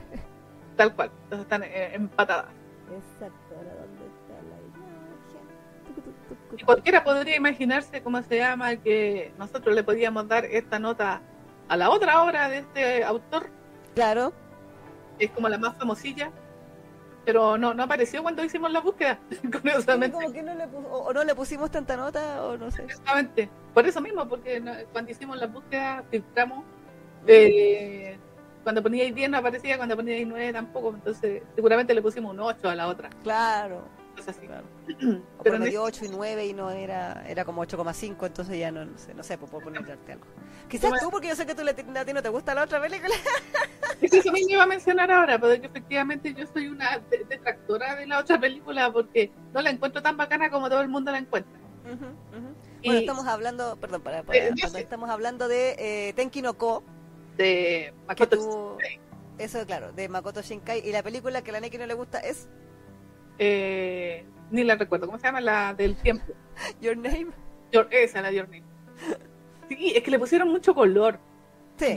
Tal cual, entonces están eh, empatadas. Exacto, ahora dónde está la imagen. Y cualquiera podría imaginarse cómo se llama que nosotros le podíamos dar esta nota a la otra obra de este autor. Claro. Es como la más famosilla, pero no, no apareció cuando hicimos la búsqueda, curiosamente. Como que no le o, no le pusimos tanta nota, o no sé. Exactamente. Por eso mismo, porque cuando hicimos la búsqueda, filtramos. Eh, cuando poníais 10 no aparecía, cuando poníais 9 tampoco. Entonces, seguramente le pusimos un 8 a la otra. Claro. así. Claro. Pero me dio 8 y 9 y no era era como 8,5, entonces ya no, no sé, no sé, pues puedo ponerte algo. Quizás tú, porque yo sé que tú, a ti no te gusta la otra película. Eso me iba a mencionar ahora, porque efectivamente yo soy una detractora de la otra película porque no la encuentro tan bacana como todo el mundo la encuentra. Bueno, estamos hablando, perdón, para, eh, estamos hablando de eh, Tenki no Ko. De Makoto Shinkai. Eso, claro, de Makoto Shinkai. Y la película que a la Neki no le gusta es... Eh, ni la recuerdo, ¿cómo se llama? La del tiempo. Your Name. Your, esa, la Your Name. Sí, es que le pusieron mucho color. Sí.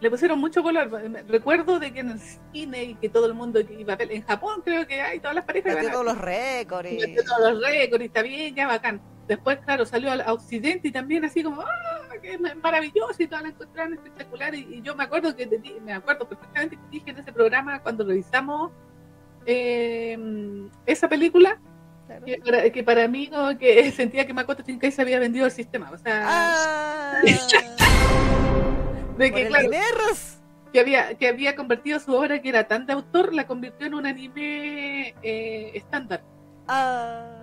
le pusieron mucho color. Recuerdo de que en el cine y que todo el mundo iba a ver, en Japón creo que hay todas las parejas. Metió todos los récords. Y... todos los récords y está bien, ya bacán. Después, claro, salió a Occidente y también así como, ¡ah! que es maravilloso! Y todas la encontraron espectacular. Y, yo me acuerdo que me acuerdo perfectamente que dije en ese programa cuando revisamos eh, esa película que, para, mí que sentía que Makoto Shinkai se había vendido el sistema. O sea, ah, de que, claro, que había, que había convertido su obra que era tan de autor, la convirtió en un anime eh, estándar. Ah.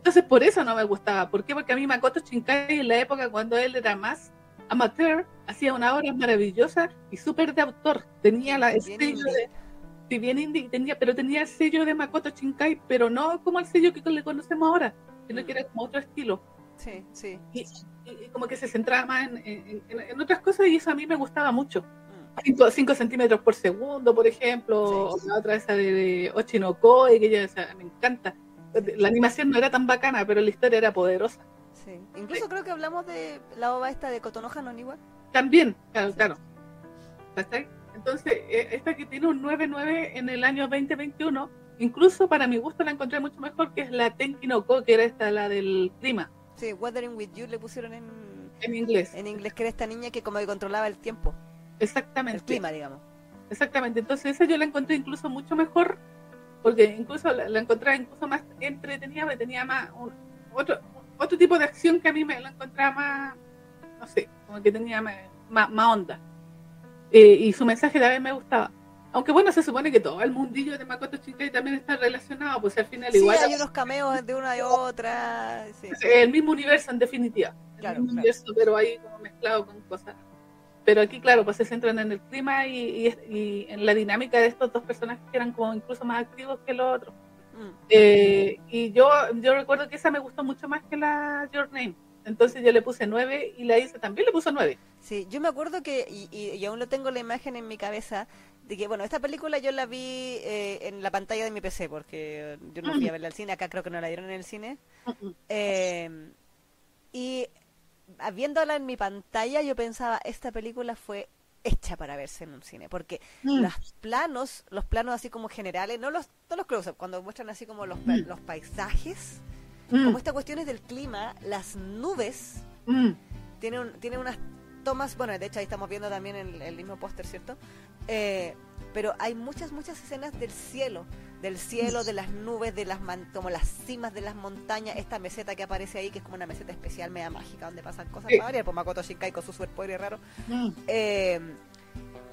Entonces por eso no me gustaba. ¿Por qué? Porque a mí Makoto Shinkai en la época cuando él era más amateur, hacía una obra maravillosa y súper de autor. Tenía la estilo de si bien indie tenía, pero tenía el sello de Makoto Shinkai, pero no como el sello que le conocemos ahora, sino que era como otro estilo. Sí, sí. Y, como que se centraba más en, otras cosas y eso a mí me gustaba mucho. 5 centímetros por segundo, por ejemplo, la otra esa de, de Ochinokoi, que ya me encanta. La animación no era tan bacana, pero la historia era poderosa. Sí. Incluso creo que hablamos de la ova esta de Kotonoha no igual. También, claro, claro. Entonces, e, esta que tiene un 9-9 en el año 2021, incluso para mi gusto la encontré mucho mejor que es la Tenki no Ko, que era esta, la del clima. Sí, Weathering with You le pusieron en, en inglés. En inglés, que era esta niña que como que controlaba el tiempo. Exactamente. El clima, digamos. Exactamente. Entonces, esa yo la encontré incluso mucho mejor, porque incluso la, encontraba incluso más entretenida, porque tenía más otro, otro tipo de acción que a mí me la encontraba más, no sé, como que tenía más, más onda. Eh, y su mensaje también me gustaba. Aunque bueno, se supone que todo el mundillo de Makoto Shinkai también está relacionado, pues al final sí, igual... hay unos cameos de una y otra. Sí. El mismo universo en definitiva. el mismo universo, pero ahí como mezclado con cosas. Pero aquí, claro, pues se centran en el clima y, y, en la dinámica de estos dos personajes que eran como incluso más activos que los otros. Mm. Eh, y yo, yo recuerdo que esa me gustó mucho más que la Your Name. Entonces yo le puse 9 y la hice también le puso 9. Sí, yo me acuerdo que, y, y, aún lo tengo la imagen en mi cabeza, de que, bueno, esta película yo la vi eh, en la pantalla de mi PC, porque yo no fui a verla al cine, acá creo que no la dieron en el cine. Eh, y viéndola en mi pantalla, yo pensaba, esta película fue hecha para verse en un cine, porque mm. los planos, los planos así como generales, no los, no los close cuando muestran así como los, mm. los paisajes, Mm. Como esta cuestión es del clima, las nubes mm. tienen, tienen unas tomas, bueno, de hecho ahí estamos viendo también el, el mismo póster, ¿cierto? Eh, pero hay muchas, muchas escenas del cielo, del cielo, de las nubes, de las como las cimas de las montañas, esta meseta que aparece ahí, que es como una meseta especial, media mágica, donde pasan cosas para variar, por Makoto Shinkai con su superpoder raro. Mm. Eh,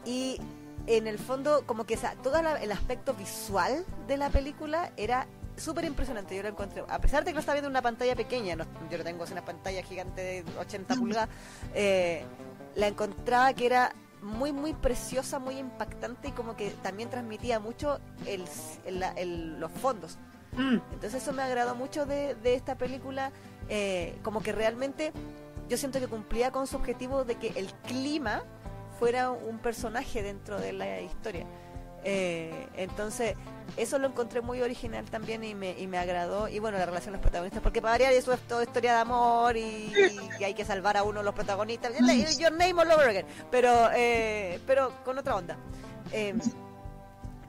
y en el fondo, como que todo el aspecto visual de la película era súper impresionante, yo lo encontré. A pesar de que lo estaba viendo en una pantalla pequeña, yo lo tengo en una pantalla gigante de 80 pulgadas, eh, la encontraba que era muy, muy preciosa, muy impactante y como que también transmitía mucho el, los fondos. Mm. Entonces eso me agradó mucho de, esta película, eh, como que realmente yo siento que cumplía con su objetivo de que el clima fuera un personaje dentro de la historia. Eh, entonces, eso lo encontré muy original también y me, y me agradó. Y bueno, la relación de los protagonistas, porque para variar eso es toda historia de amor y, hay que salvar a uno de los protagonistas. Your name all over again. Pero, eh, pero con otra onda. Eh,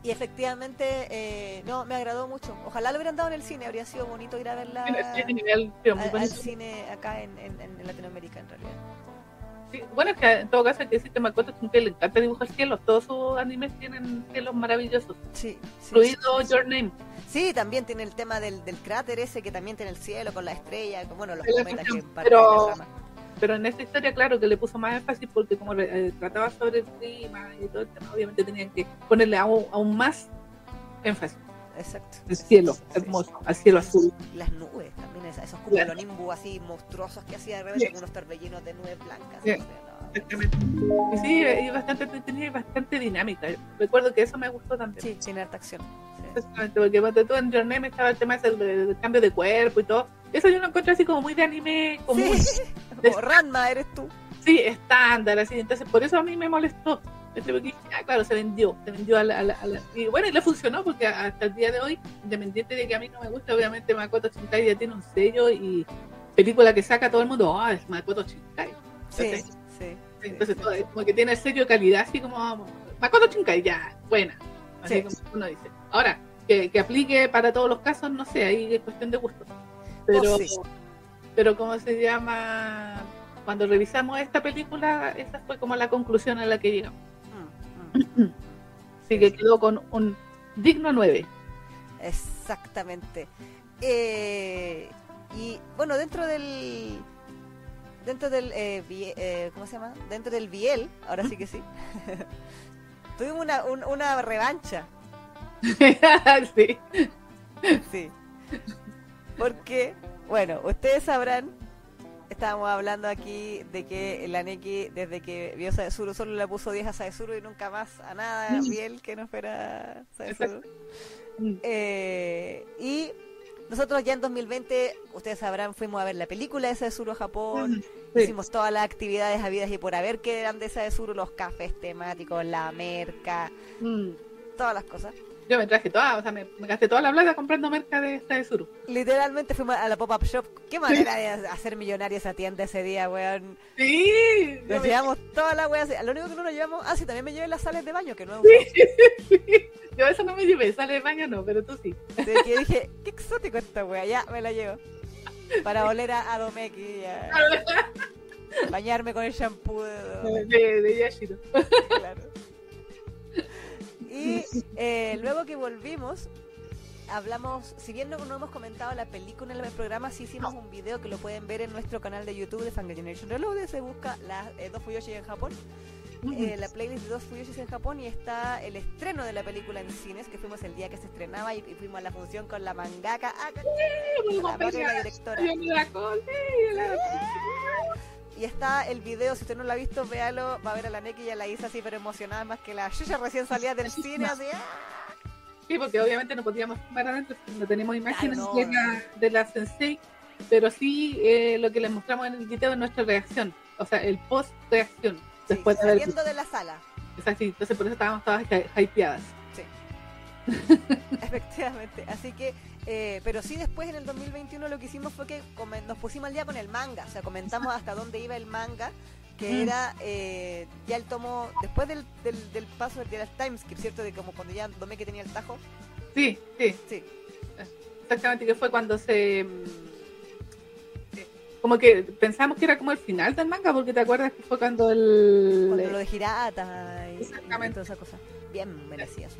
y efectivamente, eh, no, me agradó mucho. Ojalá lo hubieran dado en el cine, habría sido bonito ir a verla al, cine acá en, en Latinoamérica en realidad bueno, es que en todo caso hay que Makoto que le encanta dibujar cielos. Todos sus animes tienen cielos maravillosos. Sí. incluido Your Name. Sí, también tiene el tema del, del, cráter ese que también tiene el cielo con la estrella, bueno, los cometas que pero, pero en esta historia, claro, que le puso más énfasis porque como eh, trataba sobre el clima y todo el tema, obviamente tenían que ponerle aún, aún más énfasis. Exacto. El cielo, hermoso, al cielo azul. Las nubes también, esos cumulonimbus así monstruosos que hacía de repente con unos torbellinos de nubes blancas. Exactamente. Y sí, es bastante entretenida y bastante dinámica. Recuerdo que eso me gustó también. Sí, sin harta acción. Exactamente, porque cuando tú en Your Name estaba el tema del, cambio de cuerpo y todo. Eso yo lo encuentro así como muy de anime. Como, sí. como Ranma, eres tú. Sí, estándar, así. Entonces, por eso a mí me molestó ah, claro, se vendió, se vendió a la, y bueno, y le funcionó porque hasta el día de hoy, independiente de que a mí no me gusta, obviamente Makoto Shinkai ya tiene un sello y película que saca todo el mundo, ah, es Makoto Shinkai. Sí, sí. Entonces, todo, como que tiene el sello de calidad, así como Makoto Shinkai, ya, buena. Así como uno dice. Ahora, que, que, aplique para todos los casos, no sé, ahí es cuestión de gusto. Pero, oh, pero ¿cómo se llama? Cuando revisamos esta película, esa fue como la conclusión a la que llegamos. Así que quedó con un digno 9. Exactamente. Eh, y bueno, dentro del dentro del eh, eh, ¿cómo se llama? Dentro del Biel, ahora sí que sí. Tuvimos una, una revancha. sí. Sí. Porque, bueno, ustedes sabrán, estábamos hablando aquí de que la Neki, desde que vio Saezuru, solo le puso 10 a Saezuru y nunca más a nada bien que no fuera Saezuru. Eh, y nosotros ya en 2020, ustedes sabrán, fuimos a ver la película de Saezuru a Japón. Sí. Hicimos todas las actividades habidas y por haber que eran de Saezuru, los cafés temáticos, la merca, Mm. todas las cosas. Yo me traje toda, o sea, me, me gasté toda la plata comprando merca de esta de Suru. Literalmente fuimos a la pop-up shop. Qué manera de hacer millonaria esa tienda ese día, weón. Sí, Nos me- llevamos toda la así. Lo único que no nos llevamos. Ah, sí, también me llevé las sales de baño, que no yo eso no me llevé, sale de baño no, pero tú sí. De que dije, qué exótico esta wea. Ya, me la llevo. Para oler a, a Domeki. ya. Bañarme con el shampoo de, De, de Yashiro. claro. Y eh, luego que volvimos, hablamos, si bien no, no hemos comentado la película en el programa, sí hicimos un video que lo pueden ver en nuestro canal de YouTube de Fanga Generation Reloaded. Se busca las eh, dos Fuyoshi en Japón, eh, la playlist de dos Fuyoshis en Japón y está el estreno de la película en cines, que fuimos el día que se estrenaba y, y fuimos a la función con la mangaka, ah, con la la directora. Y está el video, si usted no lo ha visto, véalo, va a ver a la Neki y a la Isa así, pero emocionada más que la Yuya recién salía del cine, así, ¡ah! Sí, porque obviamente no podíamos filmar adentro, no tenemos imágenes no, de, la, de la Sensei, pero sí eh, lo que les mostramos en el video es nuestra reacción, o sea, el post-reacción. Sí, Después de haber saliendo de la sala. Es así, entonces por eso estábamos todas hy- hypeadas. Sí. Efectivamente. Así que, eh, pero sí después en el 2021 lo que hicimos fue que nos pusimos al día con el manga. O sea, comentamos hasta dónde iba el manga, que Mm. era eh, ya el tomo, después del, del, del paso del del timeskip, ¿cierto? De como cuando ya Domeke tenía el tajo. Sí, sí, Sí. exactamente, que fue cuando se... mm, eh, Como que pensamos que era como el final del manga, porque te acuerdas que fue cuando el... Cuando lo de Hirata y, y Exactamente. toda esa cosa. Bien merecía su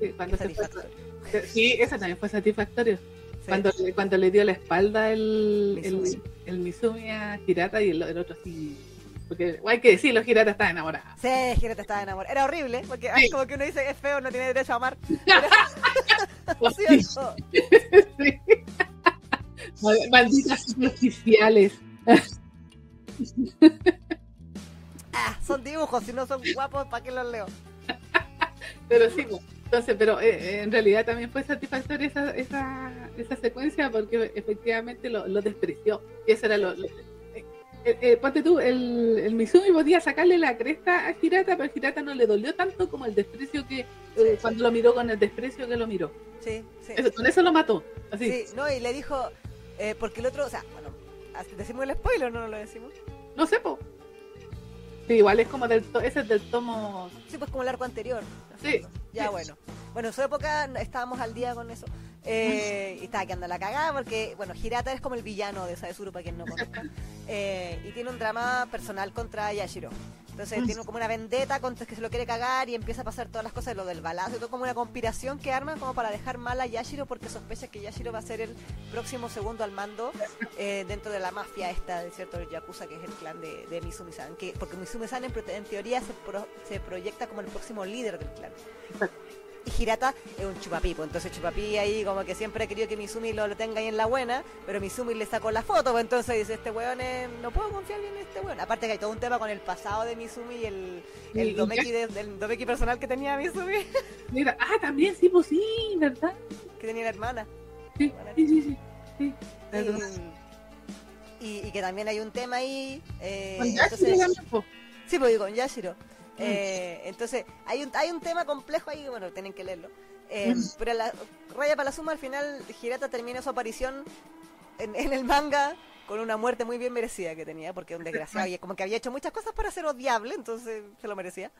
sí, cuando se fue-. Sí, eso también fue satisfactorio. Sí. Cuando, cuando le dio la espalda el Mizumi. el, el Mizumi a Hirata y el, el otro así. Porque hay que decirlo, Hirata estaba enamorada. Sí, Hirata estaba enamorado. Era horrible, porque Sí. como que uno dice es feo, no tiene derecho a amar. Sí. Sí. Mal- Malditas superficiales. Ah, son dibujos, si no son guapos, ¿para qué los leo? Pero sí, pues, entonces, pero eh, eh, en realidad también fue satisfactoria esa, esa, esa secuencia porque efectivamente lo, lo despreció. Y eso era lo. lo- eh, eh, ponte tú, el, el Mizumi podía sacarle la cresta a Hirata, pero a Hirata no le dolió tanto como el desprecio que. cuando lo miró con el desprecio que lo miró. Sí, sí. Eso- con eso lo mató. Así. Sí, no, y le dijo, eh, porque el otro, o sea, bueno, decimos el spoiler, no, no lo decimos. No sé, po. Sí, igual es como del to- ese es del tomo. Sí, pues como el arco anterior. Sí, Ya, bueno. Bueno, en su época estábamos al día con eso. Eh, y estaba quedando la cagada porque, bueno, Hirata es como el villano de Saezuru, para quien no conozca. Eh, y tiene un drama personal contra Yashiro. Entonces Mm. tiene como una vendetta contra que se lo quiere cagar y empieza a pasar todas las cosas de lo del balazo y todo como una conspiración que arman como para dejar mal a Yashiro porque sospecha que Yashiro va a ser el próximo segundo al mando eh, dentro de la mafia esta, de cierto, el Yakuza, que es el clan de, de Mizumi-san. Que, porque Mizumi-san en, en teoría se, pro- se proyecta como el próximo líder del clan. Y Hirata es un chupapipo, entonces Chupapi ahí como que siempre ha querido que Mizumi lo, lo tenga ahí en la buena, pero Mizumi le sacó la foto, pues entonces dice, este weón es- no puedo confiar bien en este weón. Aparte que hay todo un tema con el pasado de Mizumi y el, el y Domeki, de- Domeki personal que tenía Mizumi, Mira, ah, también, sí, pues sí, ¿verdad? que tenía la hermana. Sí, sí, sí, sí. Y, y- y que también hay un tema ahí. eh, Con Yashiro entonces- también, po. Sí, pues con Yashiro. Eh, entonces, hay un, hay un tema complejo ahí, bueno, tienen que leerlo. Eh. Pero la, raya para la suma, al final, Hirata termina su aparición en, en el manga con una muerte muy bien merecida que tenía, porque un desgraciado, y como que había hecho muchas cosas para ser odiable, entonces se lo merecía.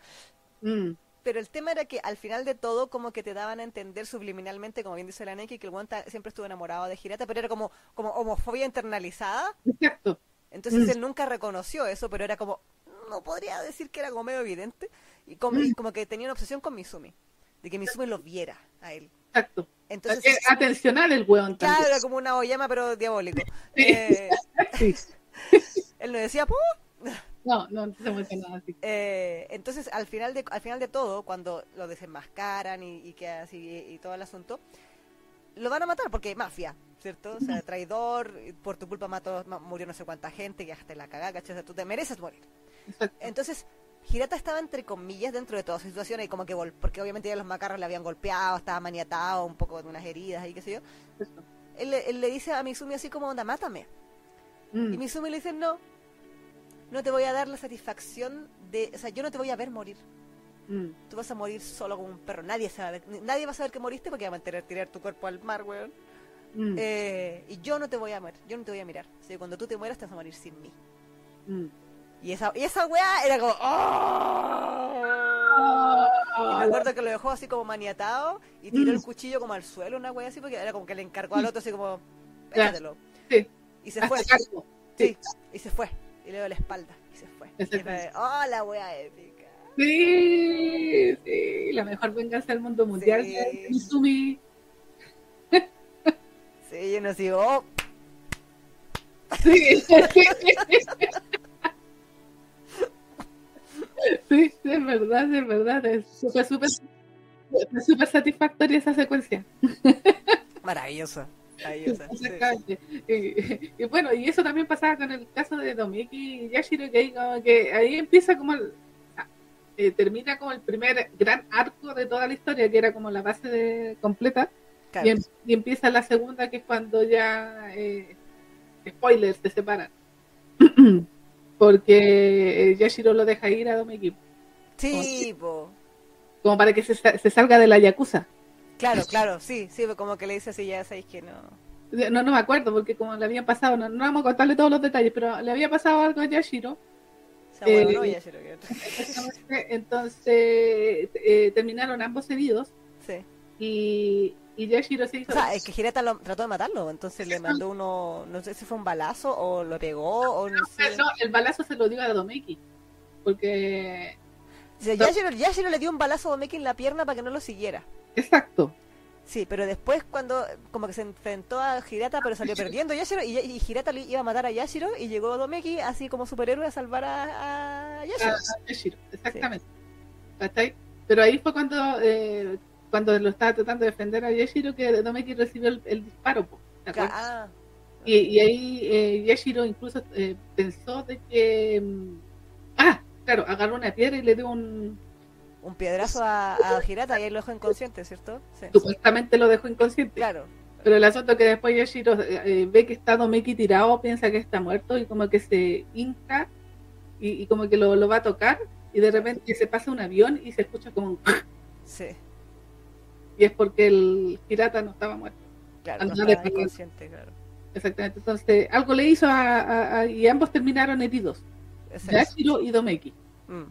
Mm, Pero el tema era que al final de todo, como que te daban a entender subliminalmente, como bien dice la Neki, que el guanta siempre estuvo enamorado de Hirata, pero era como, como homofobia internalizada. Exacto. Entonces Mm. él nunca reconoció eso, pero era como, no podría decir que era como medio evidente. Y como, y como que tenía una obsesión con Mizumi, de que Mizumi lo viera a él. Exacto. Entonces, Eh, atencional el weón claro, también. era como una oyama, pero diabólico. Sí. Eh, Sí. él no decía, "Puh". No, no, no se muestra nada así. Eh, entonces al final de al final de todo, cuando lo desenmascaran y, y que así y, todo el asunto, lo van a matar porque mafia. ¿cierto? O sea, traidor, por tu culpa mató, ma- murió no sé cuánta gente, que hasta la cagada, ¿cachai? O sea, tú te mereces morir. Exacto. Entonces, Hirata estaba entre comillas dentro de toda su situación y como que, porque obviamente ya los macarros le habían golpeado, estaba maniatado, un poco de unas heridas y qué sé yo. Él, le- él le dice a Mizumi así como, onda, mátame. Y Mm, Mizumi le dice, no, no te voy a dar la satisfacción de, o sea, yo no te voy a ver morir. mm, Tú vas a morir solo como un perro. Nadie se va a ver- nadie va a saber que moriste porque va a mantener tirar tu cuerpo al mar, weón. mm, Eh, y yo no te voy a ver, yo no te voy a mirar. Así que cuando tú te mueras te vas a morir sin mí. Mm. Y esa, y esa weá era como. ¡Oh! Y me acuerdo que lo dejó así como maniatado y tiró el cuchillo como al suelo, una weá así, porque era como que le encargó al otro así como. Pégatelo. Sí. Y se fue. Sí, y se fue. Y le dio la espalda y se fue. Y Exactamente. fue, ¡Oh, la weá épica! Sí, sí, la mejor venganza del mundo mundial Sí. de Izumi. Sí, yo no sigo. Sí. Sí, es verdad, es verdad. Es súper, súper, súper satisfactoria esa secuencia. Maravillosa. Maravillosa. sí. Y, y bueno, y eso también pasaba con el caso de Domiki y Yashiro, que ahí, como que ahí empieza como el, eh, termina como el primer gran arco de toda la historia, que era como la base de, completa, Claro. y, em- y empieza la segunda, que es cuando ya, eh, spoilers, se separan. Porque eh, Yashiro lo deja ir a Domiki, Sí, po. como para que se, sa- se salga de la Yakuza. Claro, claro, sí, sí, como que le dice así, ya sabéis que no. No, no me acuerdo, porque como le habían pasado, no, no vamos a contarle todos los detalles, pero le había pasado algo a Yashiro. Eh, no, ya se lo quiero. Exactamente, Entonces eh, terminaron ambos heridos. Y, y Yashiro se hizo. O sea, es que Hirata lo, trató de matarlo, entonces le mandó uno, no sé si fue un balazo o lo pegó o no sé. No, el balazo se lo dio a Domeki. Porque. O sea, Yashiro, Yashiro le dio un balazo a Domeki en la pierna para que no lo siguiera. Exacto. Sí, pero después cuando como que se enfrentó a Hirata pero salió perdiendo Yashiro y, y Hirata le iba a matar a Yashiro y llegó Domeki así como superhéroe a salvar a, Yashiro. a Yashiro, exactamente. Pero ahí fue cuando eh, cuando lo estaba tratando de defender a Yashiro que Domeki recibió el, el disparo. ¿te? Ah, Y, y ahí eh, Yashiro incluso eh, pensó de que. mm, Ah, claro, agarró una piedra y le dio un. un piedrazo a, a Hirata y ahí lo dejó inconsciente, ¿cierto? Sí. Supuestamente lo dejó inconsciente. Claro. Pero el asunto es que después Yashiro eh, eh, ve que está Domeki tirado, piensa que está muerto y como que se hinca y, y como que lo, lo va a tocar y de repente se pasa un avión y se escucha como un... Sí, y es porque el pirata no estaba muerto. claro, no estaba inconsciente, claro. Exactamente. Entonces algo le hizo a, a- a- y ambos terminaron heridos. Yashiro y Domeki. Mm.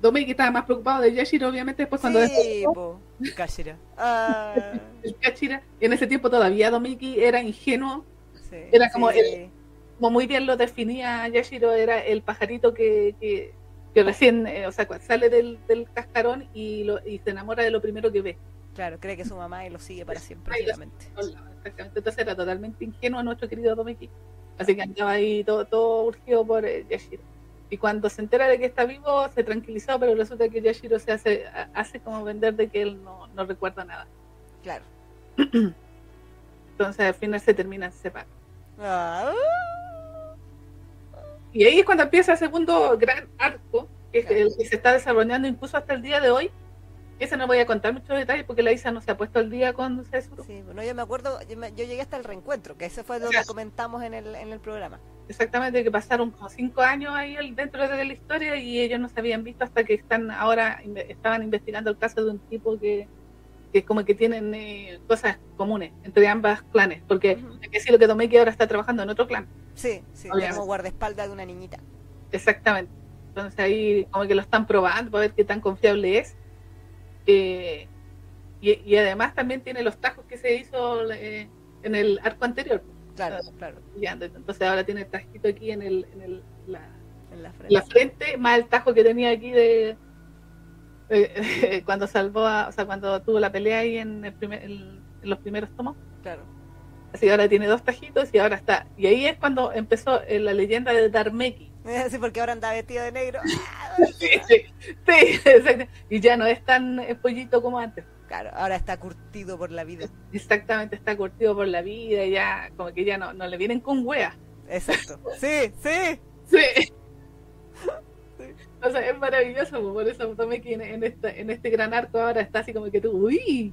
Domeki estaba más preocupado de Yashiro obviamente después cuando Sí, despertó. Kashira. Ah, el Yashira, en ese tiempo todavía Domeki era ingenuo sí, Era como sí, el- como muy bien lo definía Yashiro, era el pajarito que, que, que recién, eh, o sea, sale del, del cascarón y, lo, y se enamora de lo primero que ve. Claro, cree que su mamá y lo sigue para siempre, ciegamente. Exactamente. Entonces era totalmente ingenuo nuestro querido Domeki. Así que andaba ahí todo, todo urgido por eh, Yashiro. Y cuando se entera de que está vivo, se tranquilizó, pero resulta que Yashiro se hace, a- hace como vender de que él no, no recuerda nada. Claro. Entonces al final se terminan separando. Ah, Y ahí es cuando empieza el segundo gran arco, que es Claro. el que se está desarrollando incluso hasta el día de hoy. Ese no voy a contar muchos detalles porque la Isa no se ha puesto al día con Cesuro. sí, bueno, yo me acuerdo, yo, me- yo llegué hasta el reencuentro, que ese fue lo que Ya. comentamos en el, en el programa. Exactamente, que pasaron como cinco años ahí dentro de la historia y ellos no se habían visto hasta que están ahora estaban investigando el caso de un tipo que, que como que tienen eh, cosas comunes entre ambas clanes. Porque hay que decir lo que Domeki ahora está trabajando en otro clan. Sí, sí, Obviamente. como guardaespaldas de una niñita. Exactamente. Entonces ahí como que lo están probando para ver qué tan confiable es. Eh, y, y además también tiene los tajos que se hizo eh, en el arco anterior. Claro, claro, pillando. Entonces ahora tiene el tajito aquí en, el, en el, la, en la frente. la frente, más el tajo que tenía aquí de eh, cuando salvó, a- o sea, cuando tuvo la pelea ahí en, el primer- en- los primeros tomos. Claro. Así ahora tiene dos tajitos y ahora está. Y ahí es cuando empezó eh, la leyenda de Darmeki. Sí, porque ahora anda vestido de negro. Sí, sí, sí, exacto. Y ya no es tan pollito como antes. Claro, ahora está curtido por la vida. Exactamente, está curtido por la vida y ya, como que ya no, no le vienen con weas. Exacto. Sí, sí. Sí. O sea, es maravilloso, pues, por eso que en, este, en este gran arco ahora está así como que tú, uy.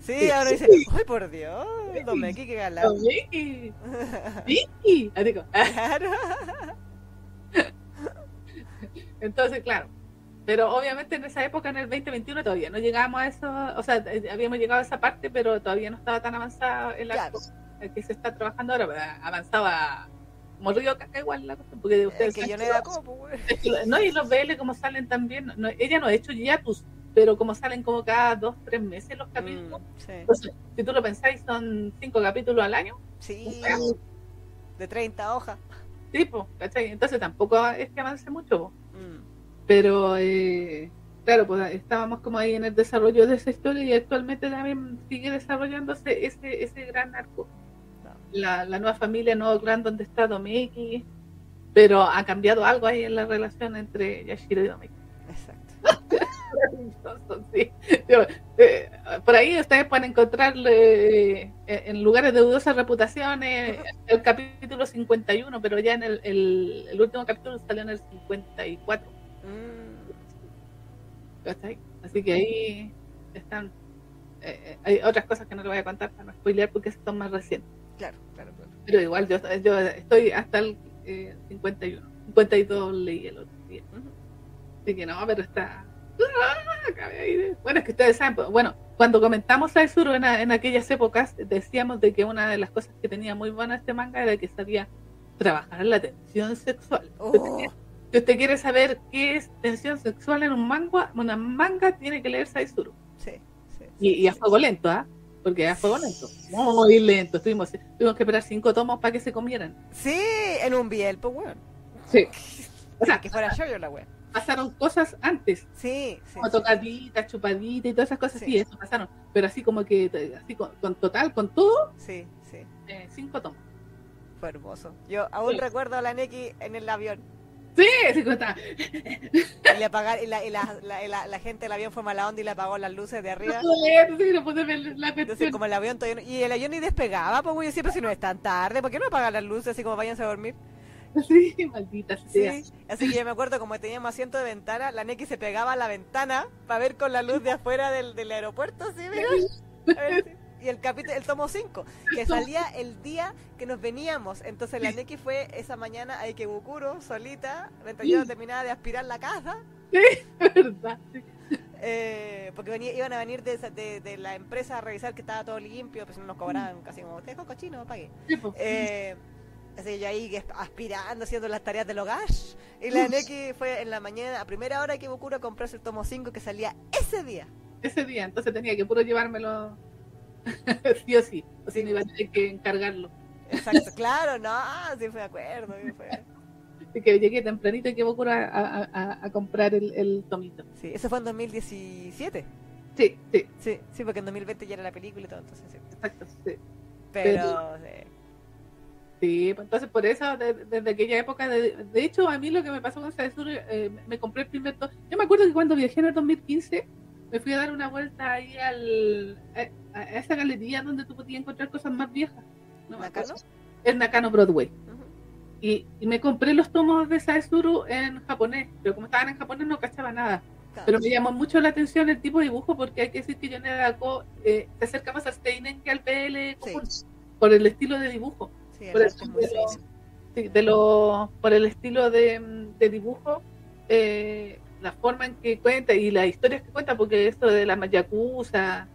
Sí, ahora dice, ¡ay por Dios! Domeki, qué galán. Domeki. Sí. Así como, Claro. Entonces, claro. Pero obviamente en esa época, en el 2021, todavía no llegábamos a eso. O sea, eh, habíamos llegado a esa parte, pero todavía no estaba tan avanzado el Claro. arco el que se está trabajando ahora. Avanzaba como río caca igual la cuestión, porque Es ustedes que saben yo no que era como, es que No, y los BL como salen también, no, ella no ha hecho hiatus, pero como salen como cada dos, tres meses los capítulos, Mm, sí. entonces, si tú lo pensáis, son cinco capítulos al año, Sí, de 30 hojas. tipo, ¿cachai? Entonces tampoco es que avance mucho. Mm, pero eh, claro, pues estábamos como ahí en el desarrollo de esa historia y actualmente también sigue desarrollándose ese, ese gran arco. La, la nueva familia, el nuevo clan donde está Domeki, pero ha cambiado algo ahí en la relación entre Yashiro y Domeki. Exacto. Maravilloso, sí. Yo, eh, por ahí ustedes pueden encontrar eh, en lugares de dudosas reputaciones el capítulo 51, pero ya en el, el, el último capítulo salió en el 54. Mm. Así que ahí están. eh, eh, hay otras cosas que no le voy a contar para no spoilear porque son más recientes. Claro, claro, claro. Pero igual yo, yo estoy hasta el eh, 51. 52 leí el otro día. Así que no, pero está. ¡Ah! Bueno, es que ustedes saben, pues, bueno, cuando comentamos a Sur en, en aquellas épocas, decíamos de que una de las cosas que tenía muy buena este manga era que sabía trabajar la tensión sexual. Si usted Oh, quiere- Si usted quiere saber qué es tensión sexual en un manga, una manga tiene que leer Saizuru. sí, sí. Y, y a fuego lento, ¿ah? Porque a fuego lento. Muy lento. Tuvimos, tuvimos que esperar cinco tomos para que se comieran. Sí, en un biel, pues, weón. Sí. O sea, que fuera yo yo la weón. pasaron cosas antes. Sí, sí. como sí. tocaditas, chupaditas y todas esas cosas, Sí. sí, eso pasaron. Pero así como que, así con, con total, con todo, Sí, sí. eh, cinco tomos. Fue hermoso. Yo aún recuerdo a la Neki en el avión. Sí, así como está. Y, le apagar, y, la, y la, la, la- gente del avión fue mala onda y le apagó las luces de arriba. No pude leer, sí, no pude ver la Entonces, como el avión todavía no- Y el avión ni despegaba, pues, güey. Siempre si no es tan tarde, ¿por qué no apagan las luces así como váyanse a dormir? Sí, maldita Sí. Así que yo me acuerdo, como teníamos asiento de ventana, la Neki se pegaba a la ventana para ver con la luz de afuera del, del aeropuerto, ¿sí? Mira. A ver, sí. Y el capítulo, el tomo 5, que salía el día que nos veníamos. Entonces la Neki fue esa mañana a Ikebukuro, solita, mientras yo terminaba de aspirar la casa. ¿Verdad? Sí. Eh, porque venía- iban a venir de, de, de la empresa a revisar que estaba todo limpio, pues no nos cobraban casi como, te dejo cochino, pague. Sí, pues. Eh, así yo ahí aspirando, haciendo las tareas del hogar. Y la Neki fue en la mañana, a primera hora que Bukuro a comprarse el tomo 5 que salía ese día. Ese día, entonces tenía que puro llevármelo sí o sí. O si no iba a tener que encargarlo. Exacto, claro, no, sí fue de acuerdo. sí fue. Así que llegué tempranito y que voy a, a, comprar el, el tomito. Sí, eso fue en 2017. Sí, sí, Sí, sí, porque en 2020 ya era la película y todo, entonces sí. exacto. Sí. Pero, sí. Sí, pues entonces por eso, de- desde aquella época, de, de hecho, a mí lo que me pasó con Saizuru, eh, me compré el primer. Yo me acuerdo que cuando viajé en el 2015, me fui a dar una vuelta ahí al, a, a esa galería donde tú podías encontrar cosas más viejas. No. ¿Nakano? Es Nakano Broadway. Ujú. Y, y me compré los tomos de Saizuru en japonés, pero como estaban en japonés no cachaba nada. Claro. Pero me llamó mucho la atención el tipo de dibujo porque hay que decir que Yoneda Dako eh, se acerca más a Steinen que al PL común, por el estilo de dibujo. Sí, el por muy de lo-. Sí, de lo, por el estilo de, de dibujo, eh, la forma en que cuenta y las historias que cuenta, porque esto de la Yakuza,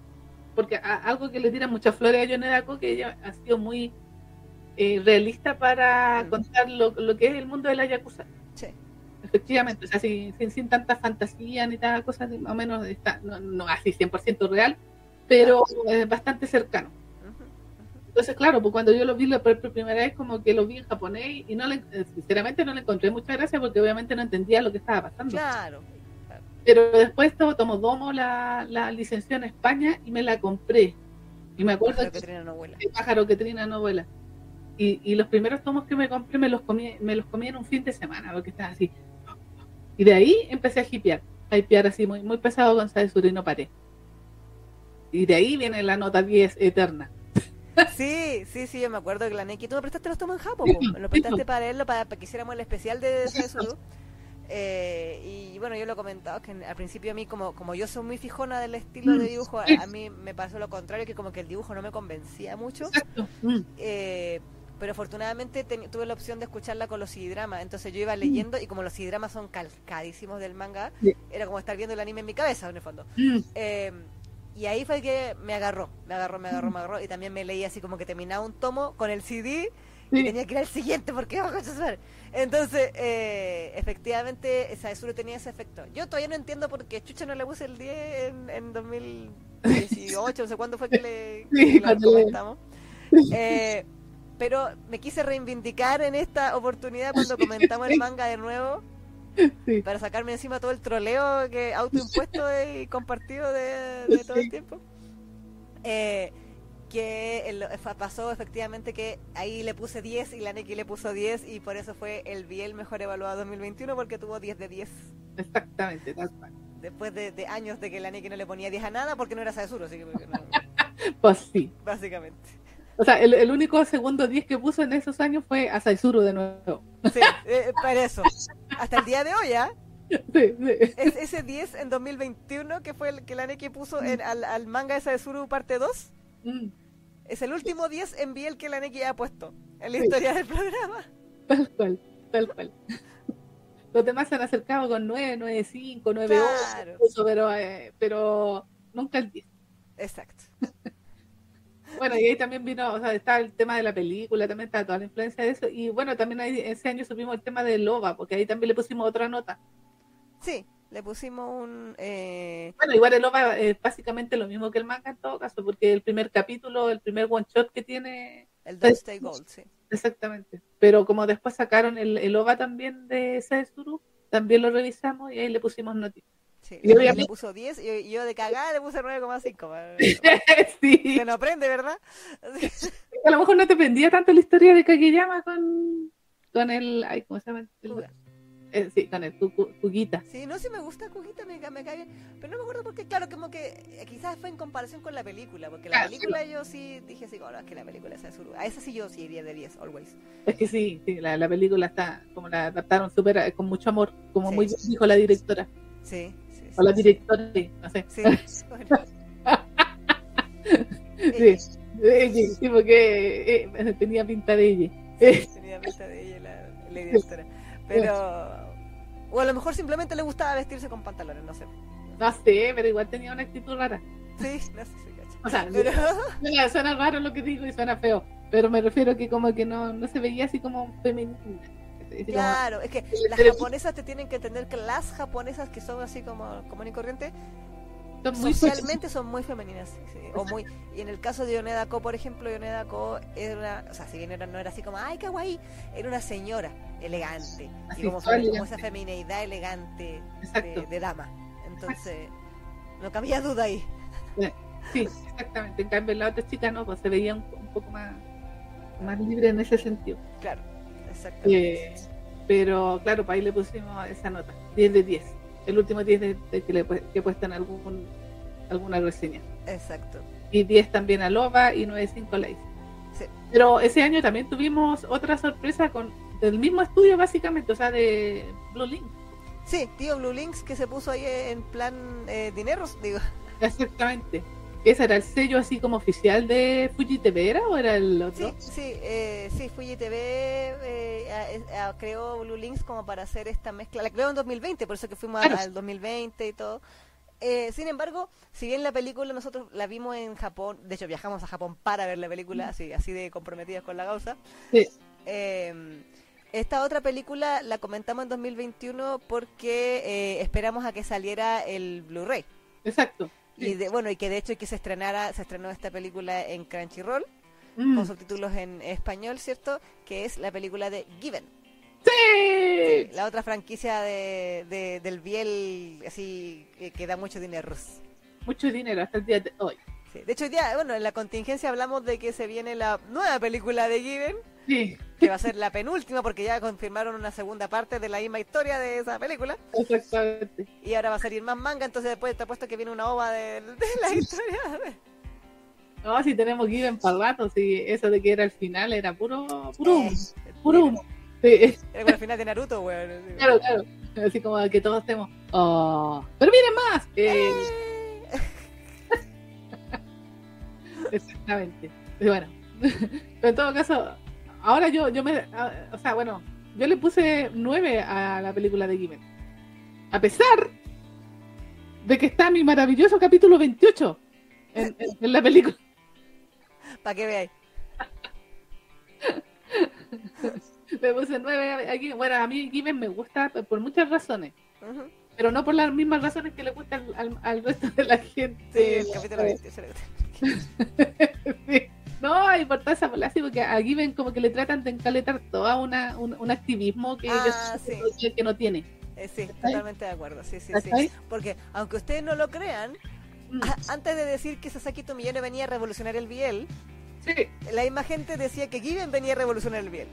porque a- algo que le tira muchas flores a Yoneda Dako, que ella ha sido muy eh, realista para Mm. contar lo, lo que es el mundo de la Yakuza. Sí. Efectivamente, o sea, sin, sin, sin tanta fantasía ni tal cosa, más o menos está, no, no así 100% real, pero eh, bastante cercano. Entonces, claro, pues cuando yo lo vi la primera vez, como que lo vi en japonés y no le, eh, sinceramente no le encontré mucha gracia porque obviamente no entendía lo que estaba pasando. Claro. Pero después to- tomó Domo la, la licenció en España y me la compré. Y me acuerdo Pero que que Trina no vuela. el pájaro que Trina no vuela. Y, y los primeros tomos que me compré me los comí, me los comí en un fin de semana, porque estaba así. Y de ahí empecé a hipear, a hipear así muy, muy pesado con Saizuru y no paré. Y de ahí viene la nota 10 eterna. Sí, sí, sí, yo me acuerdo que la Neki, tú me prestaste los tomos en Japón, me lo prestaste para leerlo, para, para que hiciéramos el especial de Sesuru. Eh, y bueno, yo lo he comentado que al principio a mí, como, como yo soy muy fijona del estilo de dibujo, a, a mí me pasó lo contrario, que como que el dibujo no me convencía mucho. Mm. Eh, pero afortunadamente ten- tuve la opción de escucharla con los CD-dramas, entonces yo iba leyendo y como los CD-dramas son calcadísimos del manga, Sí. era como estar viendo el anime en mi cabeza, en el fondo. Mm. Eh, y ahí fue que me agarró, me agarró, me agarró, me agarró. Y también me leí así como que terminaba un tomo con el CD y Sí. tenía que ir al siguiente porque iba a. Entonces, eh, efectivamente, Saezuru tenía ese efecto. Yo todavía no entiendo por qué Chucha no le puse el 10 en, en 2018, no sé cuándo fue que le Sí, que comentamos. Eh, pero me quise reivindicar en esta oportunidad cuando comentamos el manga de nuevo Sí. para sacarme encima todo el troleo que autoimpuesto y compartido de, de todo el tiempo. Eh, que el- pasó efectivamente que ahí le puse 10 y la Neki le puso 10 y por eso fue el Biel mejor evaluado 2021 porque tuvo 10 de 10 Exactamente, tal cual. después de, de años de que la Neki no le ponía 10 a nada porque no era Saezuru, así que porque no- Pues sí. básicamente. O sea, el, el único segundo 10 que puso en esos años fue a Saizuru de nuevo. Sí, eh, para eso. Hasta el día de hoy, ¿ah? Sí, sí. Es ese 10 en 2021 que fue el que la Neki puso en- al, al manga de Saezuru parte 2. Mm, Es el último 10 en Biel que la Neki ha puesto en la Sí. historia del programa. Tal cual, tal cual. Los demás se han acercado con 9, 9, 5, 9, Claro. 8, incluso, pero, eh, pero nunca el 10. Exacto. Bueno, y ahí también vino, o sea, está el tema de la película, también está toda la influencia de eso. Y bueno, también ahí, ese año supimos el tema de Loba, porque ahí también le pusimos otra nota. Sí, le pusimos un... eh, Bueno, igual el Loba es básicamente lo mismo que el manga en todo caso, porque el primer capítulo, el primer one shot que tiene, el Don't Stay Gold, sí. exactamente. Pero como después sacaron el, el OVA también de Saezuru, también lo revisamos y ahí le pusimos noticias. Sí. Y obviamente- le puso 10 y yo de cagada le puse 9,5. sí, Se no aprende, ¿verdad? a lo mejor no te pendía tanto la historia de Kageyama con, con el, ay, ¿cómo se llama? El- eh, sí, con el Kugita. Sí, no, sí me gusta Kugita, me, me cae bien. Pero no me acuerdo porque, claro, como que eh, quizás fue en comparación con la película. Porque la Claro, película yo sí dije así, bueno, es que la película es Saezuru. A esa sí yo sí iría de 10, always. Es que sí, sí la, la película está, como la adaptaron súper eh, con mucho amor, como Sí. muy bien dijo la directora, Sí, sí. o la sí, directora, no sé. Sí, bueno. Sí, ella, sí, porque eh, tenía pinta de ella. Tenía pinta de ella la, la directora. Pero. O a lo mejor simplemente le gustaba vestirse con pantalones, no sé. no sé, pero igual tenía una actitud rara. Sí, no sé si cacho. O sea, Pero. suena, suena raro lo que digo y suena feo, pero me refiero que como que no, no se veía así como femenina. Como- Claro, es que las Pero- japonesas te tienen que entender que las japonesas que son así como común y corriente, son muy socialmente son muy femeninas. sí, o muy Y en el caso de Yoneda Ko, por ejemplo, Yoneda Ko era una, o sea, si bien era, no era así como, ay, kawaii, era una señora elegante. Así, y como, elegante. esa femineidad elegante de dama. Entonces, no cabía duda ahí. Sí, exactamente. En cambio, la otra chica no, pues se veía un, un poco más, más libre en ese sentido. Claro, exactamente. Eh, pero claro, para ahí le pusimos esa nota, 10 de 10. El último 10 de, de que, le, que he puesto en algún, alguna reseña. Exacto. Y 10 también a Loba y 9.5 a Lace. Sí. Pero ese año también tuvimos otra sorpresa con del mismo estudio básicamente, o sea, de Blue Link. Sí, tío Blue Links que se puso ahí en plan eh, dineros, digo. Exactamente. ¿Ese era el sello así como oficial de Fuji TV era o era el Sí, otro? sí, eh, sí, Fuji TV eh, a- a- creó Blue Links como para hacer esta mezcla. La creó en 2020, por eso que fuimos Claro. al 2020 y todo. Eh, sin embargo, si bien la película nosotros la vimos en Japón, de hecho viajamos a Japón para ver la película, así, así de comprometidas con la causa. Sí. Eh, esta otra película la comentamos en 2021 porque eh, esperamos a que saliera el Blu-ray. Exacto. Y de, bueno, y que de hecho que se estrenara, se estrenó esta película en Crunchyroll Mm. con subtítulos en español, ¿cierto? Que es la película de Given, ¡Sí! la otra franquicia de, de- del Biel, así que, que da mucho dinero. Mucho dinero hasta el día de hoy. Sí. De hecho, día, bueno, en la contingencia hablamos de que se viene la nueva película de Given, Sí. que va a ser la penúltima porque ya confirmaron una segunda parte de la misma historia de esa película. Exactamente. Y ahora va a salir más manga, entonces después te apuesto que viene una ova de, de la historia. No, si tenemos Given para rato, si eso de que era el final era puro, puro humo, puro. Sí. Era como el final de Naruto, weón. Claro, claro. Así como que todos estemos, oh, pero miren más. Eh, Eh. Exactamente. Y bueno, pero en todo caso, ahora yo, yo me, a- o sea, bueno, yo le puse 9 a la película de Given. A pesar de que está mi maravilloso capítulo 28 en, en- en la película. Para que veáis. Le puse 9 aquí. Bueno, a mí Given me gusta por muchas razones, pero no por las mismas razones que le gustan al, al- al resto de la gente. Sí, el capítulo 20. se le- Sí. No, y por toda esa bola, sí, porque a Given como que le tratan de encaletar toda una, un, un activismo que, Ah, sí. que, que no tiene. Eh, sí, totalmente de acuerdo. Sí, sí, sí. Porque aunque ustedes no lo crean, Mm, a- antes de decir que Sasaki Tomillone venía a revolucionar el biel, Sí, la misma gente decía que Given venía a revolucionar el biel.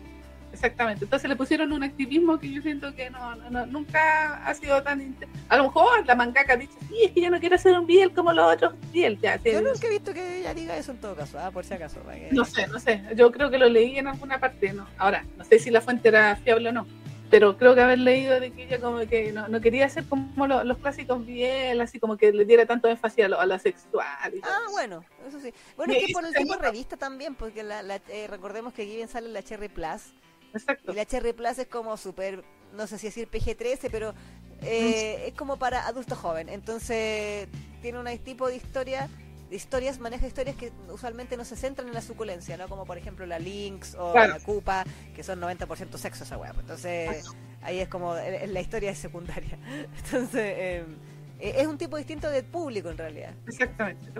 Exactamente. Entonces le pusieron un activismo que yo siento que no, no, no- nunca ha sido tan... A lo mejor la mangaka ha dicho, sí, es que yo no quiero hacer un biel como los otros biel. Ya, Yo nunca he visto que ella diga eso en todo caso, ah, por si acaso. que- No sé, no sé. Yo creo que lo leí en alguna parte. ¿no? Ahora, no sé si la fuente era fiable o no. Pero creo que haber leído de que ella como que no, no quería ser como lo- los clásicos bien, así como que le diera tanto énfasis a lo, a lo sexual. Y. Ah, bueno, eso sí. Bueno, es que por el tipo revista también, porque la, la- eh, recordemos que Given sale en la Cherry Plus. Exacto. Y la Cherry Plus es como súper, no sé si decir PG-13, pero eh, es como para adulto joven. Entonces, tiene un tipo de historia, de historias, maneja historias que usualmente no se centran en la suculencia, ¿no? Como por ejemplo la Lynx o Claro. la Cupa, que son 90% sexo esa weá. Entonces, ahí es como, eh, la historia es secundaria. Entonces, eh, es un tipo distinto de público en realidad. Exactamente.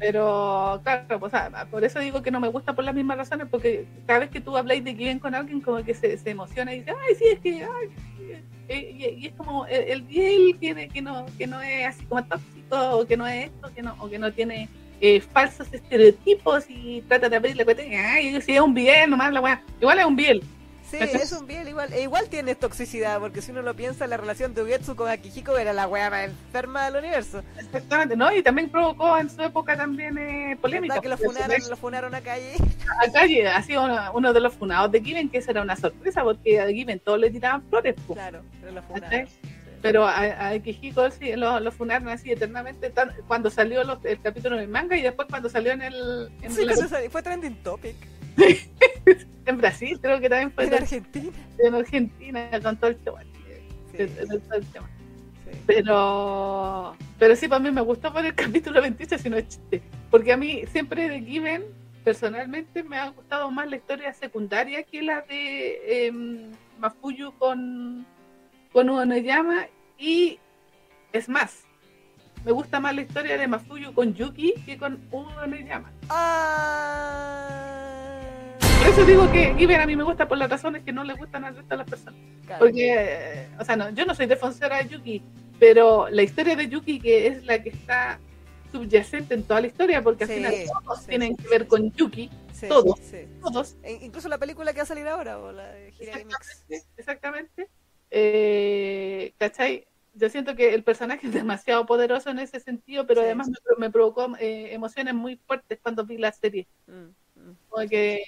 Pero, claro, pues, por eso digo que no me gusta por las mismas razones, porque cada vez que tú habláis de Given con alguien, como que se, emociona y dice, ay, sí, es que, ay, sí". Eh, y, es como el, el Biel que, que, no, que no es así como tóxico, o que no es esto, que no, o que no tiene eh, falsos estereotipos y trata de abrir la cuenta ay, sí, es un Biel, nomás la weá. Igual es un Biel. Sí, es un bien igual. e igual tiene toxicidad, porque si uno lo piensa, la relación de Ugetsu con Akihiko era la wea más enferma del universo. Exactamente, ¿no? Y también provocó en su época también eh, polémica. ¿Verdad que lo funaron, lo funaron a calle? a calle sido uno, uno de los funados de Given, que esa era una sorpresa, porque a Given todos le tiraban flores. Claro, pero lo funaron. Sí. pero a, a Kihiko sí, lo, lo funaron así eternamente, tan- cuando salió los- el capítulo en el manga y después cuando salió en el en, Sí, el- salió- fue trending topic en Brasil, creo que también fue en Argentina. en Argentina con todo el tema. Sí, todo el tema. sí. Pero, pero sí, para mí me gustó por el capítulo 28, si no es chiste. Porque a mí siempre de Given, personalmente, me ha gustado más la historia secundaria que la de em, Mafuyu con, con Uenoyama. Y es más, me gusta más la historia de Mafuyu con Yuki que con Uenoyama. Ah, eso digo que Given a mí me gusta por las razones que no le gustan al resto de las personas. claro. Porque, eh, o sea, no, yo no soy defensora de Yuki, pero la historia de Yuki, que es la que está subyacente en toda la historia, porque Sí, al final todos sí, tienen sí, que ver con Yuki, Sí, todo. sí. todos, E incluso la película que va a salir ahora, o la de exactamente, exactamente. Eh, ¿Cachai? Yo siento que el personaje es demasiado poderoso en ese sentido, pero además me, me provocó eh, emociones muy fuertes cuando vi la serie. Mm, mm. Como que,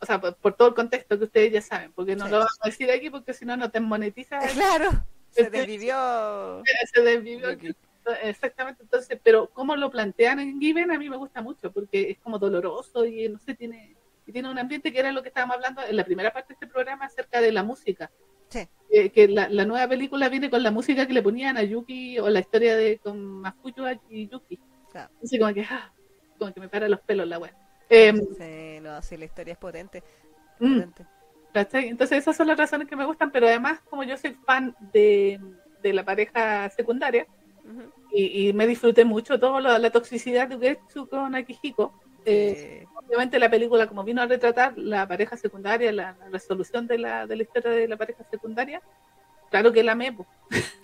o sea, por, por todo el contexto que ustedes ya saben, porque no Sí. lo vamos a decir aquí, porque si no, no te monetiza. Claro, se Este- desvivió. se desvivió. Exactamente, entonces, pero cómo lo plantean en Given a mí me gusta mucho porque es como doloroso y no sé, tiene, y tiene un ambiente que era lo que estábamos hablando en la primera parte de este programa acerca de la música. Sí. Eh, que la, la nueva película viene con la música que le ponían a Yuki o la historia de con Mafuyu y Yuki. Claro. Así como que, ah, como que me para los pelos la wea. Eh, Sí, no, sí, la historia es potente. mm. Entonces esas son las razones que me gustan, pero además como yo soy fan de, de la pareja secundaria, y, y me disfruté mucho toda la, la toxicidad de Ugetsu con Akihiko. Eh, Eh, obviamente la película, como vino a retratar la pareja secundaria, la, la resolución de la, de la historia de la pareja secundaria, claro que la amé. pues.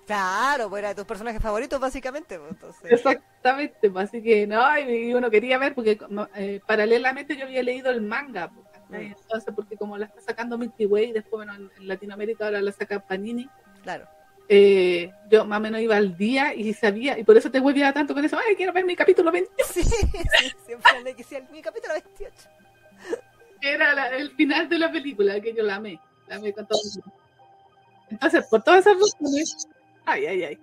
claro, pues era de tus personajes favoritos, básicamente. pues, entonces. Exactamente, pues, así que no, y uno quería ver, porque eh, paralelamente yo había leído el manga, pues, Mm. Entonces, porque como la está sacando Milky Way, después, bueno, en, Latinoamérica ahora la saca Panini. Claro. Eh, yo más o menos iba al día y sabía, y por eso te hueveaba tanto con eso, ay, quiero ver mi capítulo 28. Sí, siempre le decía, mi capítulo 28. Era el final de la película, que yo la amé, la amé con todo Entonces, por todas esas razones, ay, ay, ay,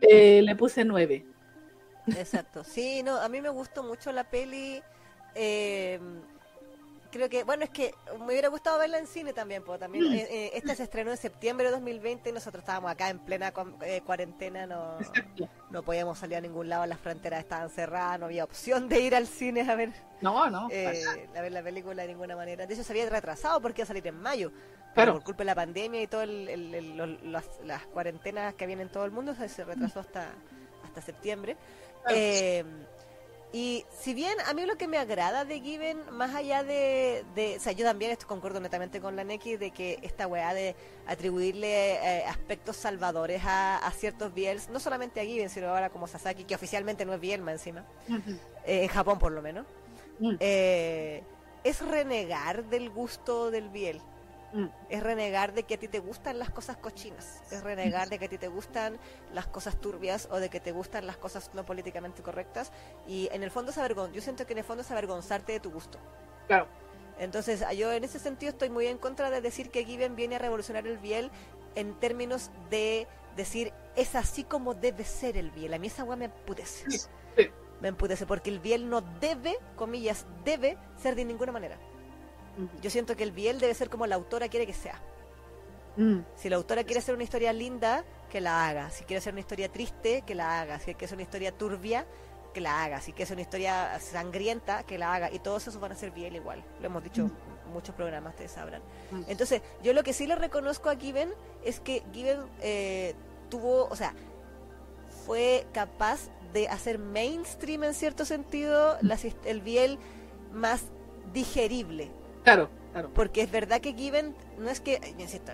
eh, le puse 9. Exacto, sí, no, a mí me gustó mucho la peli. Eh, creo que, bueno, es que me hubiera gustado verla en cine también, pues también. Mm. Eh, eh, esta se estrenó en septiembre de 2020 y nosotros estábamos acá en plena eh, cuarentena, no, no podíamos salir a ningún lado, las fronteras estaban cerradas, no había opción de ir al cine a ver, no, no, a ver la película de ninguna manera. De hecho, se había retrasado porque iba a salir en mayo. Pero por culpa de la pandemia y todas las, cuarentenas que vienen en todo el mundo, se retrasó hasta, hasta septiembre. Eh, y si bien a mí lo que me agrada de Given, más allá de, o sea, yo también esto concuerdo netamente con la Neki de que esta weá de atribuirle eh, aspectos salvadores a, ciertos Biels, no solamente a Given, sino ahora como Sasaki, que oficialmente no es Bielma encima, eh, en Japón por lo menos, mm. eh, es renegar del gusto del Biel. Mm. Es renegar de que a ti te gustan las cosas cochinas. Es renegar de que a ti te gustan las cosas turbias o de que te gustan las cosas no políticamente correctas. Y en el fondo es avergonzarte. Yo siento que en el fondo es avergonzarte de tu gusto. Claro. Entonces, yo en ese sentido estoy muy en contra de decir que Given viene a revolucionar el biel en términos de decir es así como debe ser el biel. A mí esa agua me emputece. Me emputece porque el biel no debe, comillas, debe ser de ninguna manera. Yo siento que el Biel debe ser como la autora quiere que sea. Mm. Si la autora quiere hacer una historia linda, que la haga. Si quiere hacer una historia triste, que la haga. Si quiere hacer una historia turbia, que la haga. Si quiere hacer una historia sangrienta, que la haga. Y todos esos van a ser Biel igual. Lo hemos dicho mm. muchos programas, ustedes sabrán. Mm. Entonces, yo lo que sí le reconozco a Given es que Given eh, tuvo, o sea, fue capaz de hacer mainstream en cierto sentido el Biel más digerible Claro. Porque es verdad que Given, no es que, insisto,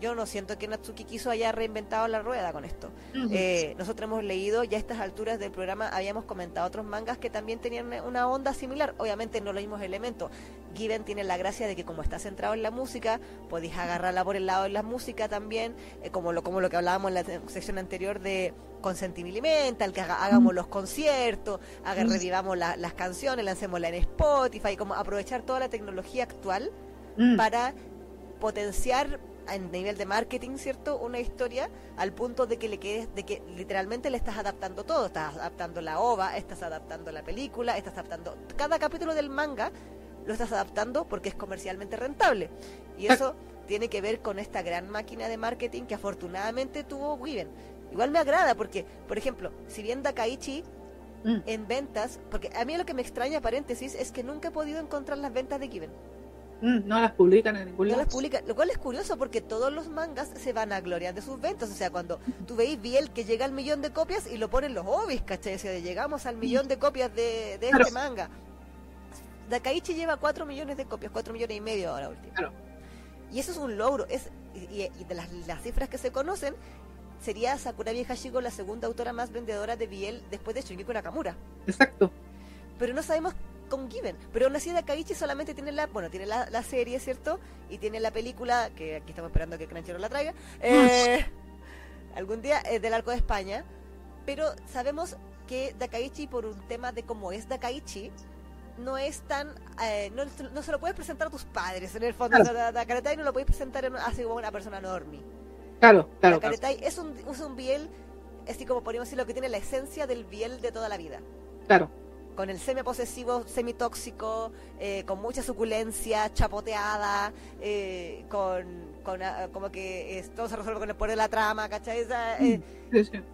yo, no siento que Natsuki Kiso haya reinventado la rueda con esto. Eh, nosotros hemos leído, ya a estas alturas del programa habíamos comentado otros mangas que también tenían una onda similar, obviamente no los mismos elementos. Given tiene la gracia de que como está centrado en la música, podéis agarrarla por el lado de la música también, eh, como, lo, como lo que hablábamos en la sección anterior de con Sentimental, que hagamos los conciertos, haga, revivamos las canciones, lancémosla en Spotify, como aprovechar toda la tecnología actual mm. para potenciar a nivel de marketing, ¿cierto? Una historia al punto de que le quedes, de que literalmente le estás adaptando todo, estás adaptando la ova, estás adaptando la película, estás adaptando cada capítulo del manga lo estás adaptando porque es comercialmente rentable. Y eso tiene que ver con esta gran máquina de marketing que afortunadamente tuvo Given. Igual me agrada porque, por ejemplo, si bien Dakaichi mm. en ventas, porque a mí lo que me extraña, paréntesis, es que nunca he podido encontrar las ventas de Given. Mm, no las publican en ningún lado. No las publican, lo cual es curioso porque todos los mangas se van a gloria de sus ventas. O sea, cuando tú veis Biel que llega al millón de copias y lo ponen los obis, ¿cachai? O sea, llegamos al millón de copias de, este manga. Dakaichi lleva 4 millones de copias, 4 millones y medio ahora último. Y eso es un logro. Es, y, de las, las, cifras que se conocen, sería Sakura Hashiko la segunda autora más vendedora de Biel después de Shingeki Nakamura. Exacto. Pero no sabemos con Given. Pero aún así Dakaichi solamente tiene la, bueno, tiene la, serie, ¿cierto? Y tiene la película, que aquí estamos esperando que Crunchyroll la traiga, eh, algún día, eh, del Arco de España. Pero sabemos que Dakaichi, por un tema de cómo es Dakaichi, no es tan eh, no, se lo puedes presentar a tus padres en el fondo claro. Dakaichi no lo puedes presentar así como una persona normie Claro, claro. es un, es un biel, así como podríamos decir, lo que tiene la esencia del biel de toda la vida. Claro. Con el semi-posesivo, semi-tóxico, eh, con mucha suculencia, chapoteada, eh, con con, ah, como que todo se resuelve con el poder de la trama, ¿cachai? Eh,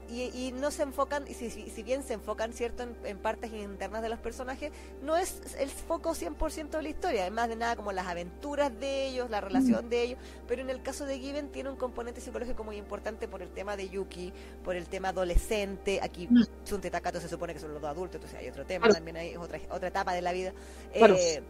y, no se enfocan, y si, si, bien se enfocan, ¿cierto?, en, partes internas de los personajes, no es el foco 100% de la historia, es más de nada como las aventuras de ellos, la relación mm. de ellos, pero en el caso de Given tiene un componente psicológico muy importante por el tema de Yuki, por el tema adolescente, aquí mm. Tsunte Takato se supone que son los dos adultos, entonces hay otro tema, también hay otra, otra etapa de la vida. Eh,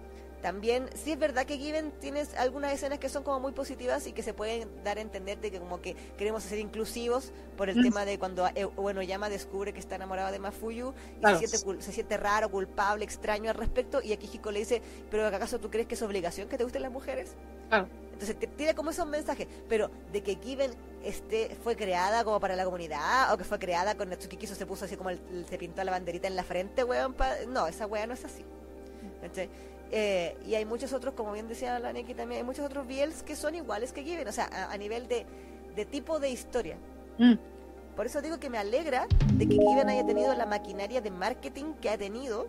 también, sí es verdad que Given tienes algunas escenas que son como muy positivas y que se pueden dar a entender de que como que queremos ser inclusivos por el tema de cuando eh, bueno Yama descubre que está enamorado de Mafuyu y Claro. se, siente, se siente raro, culpable, extraño al respecto y aquí Hiko le dice, pero ¿acaso tú crees que es obligación que te gusten las mujeres? Claro. Entonces te- tiene como esos mensajes, pero de que Given este, fue creada como para la comunidad o que fue creada con Natsuki Kiso se puso así como el- se pintó la banderita en la frente, weón, pa- no, esa weá no es así. ¿Cachai? Eh, y hay muchos otros, como bien decía la Neki también, hay muchos otros BLs que son iguales que Given, o sea, a, a nivel de, de tipo de historia. Mm, Por eso digo que me alegra de que Given haya tenido la maquinaria de marketing que ha tenido,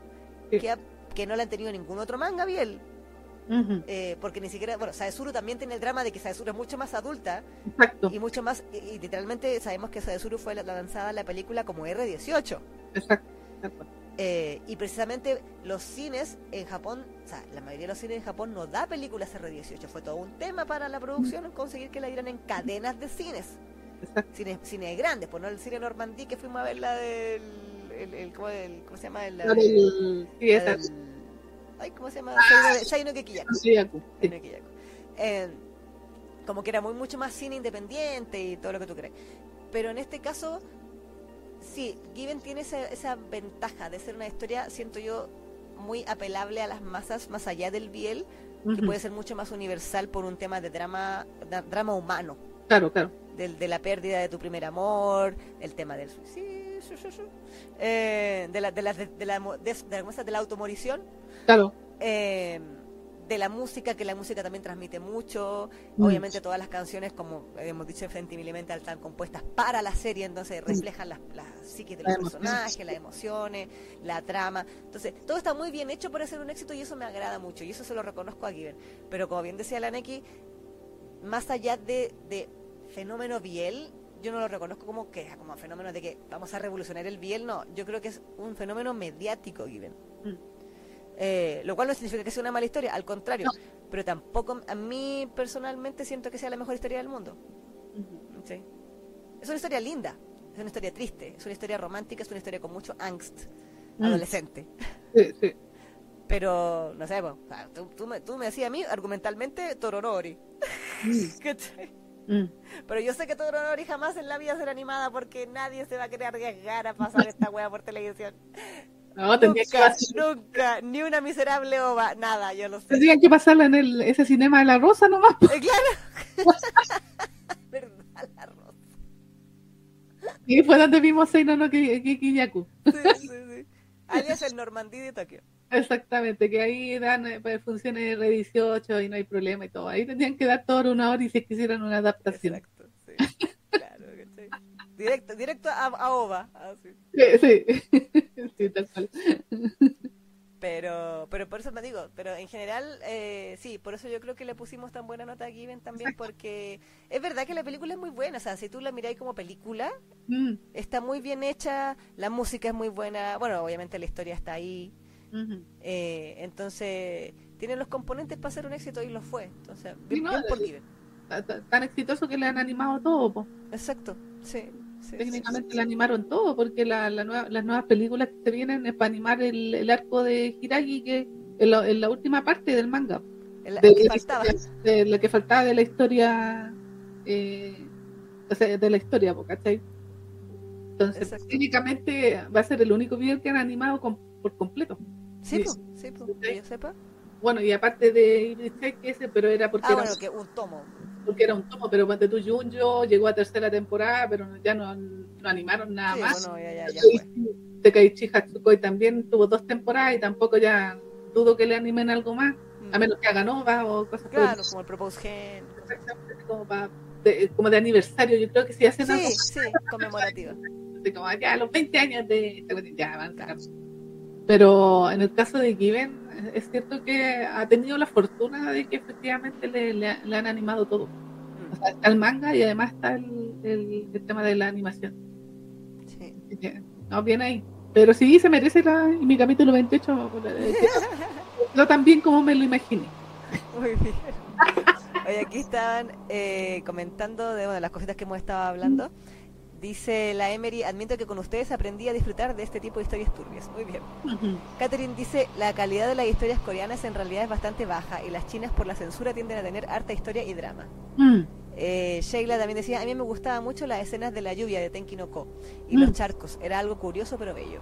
Sí. que, ha- que no la han tenido ningún otro manga ujú, Eh, porque ni siquiera, bueno, Saezuru también tiene el drama de que Saezuru es mucho más adulta Exacto, y mucho más, y, y literalmente sabemos que Saezuru fue la- lanzada en la película como R18. exacto. acuerdo. Eh, y precisamente los cines en Japón, o sea, la mayoría de los cines en Japón no da películas R18. Fue todo un tema para la producción conseguir que la dieran en cadenas de cines. Cines, cines grandes, pues no el cine Normandí que fuimos a ver la del. El, el- ¿cómo, el- cómo se llama? El, la La del- del- sí, la esa. del- ay, ¿cómo se llama? Saino- Saino Kekiyaku. Sí. Eh, como que era muy mucho más cine independiente y todo lo que tú crees. Pero en este caso, sí, Given tiene esa, esa ventaja de ser una historia, siento yo, muy apelable a las masas, más allá del biel, que puede ser mucho más universal por un tema de drama, drama humano, Claro, claro. del, de la pérdida de tu primer amor, el tema del suicidio, su, su, su, eh, de la de la de, de la de- de la- de la automorición Claro. eh, de la música, que la música también transmite mucho. Mm. Obviamente todas las canciones, como hemos dicho en Fentimilimenta, están compuestas para la serie, entonces reflejan las, las psiquis de los personajes, las emociones, la trama. Entonces, todo está muy bien hecho para ser un éxito y eso me agrada mucho y eso se lo reconozco a Given. Pero como bien decía la Neki, más allá de, de fenómeno Biel, yo no lo reconozco como que como fenómeno de que vamos a revolucionar el Biel, no, yo creo que es un fenómeno mediático Given. Mm. Eh, lo cual no significa que sea una mala historia, al contrario, No. pero tampoco a mí personalmente siento que sea la mejor historia del mundo. Ujú. ¿sí? Es una historia linda, es una historia triste, es una historia romántica, es una historia con mucho angst Mm. adolescente. Sí, sí. Pero, no sé, tú, tú me, tú me decías a mí argumentalmente Toronori. Mm, mm. Pero yo sé que Toronori jamás en la vida será animada porque nadie se va a querer arriesgar a pasar esta wea por televisión. No, tendría que, nunca, pasar- nunca, ni una miserable ova, nada, yo lo sé. tendrían que pasarla en el, ese cinema de la rosa nomás. Eh, claro. Verdad, la rosa. Y fue donde vimos Seino no Ki- Ki- Kiyaku. Sí, sí, sí. Alias el Normandí de Tokio. Exactamente, que ahí dan eh, pues, funciones R18 y no hay problema y todo. Ahí tendrían que dar toda una hora y si quisieran una adaptación. Exacto, sí. Directo, directo a, a OVA. así. Sí, sí. Sí, tal cual. Pero, pero por eso me digo, pero en general, eh, sí, por eso yo creo que le pusimos tan buena nota a Given también, porque es verdad que la película es muy buena, o sea, si tú la miráis como película, Mm, está muy bien hecha, la música es muy buena, bueno, obviamente la historia está ahí, eh, entonces tiene los componentes para ser un éxito y lo fue, entonces, Sí, bien, no, bien por Given. Ta- ta- Tan exitoso que le han animado todo, po. Exacto, sí. Sí, Técnicamente sí, le animaron todo, porque la, la nueva- las nuevas películas que se vienen es para animar el, el arco de Hiragi, que en la, en la última parte del manga. El, de, que faltaba. de lo que faltaba de la historia eh, o sea, de la historia ¿cachai? entonces Exacto. técnicamente va a ser el único video que han animado con- por completo Sí, Sí. po, sí, po, que yo sepa. Bueno y aparte de Ibris Check ese pero era porque Ah, era, bueno, que un tomo. porque era un tomo pero cuando tú Junjo llegó a tercera temporada pero ya no, no animaron nada Sí, más bueno, ya, ya, ya fue. Tekaichi Hatsukoi también tuvo dos temporadas y tampoco ya dudo que le animen algo más a Mm. menos que haga nova o cosas por Claro, como el Propose Gen. Exactamente, como, pa- de, como de aniversario. Yo creo que si hacen algo Sí, sí, conmemorativa. así como ya los 20 años de esta ya van a sacar. Pero en el caso de Given, es cierto que ha tenido la fortuna de que efectivamente le, le- le han animado todo. O sea, está el manga y además está el, el- el tema de la animación. Sí. No, bien ahí. Pero sí se merece la, y mi capítulo 28. eh, No tan bien como me lo imaginé. Muy bien. Oye, aquí estaban eh, comentando de bueno, las cositas que hemos estado hablando. Dice la Emery, admito que con ustedes aprendí a disfrutar de este tipo de historias turbias. Muy bien. Catherine dice, la calidad de las historias coreanas en realidad es bastante baja y las chinas por la censura tienden a tener harta historia y drama. Eh, Sheila también decía, a mí me gustaba mucho las escenas de la lluvia de Tenki no Ko y los Mm. charcos, era algo curioso pero bello.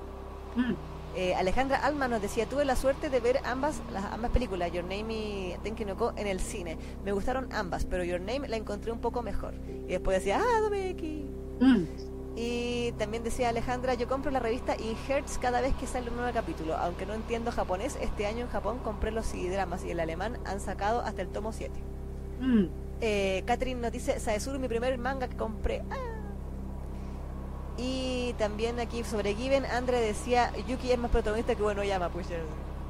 Mm. Eh, Alejandra Alma nos decía, tuve la suerte de ver ambas las ambas películas, Your Name y Tenki no Ko, en el cine. Me gustaron ambas, pero Your Name la encontré un poco mejor. Y después decía, ah, Domeki. Mm. Y también decía Alejandra, yo compro la revista Hertz cada vez que sale un nuevo capítulo. Aunque no entiendo japonés, este año en Japón compré los CD-dramas y el alemán han sacado hasta el tomo 7. Mm. Eh, Catherine nos dice, Saesuru, mi primer manga que compré. Ah. Y también aquí sobre Given, Andre decía, Yuki es más protagonista que bueno llama, pues.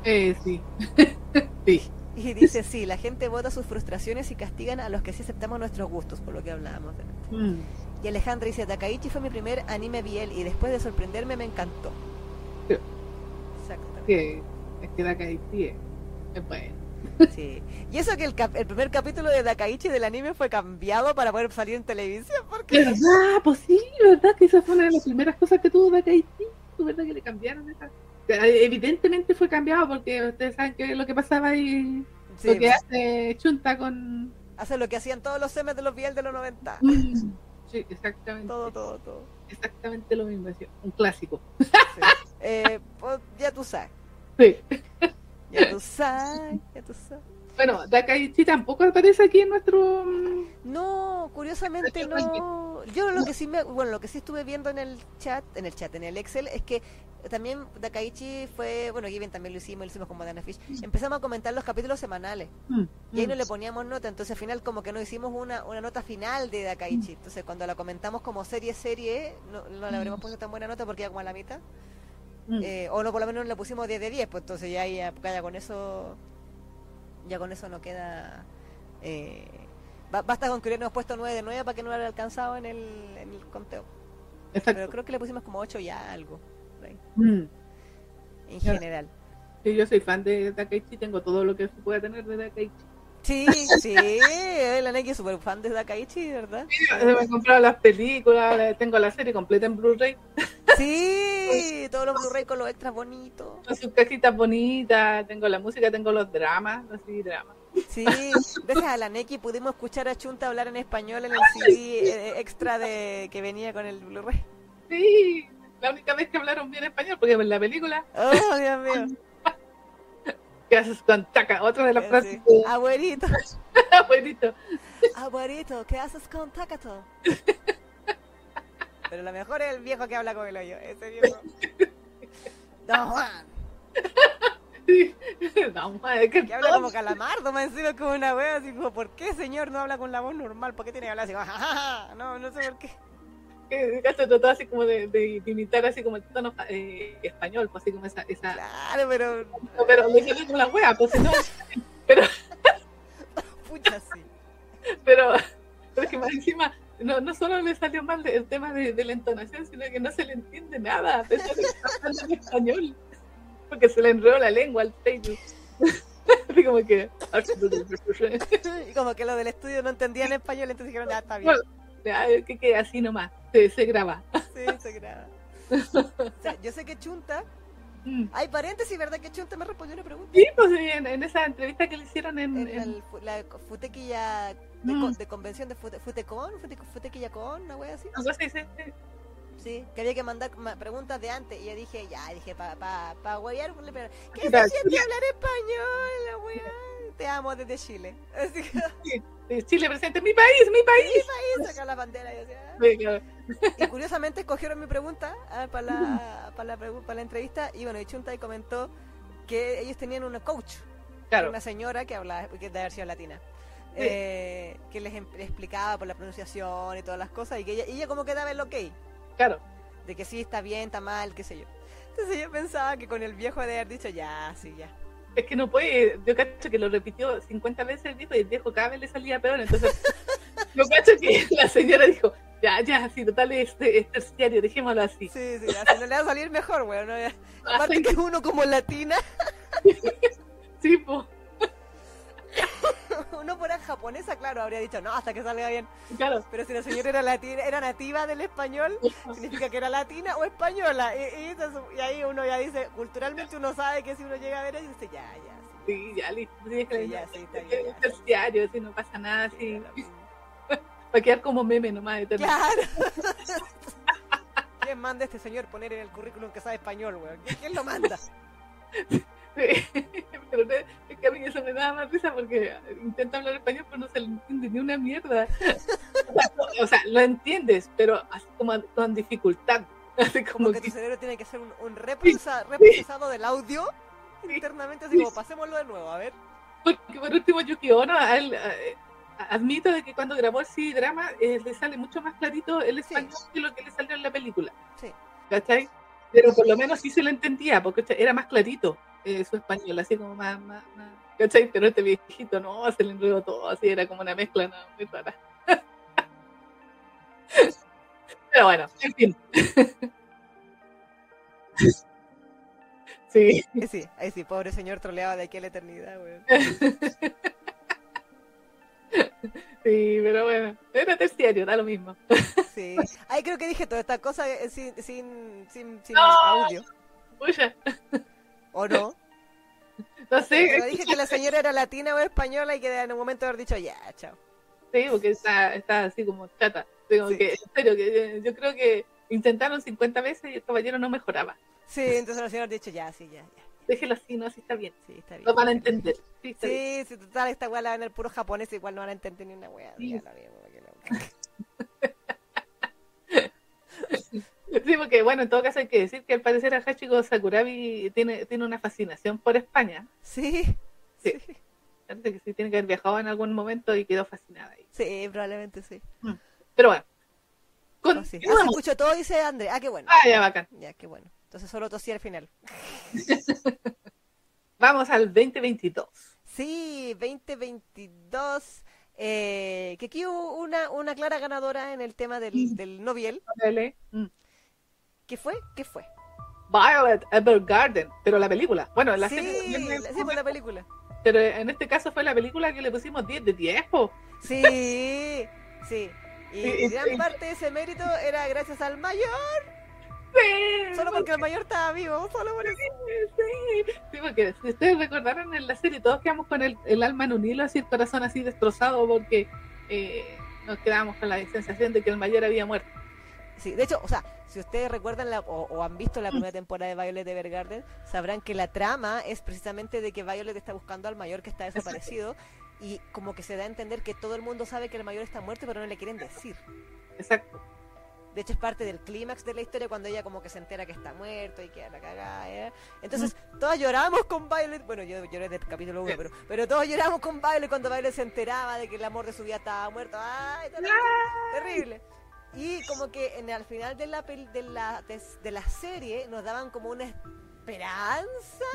Eh, sí. sí. Y dice, sí, la gente vota sus frustraciones y castigan a los que sí aceptamos nuestros gustos, por lo que hablábamos. de- Mm. Y Alejandra dice, Takaichi fue mi primer anime BL y después de sorprenderme me encantó. Sí. Exactamente. Que es que Dakaichi es, es bueno. Sí. Y eso que el, cap- el primer capítulo de Dakaichi del anime fue cambiado para poder salir en televisión, porque... ¿Verdad? Pues sí, ¿verdad? Que esa fue una de las primeras cosas que tuvo Dakaichi. ¿Verdad que le cambiaron esa? Evidentemente fue cambiado porque ustedes saben que lo que pasaba ahí, Sí, lo que pues, hace Chunta con... hace lo que hacían todos los semes de los BL de los 90. Mm. Sí, exactamente. Todo, todo, todo. Exactamente lo mismo, es un clásico. Sí. Eh, pues, ya tú sabes. Sí. Ya tú sabes, ya tú sabes. Bueno, Dakaichi tampoco aparece aquí en nuestro... mm, No, curiosamente no. Yo lo que sí me, bueno, lo que sí estuve viendo en el chat, en el chat, en el Excel, es que también Dakaichi fue, bueno, Given también lo hicimos, lo hicimos con Banana Fish. Empezamos a comentar los capítulos semanales mm, y ahí mm. no le poníamos nota, entonces al final como que no hicimos una, una nota final de Dakaichi. Entonces cuando la comentamos como serie serie, no, no le habremos puesto tan buena nota porque ya como a la mitad. Mm. Eh, o no, por lo menos le pusimos 10 de 10, pues entonces ya, ya, ya con eso ya con eso no queda eh, ba- basta con que hubiéramos puesto 9 de 9 para que no hubiera alcanzado en el, en el conteo Exacto. pero creo que le pusimos como 8 ya algo Mm. en general Sí, yo soy fan de Dakaichi, tengo todo lo que se pueda tener de Dakaichi. Sí, sí, eh, la Neki es súper fan de Dakaichi, ¿verdad? Me he comprado las películas, la- tengo la serie completa en Blu-ray, Sí, todos los Blu-ray con los extras bonitos. con sus cajitas bonitas, tengo la música, tengo los dramas, así dramas. Sí, gracias a la Neki pudimos escuchar a Chunta hablar en español en el CD eh, extra de que venía con el Blu-ray. Sí, la única vez que hablaron bien español, porque en la película, Oh, Dios mío. ¿Qué haces con taca? Otra de las Eh, frases sí. de Abuelito, abuelito. abuelito, ¿qué haces con Takato? Pero lo mejor es el viejo que habla con el hoyo. Ese viejo. Don Juan, madre, que que habla como calamardo, me encima como una wea, así como, ¿por qué señor no habla con la voz normal? ¿Por qué tiene que hablar así? como? No, no sé por qué. Que Gato trató así como de, de imitar así como el tono eh, español, pues así como esa, esa Claro, pero, pero le quedé con la wea, pues si no, pero, pucha, sí. pero, pero es que más encima, no, no solo le salió mal el tema de, de la entonación, sino que no se le entiende nada, a pesar de que está hablando en español, porque se le enredó la lengua al Facebook. Así como que, Y como que los del estudio no entendían español, entonces dijeron, ya está bien. que quede así nomás, se, se graba. Sí, se graba. O sea, yo sé que Chunta, Mm. hay paréntesis, ¿verdad? Que Chunta me respondió una pregunta. Sí, pues sí, en, en esa entrevista que le hicieron en, en en- el, la futequilla de, Mm. de convención de fute, Futecon, fute, Futequilla con, una wea así. algo así, sí, sí. Sí, que había que mandar ma- preguntas de antes. Y yo dije, ya, dije, para pa, pa huevear, ¿qué se siente hablar español, la wea? Te amo desde Chile. Así que, Sí, Chile presente, mi país, mi país. ahí saca la bandera y. Y curiosamente escogieron mi pregunta ah, para la, para la, para la entrevista. Y bueno, y comentó que ellos tenían una coach, Claro. una señora que hablaba, que es de versión latina. Sí. eh, que les em- explicaba por la pronunciación y todas las cosas y que ella, ella como que daba el ok Claro. de que sí está bien, está mal, qué sé yo. Entonces yo pensaba que con el viejo de haber dicho ya, sí, ya. Es que no puede, yo cacho que lo repitió 50 veces el viejo y el viejo cada vez le salía peor, entonces yo cacho que la señora dijo, ya, ya, sí, total es, es terciario, dejémoslo así. Sí, sí, así no le va a salir mejor, güey. ¿no? Ya. Aparte que uno como latina, sí, po. uno fuera japonesa, claro, habría dicho, no, hasta que salga bien. Claro. Pero si la señora era, latina, era nativa del español, significa que era latina o española. Y, y eso es- y ahí uno ya dice, culturalmente uno sabe que si uno llega a ver ahí, dice, ya, ya, sí. Sí, ya listo. Sí, Sí, ya, sí, está bien, ya. terciario, así no pasa nada. Sí, Va a quedar como meme nomás. eterno. Claro. ¿Quién manda a este señor poner en el currículum que sabe español, weón? ¿Quién, quién lo manda? Sí. Pero no- es que a mí eso me da más risa porque intenta hablar español, pero no se le entiende ni una mierda. O sea, lo entiendes, pero así como con dificultad. Así como Como que que tu cerebro tiene que hacer un, un reprocesa- reprocesado del audio internamente, así como pasémoslo de nuevo, a ver. Porque por último, Yuki Ono, él, eh, admito de que cuando grabó el CD drama eh, le sale mucho más clarito el español que lo que le salió en la película. Sí. ¿Cachai? Pero por lo menos sí se lo entendía, porque era más clarito eh, su español, así como más, más, más- ¿Cachai? Pero este viejito no, se le enredó todo, así era como una mezcla, no, muy rara. Pero bueno, en fin. Sí. Sí, ahí sí, pobre señor troleaba de aquí a la eternidad, weón. Sí, pero bueno, era terciario, da lo mismo. Sí. Ahí creo que dije toda esta cosa eh, sin, sin, sin, sin No. audio. Pucha, ¿O no? no sé, Pero dije que la señora era latina o española y que en un momento haber dicho, ya, chao. Sí, porque está, está así como chata. Digo Sí. que, en serio, que yo creo que intentaron 50 veces y el caballero no mejoraba. Sí, entonces la señora ha dicho, ya, sí, ya, ya. Déjelo así, no, así está bien. Sí, está bien. Lo van a entender. Sí. Sí, sí, total, esta weá la ven el puro japonés, igual no van a entender ni una weá. Sí. Sí, porque bueno, en todo caso hay que decir que al parecer a Hachiko Sakurabi tiene, tiene una fascinación por España. Sí, Sí. sí, Parece que sí tiene que haber viajado en algún momento y quedó fascinada ahí. sí, probablemente sí. Pero bueno. Oh, sí. Ah, se Continuamos. escuchó todo, dice André. Ah, qué bueno. Ah, ya bacán. Ya, qué bueno. Entonces solo tosí al final. Vamos al 2022. Sí, 2022. Eh, que aquí hubo una, una clara ganadora en el tema del, del Nobel. Dale. Mm. ¿Qué fue? ¿Qué fue? Violet Evergarden, pero la película. Bueno, la sí, serie- la- sí, fue la película. pero en este caso fue la película que le pusimos 10 de 10, po. Sí, sí. Y Sí, gran parte de ese mérito era gracias al mayor. Sí, Solo porque el mayor estaba vivo, solo por eso. Sí, sí, porque si ustedes recordaron en la serie, todos quedamos con el, el alma en un hilo, así el corazón así destrozado, porque eh, nos quedamos con la sensación de que el mayor había muerto. Sí, de hecho, o sea, si ustedes recuerdan la- o, o han visto la primera temporada de Violet Evergarden, sabrán que la trama es precisamente de que Violet está buscando al mayor que está desaparecido y como que se da a entender que todo el mundo sabe que el mayor está muerto, pero no le quieren decir. Exacto. De hecho, es parte del clímax de la historia cuando ella como que se entera que está muerto y queda la cagada. ¿eh? Entonces, todas lloramos con Violet. Bueno, yo lloré del capítulo 1, pero, pero todos lloramos con Violet cuando Violet se enteraba de que el amor de su vida estaba muerto. ¡Ay, terrible! terrible. Y como que en al final de la, de, la, de, de la serie nos daban como una esperanza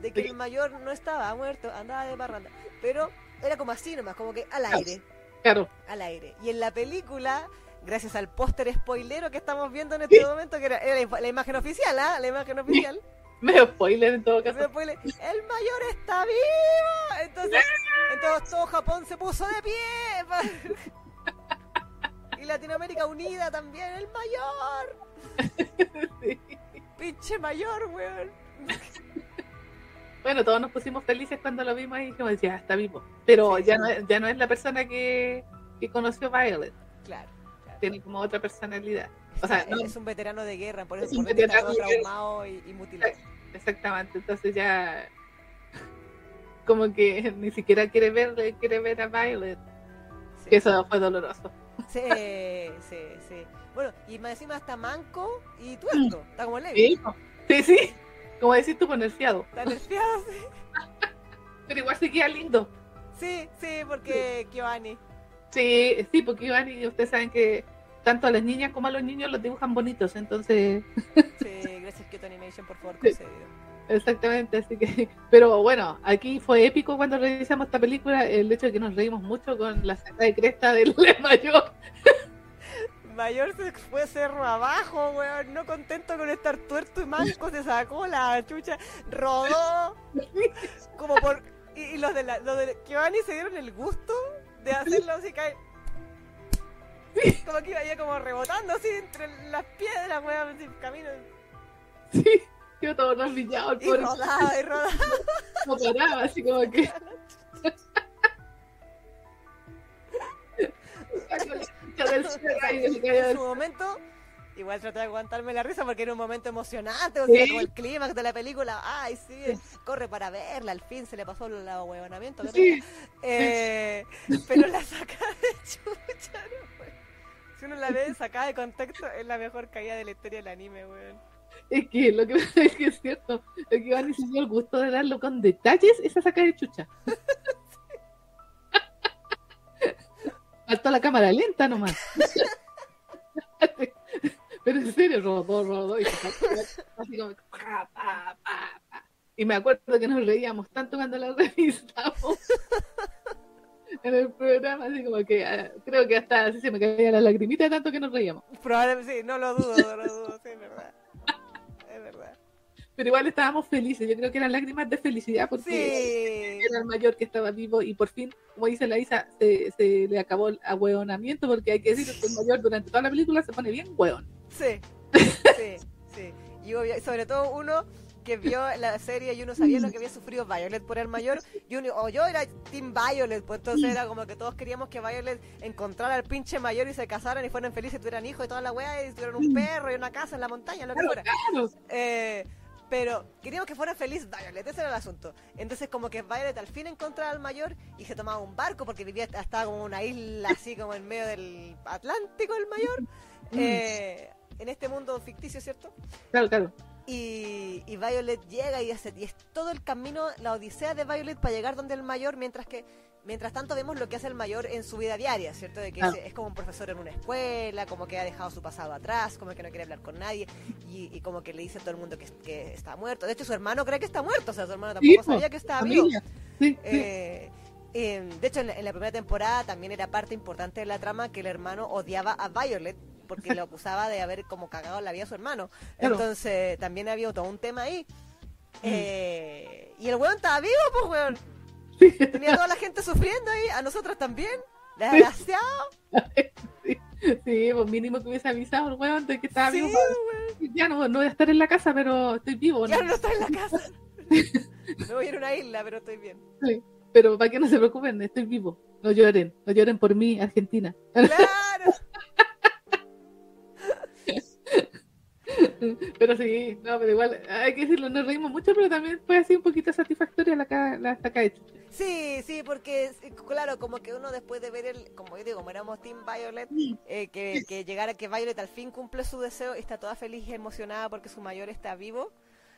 de que el mayor no estaba muerto, andaba de parranda. Pero era como así nomás, como que al aire Claro. al aire. Y en la película, gracias al póster spoilero que estamos viendo en este momento, que era, era la, imagen oficial, ¿ah? La imagen oficial. Medio spoiler en todo caso. spoiler, el mayor está vivo. Entonces, entonces todo Japón se puso de pie. y Latinoamérica unida también, el mayor. Sí. Pinche mayor, weón. Bueno, todos nos pusimos felices cuando lo vimos y dijimos, ya está vivo. Pero Sí. ya, no, ya no es la persona que, que conoció Violet. Claro. claro. Tiene como otra personalidad. O sea, Es- no- es un veterano de guerra, por eso Es un está veterano todo de guerra. traumado y, y mutilado. Exactamente, entonces ya como que ni siquiera quiere ver, quiere ver a Violet. Sí. Que eso fue doloroso. Sí, sí, sí. Bueno, y más encima está manco y tuerto. Está como Levi. Sí, sí, sí. Como decís tú, poner fiado. Está nerfeado, sí. Pero igual seguía lindo. Sí, sí, porque Giovanni. Sí, sí, porque Iván ustedes saben que tanto a las niñas como a los niños los dibujan bonitos, entonces Sí, gracias Kyoto Animation, por favor, concedido. Exactamente, así que, pero bueno, aquí fue épico cuando realizamos esta película, el hecho de que nos reímos mucho con la saca de cresta del mayor. Mayor se fue cerro abajo, weón. No contento con estar tuerto y manco, se sacó la chucha, rodó como por Y, y los de la, los de Giovanni se dieron el gusto de hacerlo así cae. Como que iba ahí como rebotando así entre las piedras, weón, sin camino. Sí, quedó todo Y rodaba y rodaba. Como paraba, así como que. En su momento, igual traté de aguantarme la risa porque era un momento emocionante, o Sí. sea, como el clímax de la película. Ay, sí, corre para verla, al fin se le pasó el ahuevonamiento. qué Sí. Eh, pero la sacada de chucha, no. Si uno la ve sacada de contexto, es la mejor caída de la historia del anime, weón. Es que lo que es que es cierto. Lo que Iván se dio el gusto de darlo con detalles esa saca de chucha. Faltó la cámara lenta nomás. Pero en serio, rodó, rodó y así como. Y me acuerdo que nos reíamos tanto cuando la revisamos en el programa, así como que ah, creo que hasta así se me caía la lagrimita tanto que nos reíamos. Probablemente sí, no lo dudo, no lo dudo, sí, verdad. Verdad. Pero igual estábamos felices, yo creo que eran lágrimas de felicidad porque Sí. era el mayor que estaba vivo y por fin, como dice la Isa, se, se le acabó el ahueonamiento porque hay que decir que el mayor durante toda la película se pone bien hueón. Sí, sí, sí. Y obvio- sobre todo uno que vio la serie y uno sabía lo que había sufrido Violet por el mayor, y uno, o yo era Team Violet, pues entonces era como que todos queríamos que Violet encontrara al pinche mayor y se casaran y fueran felices, tuvieran hijos y toda la weá, y tuvieran un perro y una casa en la montaña, lo que fuera. Eh, pero queríamos que fuera feliz Violet, ese era el asunto. Entonces como que Violet al fin encontraba al mayor y se tomaba un barco porque vivía, estaba como una isla así como en medio del Atlántico el mayor. Eh, en este mundo ficticio, ¿cierto? claro, claro. Y, y Violet llega y, hace, y es todo el camino, la odisea de Violet para llegar donde el mayor, mientras que mientras tanto vemos lo que hace el mayor en su vida diaria, ¿cierto? De que Claro. es, es como un profesor en una escuela, como que ha dejado su pasado atrás, como que no quiere hablar con nadie y, y como que le dice a todo el mundo que, que está muerto. De hecho, su hermano cree que está muerto, o sea, su hermano Sí, tampoco po, sabía que estaba vivo. Sí, sí. Eh, eh, de hecho, en la, en la primera temporada también era parte importante de la trama que el hermano odiaba a Violet porque lo acusaba de haber como cagado la vida a su hermano. Claro. Entonces, también había todo un tema ahí. Mm. Eh, y el weón estaba vivo, pues weón. Tenía toda la gente sufriendo ahí, a nosotras también. Desgraciado. Sí, pues mínimo que hubiese avisado el weón de que estaba Sí, vivo. weón. Ya no, no voy a estar en la casa, pero estoy vivo. Ya ¿no? no estoy en la casa. Me voy a ir a una isla, pero estoy bien. Sí, Pero para que no se preocupen, estoy vivo. No lloren, no lloren por mí, Argentina. Claro. Pero sí, no, pero igual, hay que decirlo, nos reímos mucho, pero también fue así un poquito satisfactoria la, la saca de chucha. Sí, sí, porque claro, como que uno después de ver el, como yo digo, como éramos Team Violet, eh, que, que llegara que Violet al fin cumple su deseo y está toda feliz y emocionada porque su mayor está vivo.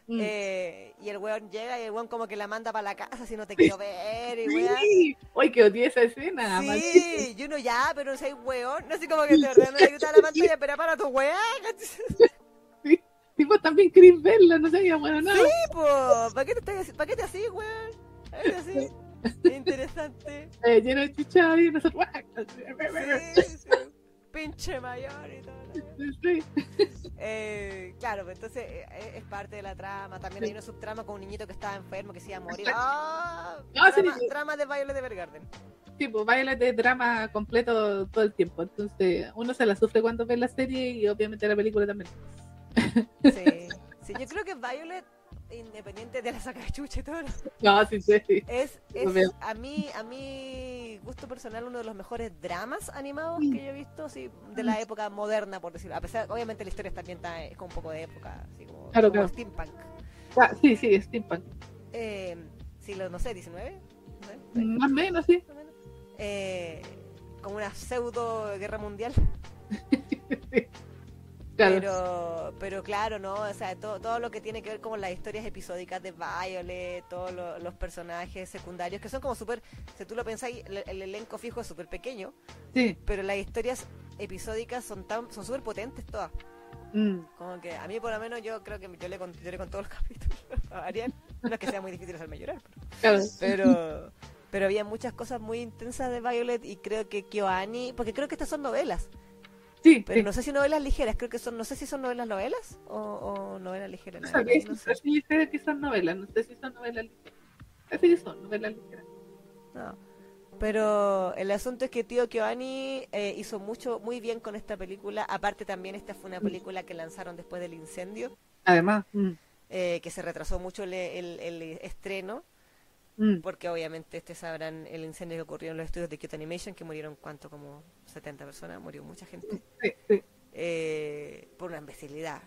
Mm. eh, y el weón llega y el weón como que la manda para la casa si no te quiero ver y weá. Sí, hoy que odié esa escena. maldito. Sí, y uno ya, pero no soy weón. No así como que te ordeno de gritar a la pantalla, pero para tu weá. vos también querés verla, no sabía, bueno, no. Sí, po, ¿para qué te, estás ¿para qué te así, weón? ¿Para qué te así? Interesante. Eh, lleno de chucha y nosotros. Sí, sí. Pinche mayor y todo. Sí. Eh, claro, pues entonces eh, es parte de la trama. También hay una subtrama con un niñito que estaba enfermo, que se iba a morir. ¡Ah! No, sí, drama, sí. drama de Violet Evergarden. Sí, pues Violet de drama completo todo el tiempo. Entonces, uno se la sufre cuando ve la serie y obviamente la película también. Sí. sí, yo creo que Violet, independiente de la saca de chucha y todo, No, sí, sí. sí. es, Lo es a mí, a mi gusto personal, uno de los mejores dramas animados que yo he visto, sí, de la época moderna, por decirlo. A pesar, obviamente la historia también está, es como un poco de época, así como, Claro, como claro. steampunk. Ah, sí, sí, Steampunk. Eh, siglo, no sé, 19, Más o menos, sí. más o menos. Eh, como una pseudo guerra mundial. Claro. Pero, pero claro, ¿no? O sea, todo, todo lo que tiene que ver con las historias episódicas de Violet, todos lo- los personajes secundarios, que son como súper, si tú lo pensáis, el, el elenco fijo es súper pequeño, Sí. pero las historias episódicas son tan son súper potentes todas. Mm. Como que a mí por lo menos yo creo que yo le con, lloré con todos los capítulos a Ariel. No es que sea muy difícil hacerme llorar, Claro. pero, pero había muchas cosas muy intensas de Violet y creo que Kyoani, porque creo que estas son novelas. Sí, Pero sí. no sé si novelas ligeras, creo que son, no sé si son novelas novelas o, o novelas ligeras. No no sé. sí, sé que son novelas, no sé si son novelas ligeras. Así que son novelas ligeras. No. Pero el asunto es que Tío Giovanni eh, hizo mucho, muy bien con esta película. Aparte también esta fue una película que lanzaron después del incendio, Además, mm, eh, que se retrasó mucho el, el- el estreno, mm, porque obviamente ustedes sabrán el incendio que ocurrió en los estudios de Kyoto Animation, que murieron cuánto, como 70 personas, murió mucha gente. sí, sí. eh, por una imbecilidad.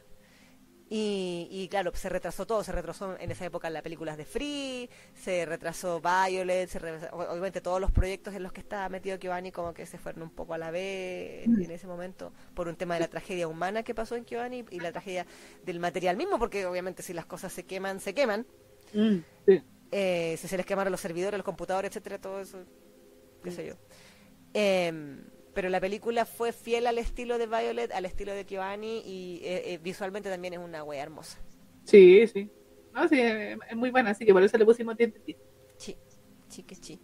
Y, y claro, se retrasó todo, se retrasó en esa época las películas de Free, se retrasó Violet, se retrasó- obviamente todos los proyectos en los que estaba metido Giovanni como que se fueron un poco a la vez en, en ese momento por un tema de la tragedia humana que pasó en Giovanni y la tragedia del material mismo, porque obviamente si las cosas se queman, se queman. Mm, sí. Eh, si se les quemaron los servidores, los computadores, etcétera, todo eso, qué sé yo. Em, pero la película fue fiel al estilo de Violet, al estilo de Giovanni y eh, eh, visualmente también es una wea hermosa. Sí, sí. No, sí, es muy buena, así que por eso le pusimos dientes. Sí, sí que sí.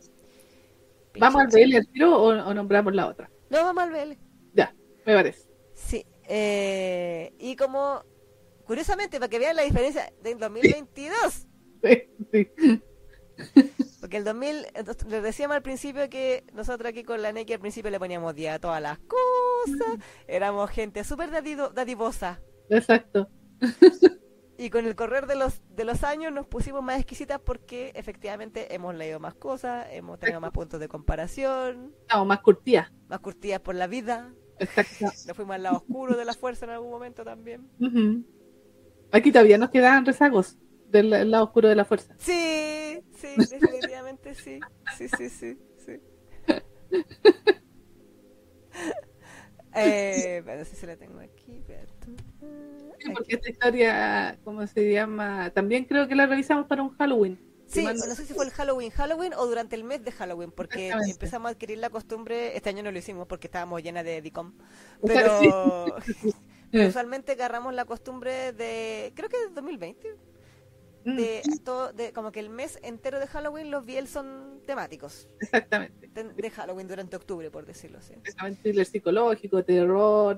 ¿Vamos al BL al tiro o, o nombramos la otra? No, vamos al BL. Ya, me parece. Sí. eh, y como, curiosamente, para que vean la diferencia del 2022. Sí, sí. Porque el 2000, entonces, les decíamos al principio que nosotros aquí con la Neki al principio le poníamos día a todas las cosas, éramos gente súper dadivosa. Exacto. Y con el correr de los, de los años nos pusimos más exquisitas porque efectivamente hemos leído más cosas, hemos tenido más puntos de comparación, más curtidas. más curtidas por la vida, Exacto. nos fuimos al lado oscuro de la fuerza en algún momento también. Aquí todavía nos quedaban rezagos del lado oscuro de la fuerza. Sí, sí, definitivamente sí, sí, sí, sí, sí. Eh, pero si se la tengo aquí. Sí, porque esta historia, ¿cómo se llama? También creo que la revisamos para un Halloween. Sí, no sé si fue el Halloween, Halloween o durante el mes de Halloween, porque empezamos a adquirir la costumbre, este año no lo hicimos porque estábamos llenas de DICOM, pero Eh, usualmente agarramos la costumbre de, creo que es 2020, mm, de, todo, de como que el mes entero de Halloween los VL son temáticos, Exactamente. de, de Halloween durante octubre, por decirlo así. Exactamente, thriller psicológico, terror.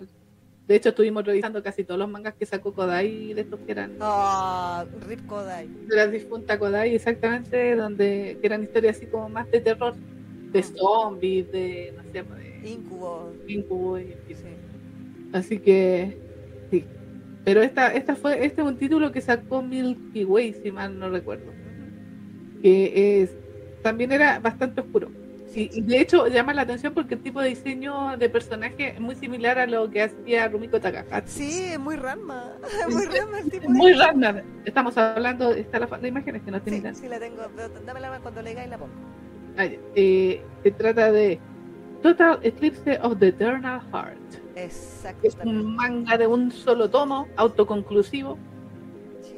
De hecho, estuvimos revisando casi todos los mangas que sacó Kodai, de estos que eran Ah, Rip Kodai. de la difunta Kodai, exactamente, donde que eran historias así como más de terror, de zombies, de, no sé, de Incubo. incubo y. Sí. Así que, sí. Pero esta, esta fue, este es un título que sacó Milky Way, si mal no recuerdo. Que es, también era bastante oscuro. Y, y de hecho llama la atención porque el tipo de diseño de personaje es muy similar a lo que hacía Rumiko Takahashi. Sí, es muy Ranma. Muy Ranma el tipo. Es muy random. Estamos hablando, está la, la imagen es que no tiene Sí, nada. sí la tengo. pero Dámela cuando le y la pongo. Ah. Eh, se trata de Total Eclipse of the Eternal Heart. Es Exactamente. un manga de un solo tomo, autoconclusivo, Sí.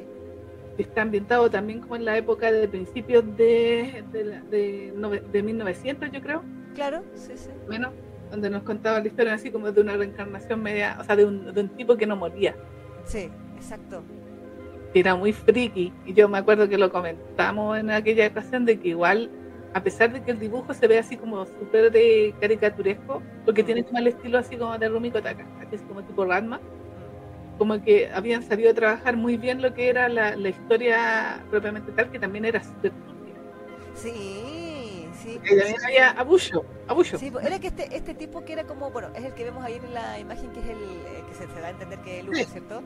que está ambientado también como en la época de principios de, de, la- de, nove- de 1900, yo creo, Claro, sí, sí. bueno, donde nos contaba la historia así como de una reencarnación media, o sea, de un, de un tipo que no moría, Sí, exacto. era muy friki, y yo me acuerdo que lo comentamos en aquella ocasión de que igual, a pesar de que el dibujo se ve así como súper de caricaturesco, porque Mm. tiene como el estilo así como de Rumiko Takahashi, así como tipo Ranma, como que habían sabido trabajar muy bien lo que era la, la historia propiamente tal, que también era súper turbia. Sí, sí. También había abuso, abuso. Sí, pues, era que este, este tipo que era como, bueno, es el que vemos ahí en la imagen que es el eh, que se, se da a entender que es el Luke, ¿cierto?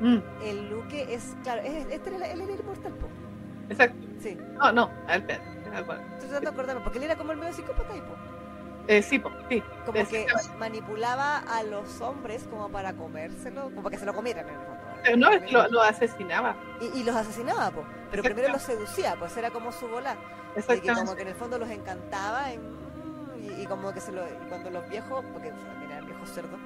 Mm, El Luke es, claro, es, este era, era el inmortal, po. exacto. Sí, No, no, a estoy tratando de acordarme, porque él era como el medio psicópata, y, po. Eh, sí, po, sí. Como que manipulaba a los hombres como para comérselo, como para que se lo comieran en el fondo. Pero no, lo, lo asesinaba. Y, y los asesinaba, po. Pero primero los seducía, pues era como su bola. Que como que en el fondo los encantaba en- y, y como que se lo, y cuando los viejos, porque también eran viejos cerdos,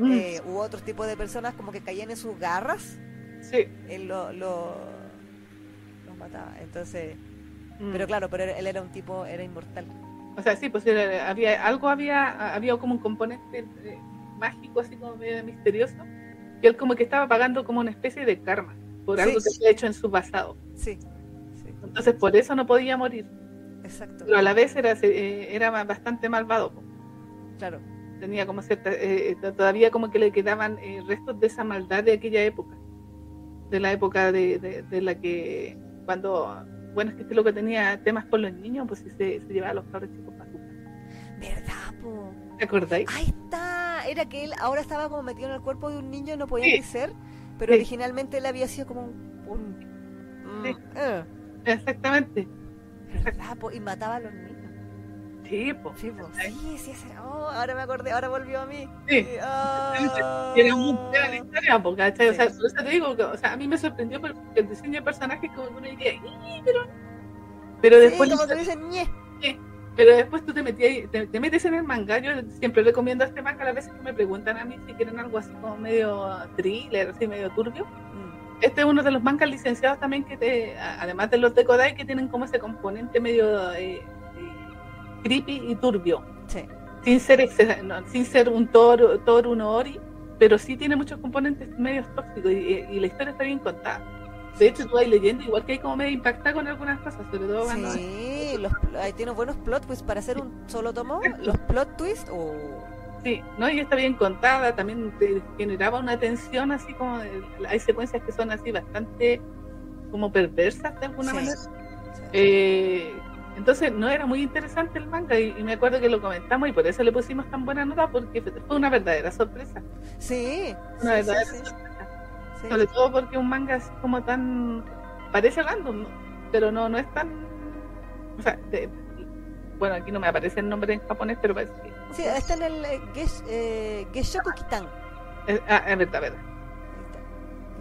Mm, eh, hubo otros tipos de personas como que caían en sus garras, sí. él lo, lo- los mataba. Entonces, mm. pero claro, pero él era un tipo, era inmortal. O sea, sí, pues era- había algo había había como un componente eh, mágico así como medio misterioso que él como que estaba pagando como una especie de karma por Sí. algo que había hecho en su pasado. Sí, sí, Entonces por eso no podía morir, exacto. pero a la vez era eh, era bastante malvado. Claro, Tenía como cierta eh, eh, todavía como que le quedaban eh, restos de esa maldad de aquella época, de la época de, de, de la que cuando bueno, es que este loco tenía temas con los niños, pues se, se llevaba a los cabros chicos para su casa. ¿Verdad, po? ¿Te acordáis? Ahí está. Era que él ahora estaba como metido en el cuerpo de un niño y no podía Sí. crecer, pero Sí. originalmente él había sido como un... un- mm, Sí. eh, Exactamente. ¿Verdad, po? Y mataba a los niños. Sí, pues. Sí, po. sí, sí, ese oh, ahora me acordé, ahora volvió a mí. Sí. Era muy fea la historia, po, ¿cachai? O sea, por eso te digo, que, o sea, a mí me sorprendió porque el diseño de personajes como que uno diría, "Ih, pero... Pero después, como que dicen, ñe. pero después tú te, metías, te, te metes en el manga, yo siempre recomiendo este manga las veces que me preguntan a mí si quieren algo así como medio thriller, así medio turbio. Mm, Este es uno de los mangas licenciados también que te, además de los de Kodai, que tienen como ese componente medio eh, creepy y turbio. Sí. Sin ser, no, sin ser un Thor, Thor uno Ori, pero sí tiene muchos componentes medios tóxicos y, y la historia está bien contada. De hecho, tú vas leyendo, igual que hay como medio impactada con algunas cosas, sobre todo cuando... Sí, los, ahí tiene buenos plot twists para hacer un solo tomo. Los plot twists, oh, Sí, ¿no? Y está bien contada, también te generaba una tensión así como... de- hay secuencias que son así bastante como perversas de alguna Sí. manera. sí. Eh, entonces no era muy interesante el manga y, y me acuerdo que lo comentamos y por eso le pusimos tan buena nota porque fue una verdadera sorpresa. Sí, Una sí, verdadera sí, sorpresa. sí. Sobre todo porque un manga así como tan... parece random, ¿no? pero no, no es tan... O sea, de- bueno, aquí no me aparece el nombre en japonés, pero parece que... Sí, está en el eh, Gesh, eh, Geshoku Kitan. es- ah, es verdad, verdad.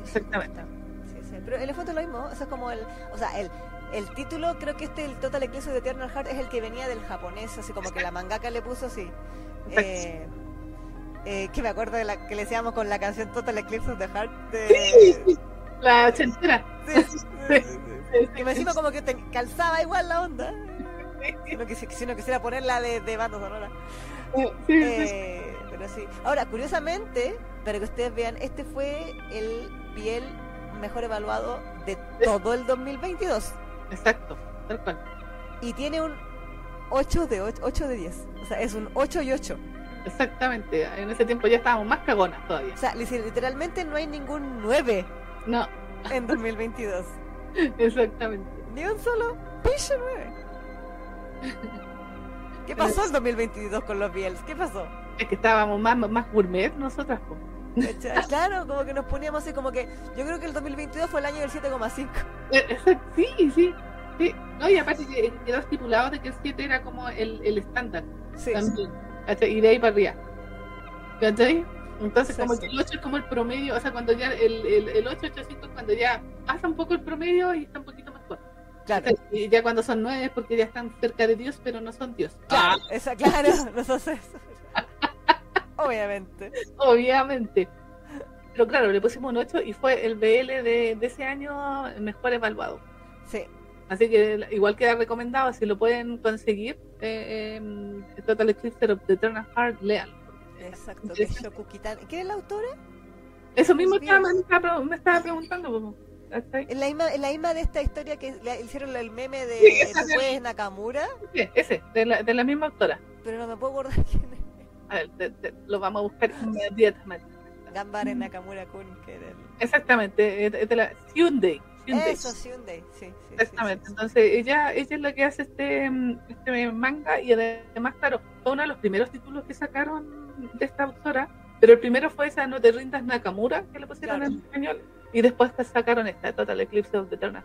Exactamente. Kitan. Sí, sí. Pero en el fondo es lo mismo. Eso es como el. O sea, el, el título, creo que este, el Total Eclipse de Eternal Heart, es el que venía del japonés, así como que la mangaka le puso así. Eh, eh, que me acuerdo de la que le decíamos con la canción Total Eclipse of the Heart. De, Sí, sí, la ochentera. Sí, sí, Que me encima como que te calzaba igual la onda. sí, Si no, quisi- si no quisiera ponerla de, de banda sonora. sí, sí. Eh, pero sí. Ahora, curiosamente, para que ustedes vean, este fue el piel mejor evaluado de todo el 2022. Exacto, tal cual. Y tiene un 8 de 8, 8 de 10. O sea, es un 8 y 8. Exactamente. En ese tiempo ya estábamos más cagonas todavía. O sea, li- literalmente no hay ningún 9 No, en 2022. exactamente. Ni un solo pinche 9. ¿Qué pasó en 2022 con los Biels? ¿Qué pasó? Es que estábamos más, más gourmet nosotras. po. Claro, como que nos poníamos así como que yo creo que el 2022 fue el año del 7,5. Eh, Sí, sí. sí. No, y aparte que quedó estipulado de que el 7 era como el, el estándar Sí. también. ¿cachai? Y de ahí para arriba. ¿Cachai? Entonces, Sí, como sí. que el 8 es como el promedio, o sea, cuando ya el, el, el 8, 800 es cuando ya pasa un poco el promedio y está un poquito mejor. Claro, Y ya cuando son 9 es porque ya están cerca de Dios, pero no son Dios. claro, esa, claro, nosotros. Obviamente. Obviamente. Pero claro, le pusimos un 8 y fue el BL de, de ese año mejor evaluado. Sí, Así que igual queda recomendado, si lo pueden conseguir, eh, eh, Total Eclipse of the Eternal Heart, lean. exacto. Shoku Kitano. ¿Quién es la autora? Eso mismo me, estaba, me estaba preguntando. Es la misma, es la misma de esta historia que le hicieron el meme de Sí, esa ¿Tú de- Nakamura? Sí, ese, de la, de la misma autora. Pero no me puedo acordar quién es. A ver, de- de- lo vamos a buscar inmediatamente. Gambare Nakamura Kun, que era el... Exactamente, es de, la Hyundai. Hyundai. Eso, Hyundai, sí, sí. Exactamente, sí, sí. entonces ella, ella es la que hace este, mm, este manga y además, claro, fue uno de los primeros títulos que sacaron de esta autora, pero el primero fue esa No te rindas Nakamura, que le pusieron Claro. en español, y después sacaron esta Total Eclipse of the Eternal.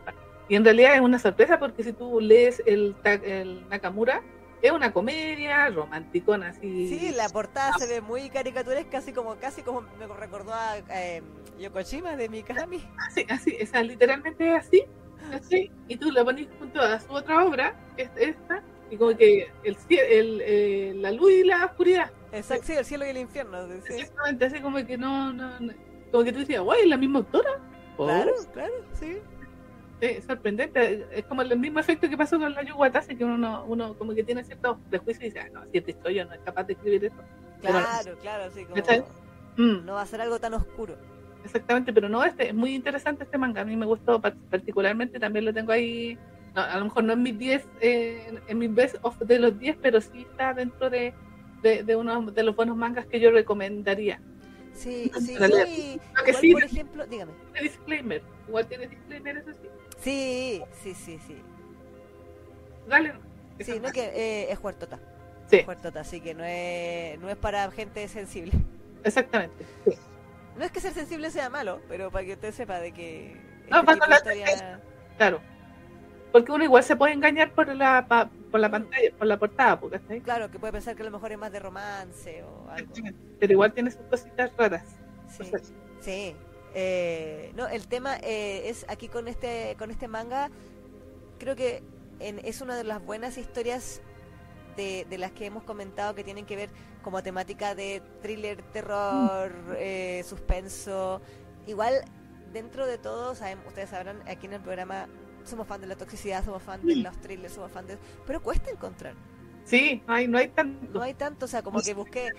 Y en realidad es una sorpresa porque si tú lees el, el Nakamura, es una comedia romanticona así. Sí, la portada se ve muy caricaturesca, así como casi como me recordó a eh, Yokoshima de Mikami. Así, así, literalmente es así, ¿cachai? Y tú la pones junto a su otra obra, que es esta, y como que el, el, eh, la luz y la oscuridad. Exacto, sí, el cielo y el infierno. sí. Exactamente, así como que no, no, no- como que tú decías, guay, ¿es la misma autora? Oh, Claro, claro, sí. Sí, sorprendente, es como el mismo efecto que pasó con la Yuguatase, que uno, uno como que tiene ciertos prejuicios y dice, ah, no, si este yo no es capaz de escribir esto. Pero. Claro, claro, sí. Como. Mm, no va a ser algo tan oscuro. exactamente, pero no, este es muy interesante este manga, a mí me gustó par- particularmente, también lo tengo ahí, no, a lo mejor no en mis 10, eh, en- mis best of de los 10, pero sí está dentro de, de, de uno de los buenos mangas que yo recomendaría. Sí, sí, Lo que igual, sí- por ejemplo, dígame. Disclaimer, igual tiene disclaimer, eso sí. Sí, sí, sí, sí. dale. Sí, no que eh, es huertota. Sí, Es huertota, así que no es, no es para gente sensible. exactamente. Sí. No es que ser sensible sea malo, pero para que usted sepa de que. No, este cuando la historia- Claro. Porque uno igual se puede engañar por la pa- por la pantalla, por la portada, porque ¿cachai? Claro, que puede pensar que a lo mejor es más de romance o algo. Pero igual tiene sus cositas raras. Sí. O sea, Sí. Eh, no, el tema eh, es aquí con este con este manga, creo que en- es una de las buenas historias de, de las que hemos comentado que tienen que ver como temática de thriller, terror, eh, suspenso. Igual, dentro de todo, sabemos, ustedes sabrán, aquí en el programa somos fan de la toxicidad, somos fan de Mm. los thrillers, somos fan de... Pero cuesta encontrar. Sí, no hay, no hay tanto. No hay tanto, o sea, como que busqué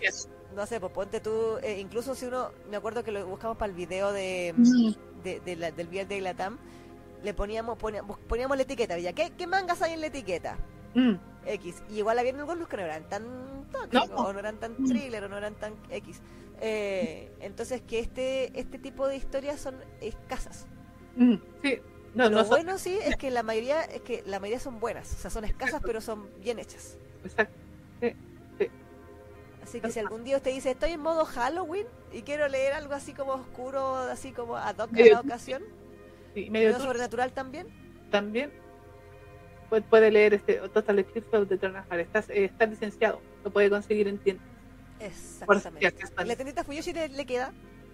no sé, pues ponte tú, eh, incluso si uno, me acuerdo que lo buscamos para el video de, de, de la- del Vial de Latam, le poníamos, poníamos, poníamos la etiqueta, ya, ¿qué, ¿qué mangas hay en la etiqueta? mm, X. Y igual había algunos que no eran tan tóxicos, No. o no eran tan Mm. thriller, o no eran tan X. Eh, entonces que este, este tipo de historias son escasas. mm, sí. No, Lo no son- bueno sí es que la mayoría, es que la mayoría son buenas, o sea, son escasas pero son bien hechas. Exacto. Así que si algún día usted dice, estoy en modo Halloween y quiero leer algo así como oscuro, así como ad hoc a Medio la ocasión, Sí, medio medio sobrenatural también, también. Puede, puede leer este Total Eclipse of the Eternal Heart. Está, eh, está licenciado. Lo puede conseguir en tiendas. Si exactamente. acaso. ¿La tendita Fuyoshi le, le queda?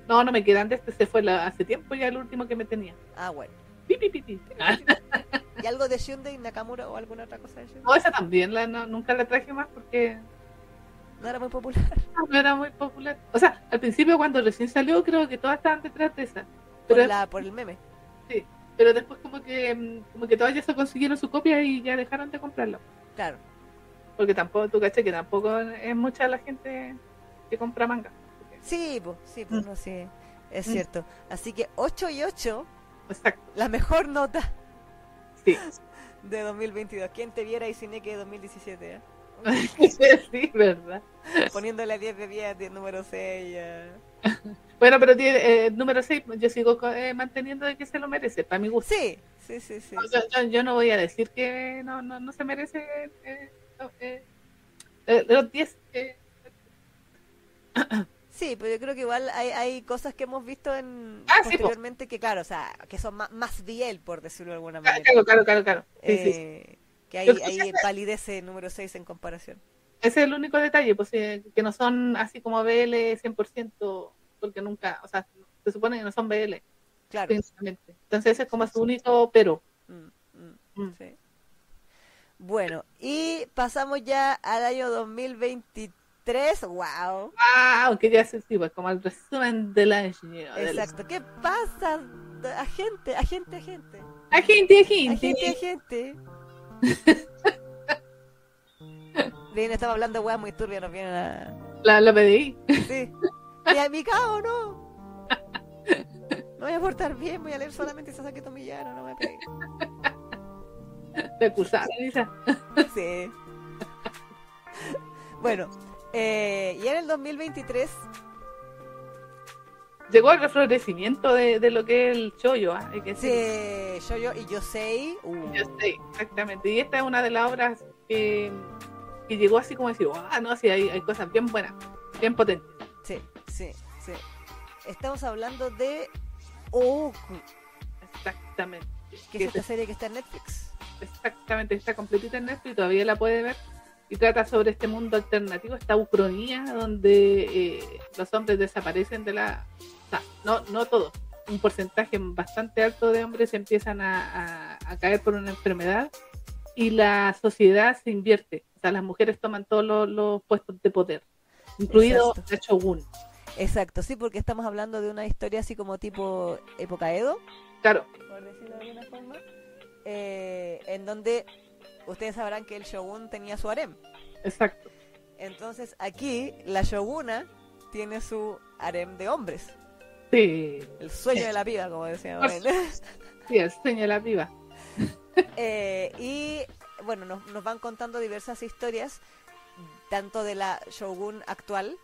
No, no me quedan este. Se fue la- hace tiempo ya el último que me tenía. Ah, bueno. Pi, pi, pi. Ah, ¿Y algo de Shunde Nakamura o alguna otra cosa de Shunde? no, esa también la, no, nunca la traje más porque No era muy popular. no era muy popular. O sea, al principio cuando recién salió creo que todas estaban detrás de esa. Por, Pero, la, por el meme. pero después como que mm, como que todas ya se consiguieron su copia y ya dejaron de comprarla. Claro. Porque tampoco, tú caché que tampoco es mucha la gente que compra manga. Sí, pues, sí, pues, Mm. no, sí. Es Mm. cierto. Así que 8 y 8, Exacto, la mejor nota sí. de 2022. ¿Quién te viera y cine que 2017? eh? Sí, verdad. Poniéndole 10 de 10, 10 número 6. Bueno, pero tiene, eh, número 6, yo sigo eh, manteniendo de que se lo merece, para mi gusto. Sí, sí, sí, sí. Yo, yo- yo no voy a decir que no, no, no se merece eh, no, eh, eh, de los 10. eh, Sí, pero yo creo que igual hay, hay cosas que hemos visto en Ah, sí, po. posteriormente que, claro, o sea, que son más, más biel, por decirlo de alguna manera. claro, claro, claro, claro. Sí, sí, sí. Eh, que ahí, que ahí palidece el número 6 en comparación. Ese es el único detalle, pues eh, que no son así como BL 100%, porque nunca, o sea, se supone que no son BL, Claro. Entonces ese es como su único pero. Mm, mm, Mm. sí. Bueno, y pasamos ya al año 2023. ¡Wow! Ah, aunque ya se sí, pues como el resumen del año. del- Exacto. ¿Qué pasa? Agente, agente, agente. Agente, agente. Agente, agente. Bien, estamos hablando de weas muy turbias, nos vienen a... La, la PDI. Sí. Y a mi cabo, no. No voy a portar bien, voy a leer solamente esa saqueta millano, no me pegues. Te acusaron, Lisa. Sí. Bueno, eh, y en el 2023, Llegó el reflorecimiento de, de lo que es el chollo, ¿ah? hay que sí, decir. yo, yo y Yosei. uh, Yo sé, exactamente. Y esta es una de las obras que, que llegó así como decir, ah, no, sí, hay, hay cosas bien buenas, bien potentes. sí, sí, sí. Estamos hablando de Oku, Exactamente. que Que es esta serie que está en Netflix. Exactamente, está completita en Netflix, todavía la puede ver. Y trata sobre este mundo alternativo, esta ucronía, donde eh, los hombres desaparecen de la. Sea, no, no todos, un porcentaje bastante alto de hombres empiezan a, a- a caer por una enfermedad y la sociedad se invierte. O sea, las mujeres toman todos los, los puestos de poder, incluido Exacto. la Shogun. Exacto, sí, porque estamos hablando de una historia así como tipo época Edo, Claro, por decirlo de alguna forma, eh, en donde ustedes sabrán que el shogun tenía su harem. exacto. Entonces aquí la shoguna tiene su harem de hombres. Sí, El sueño de la piba, como decíamos. él. sí, el sueño de la piba. Eh, y bueno, nos, nos van contando diversas historias, tanto de la shogun actual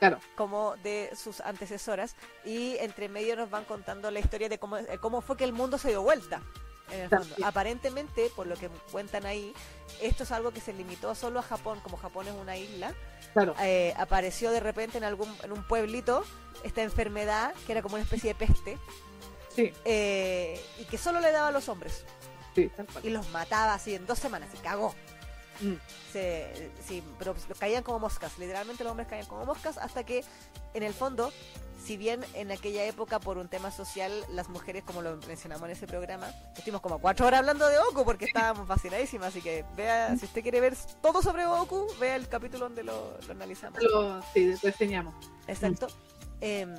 Claro, como de sus antecesoras. Y entre medio nos van contando la historia de cómo, cómo fue que el mundo se dio vuelta. En el fondo. Aparentemente, por lo que cuentan ahí, esto es algo que se limitó solo a Japón, como Japón es una isla. Claro. Eh, apareció de repente en algún en un pueblito esta enfermedad que era como una especie de peste Sí, eh, y que solo le daba a los hombres sí, y los mataba así en dos semanas y cagó. Mm, Se, sí, pero pues, caían como moscas, literalmente los hombres caían como moscas hasta que en el fondo, si bien en aquella época por un tema social las mujeres, como lo mencionamos en ese programa, estuvimos como cuatro horas hablando de Goku porque estábamos fascinadísimas, así que vea, si usted quiere ver todo sobre Goku, vea el capítulo donde lo, lo analizamos. Lo, sí, reseñamos. Exacto. Em,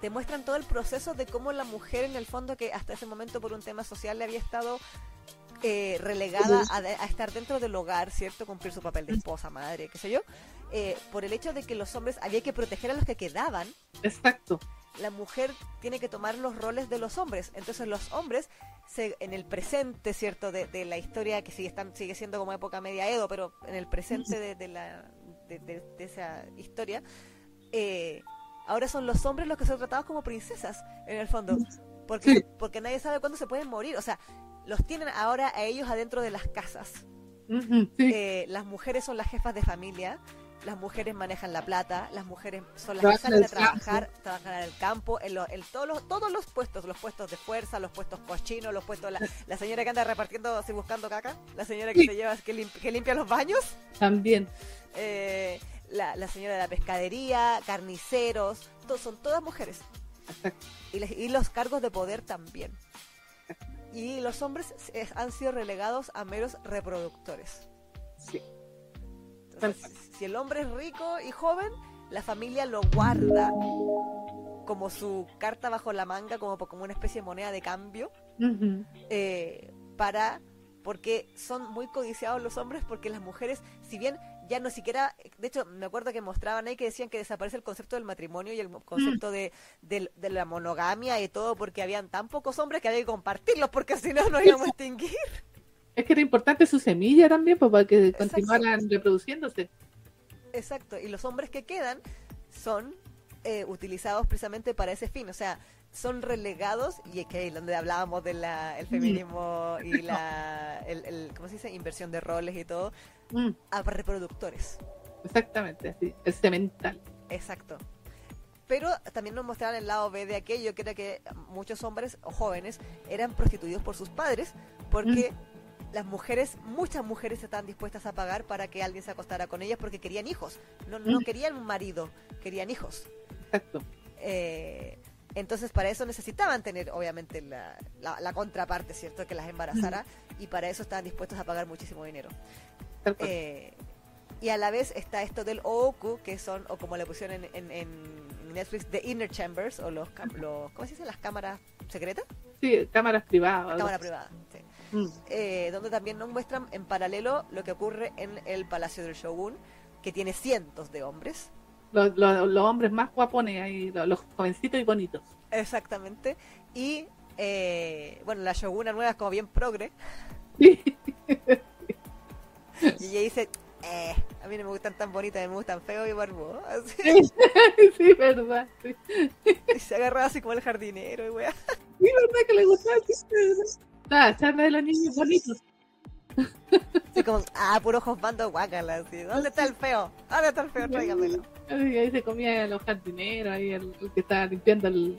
te muestran todo el proceso de cómo la mujer, en el fondo, que hasta ese momento por un tema social le había estado eh, relegada a, de- a estar dentro del hogar, ¿cierto? Cumplir su papel de esposa, madre, qué sé yo. Eh, por el hecho de que los hombres había que proteger a los que quedaban, Exacto. la mujer tiene que tomar los roles de los hombres. Entonces los hombres, se, en el presente, ¿cierto? De, de la historia que sigue, están, sigue siendo como época media Edo, pero en el presente de, de la, de, esa historia, eh, ahora son los hombres los que son tratados como princesas, en el fondo. Porque, Sí. porque nadie sabe cuándo se pueden morir. O sea, los tienen ahora a ellos adentro de las casas. Sí. Eh, las mujeres son las jefas de familia, las mujeres manejan la plata, las mujeres son las que salen a trabajar, trabajan en el campo, en, lo- en todos, los, todos los puestos, los puestos de fuerza, los puestos cochinos, los puestos, la, la señora que anda repartiendo, así buscando caca, la señora que Sí. te lleva, que, lim- que limpia los baños, También. eh, la, la señora de la pescadería, carniceros, to- son todas mujeres. Y, les- y los cargos de poder también. Y los hombres eh, han sido relegados a meros reproductores. Sí. Si el hombre es rico y joven, la familia lo guarda como su carta bajo la manga, como, como una especie de moneda de cambio, eh, para porque son muy codiciados los hombres, porque las mujeres, si bien ya no siquiera, de hecho, me acuerdo que mostraban ahí que decían que desaparece el concepto del matrimonio y el concepto de, del- de la monogamia y todo, porque habían tan pocos hombres que había que compartirlos, porque si no nos íbamos a extinguir. Es que era importante su semilla también, pues, para que Exacto. continuaran reproduciéndose. Exacto, y los hombres que quedan son eh, utilizados precisamente para ese fin, o sea, son relegados, y es que ahí es donde hablábamos del feminismo y la, el, el- ¿cómo se dice? Inversión de roles y todo, Mm, a reproductores. exactamente, así. El cemental. Exacto. Pero también nos mostraban el lado B de aquello, que era que muchos hombres o jóvenes eran prostituidos por sus padres, porque las mujeres, muchas mujeres estaban dispuestas a pagar para que alguien se acostara con ellas porque querían hijos. No, no Mm. querían un marido, querían hijos. Exacto. Eh, entonces para eso necesitaban tener obviamente la, la- la contraparte, ¿cierto? Que las embarazara y para eso estaban dispuestos a pagar muchísimo dinero. Eh, y a la vez está esto del OOKU, que son, o como le pusieron en, en- en Netflix, The Inner Chambers, o los, los ¿cómo se dice? Las cámaras secretas, Sí, cámaras privadas. cámara privada, sí. Mm, Eh, donde también nos muestran en paralelo lo que ocurre en el Palacio del Shogun, que tiene cientos de hombres, Los, los- los hombres más guapones ahí, los, los jovencitos y bonitos. exactamente, y eh, bueno, la Shoguna nueva es como bien progre, y ella dice, eh, a mí no me gustan tan bonitas, me gustan feos y barbudos, sí, verdad. Sí, y se agarra así como el jardinero y weá. Sí, verdad que le gustaba. Sí, verdad. Ah, charla de los niños bonitos. Así como, ah, puro josbando guácala, así. ¿Dónde está el feo? ¿Dónde está el feo? Tráigamelo. Ahí ahí se comía los jardineros, ahí el, el que estaba limpiando el-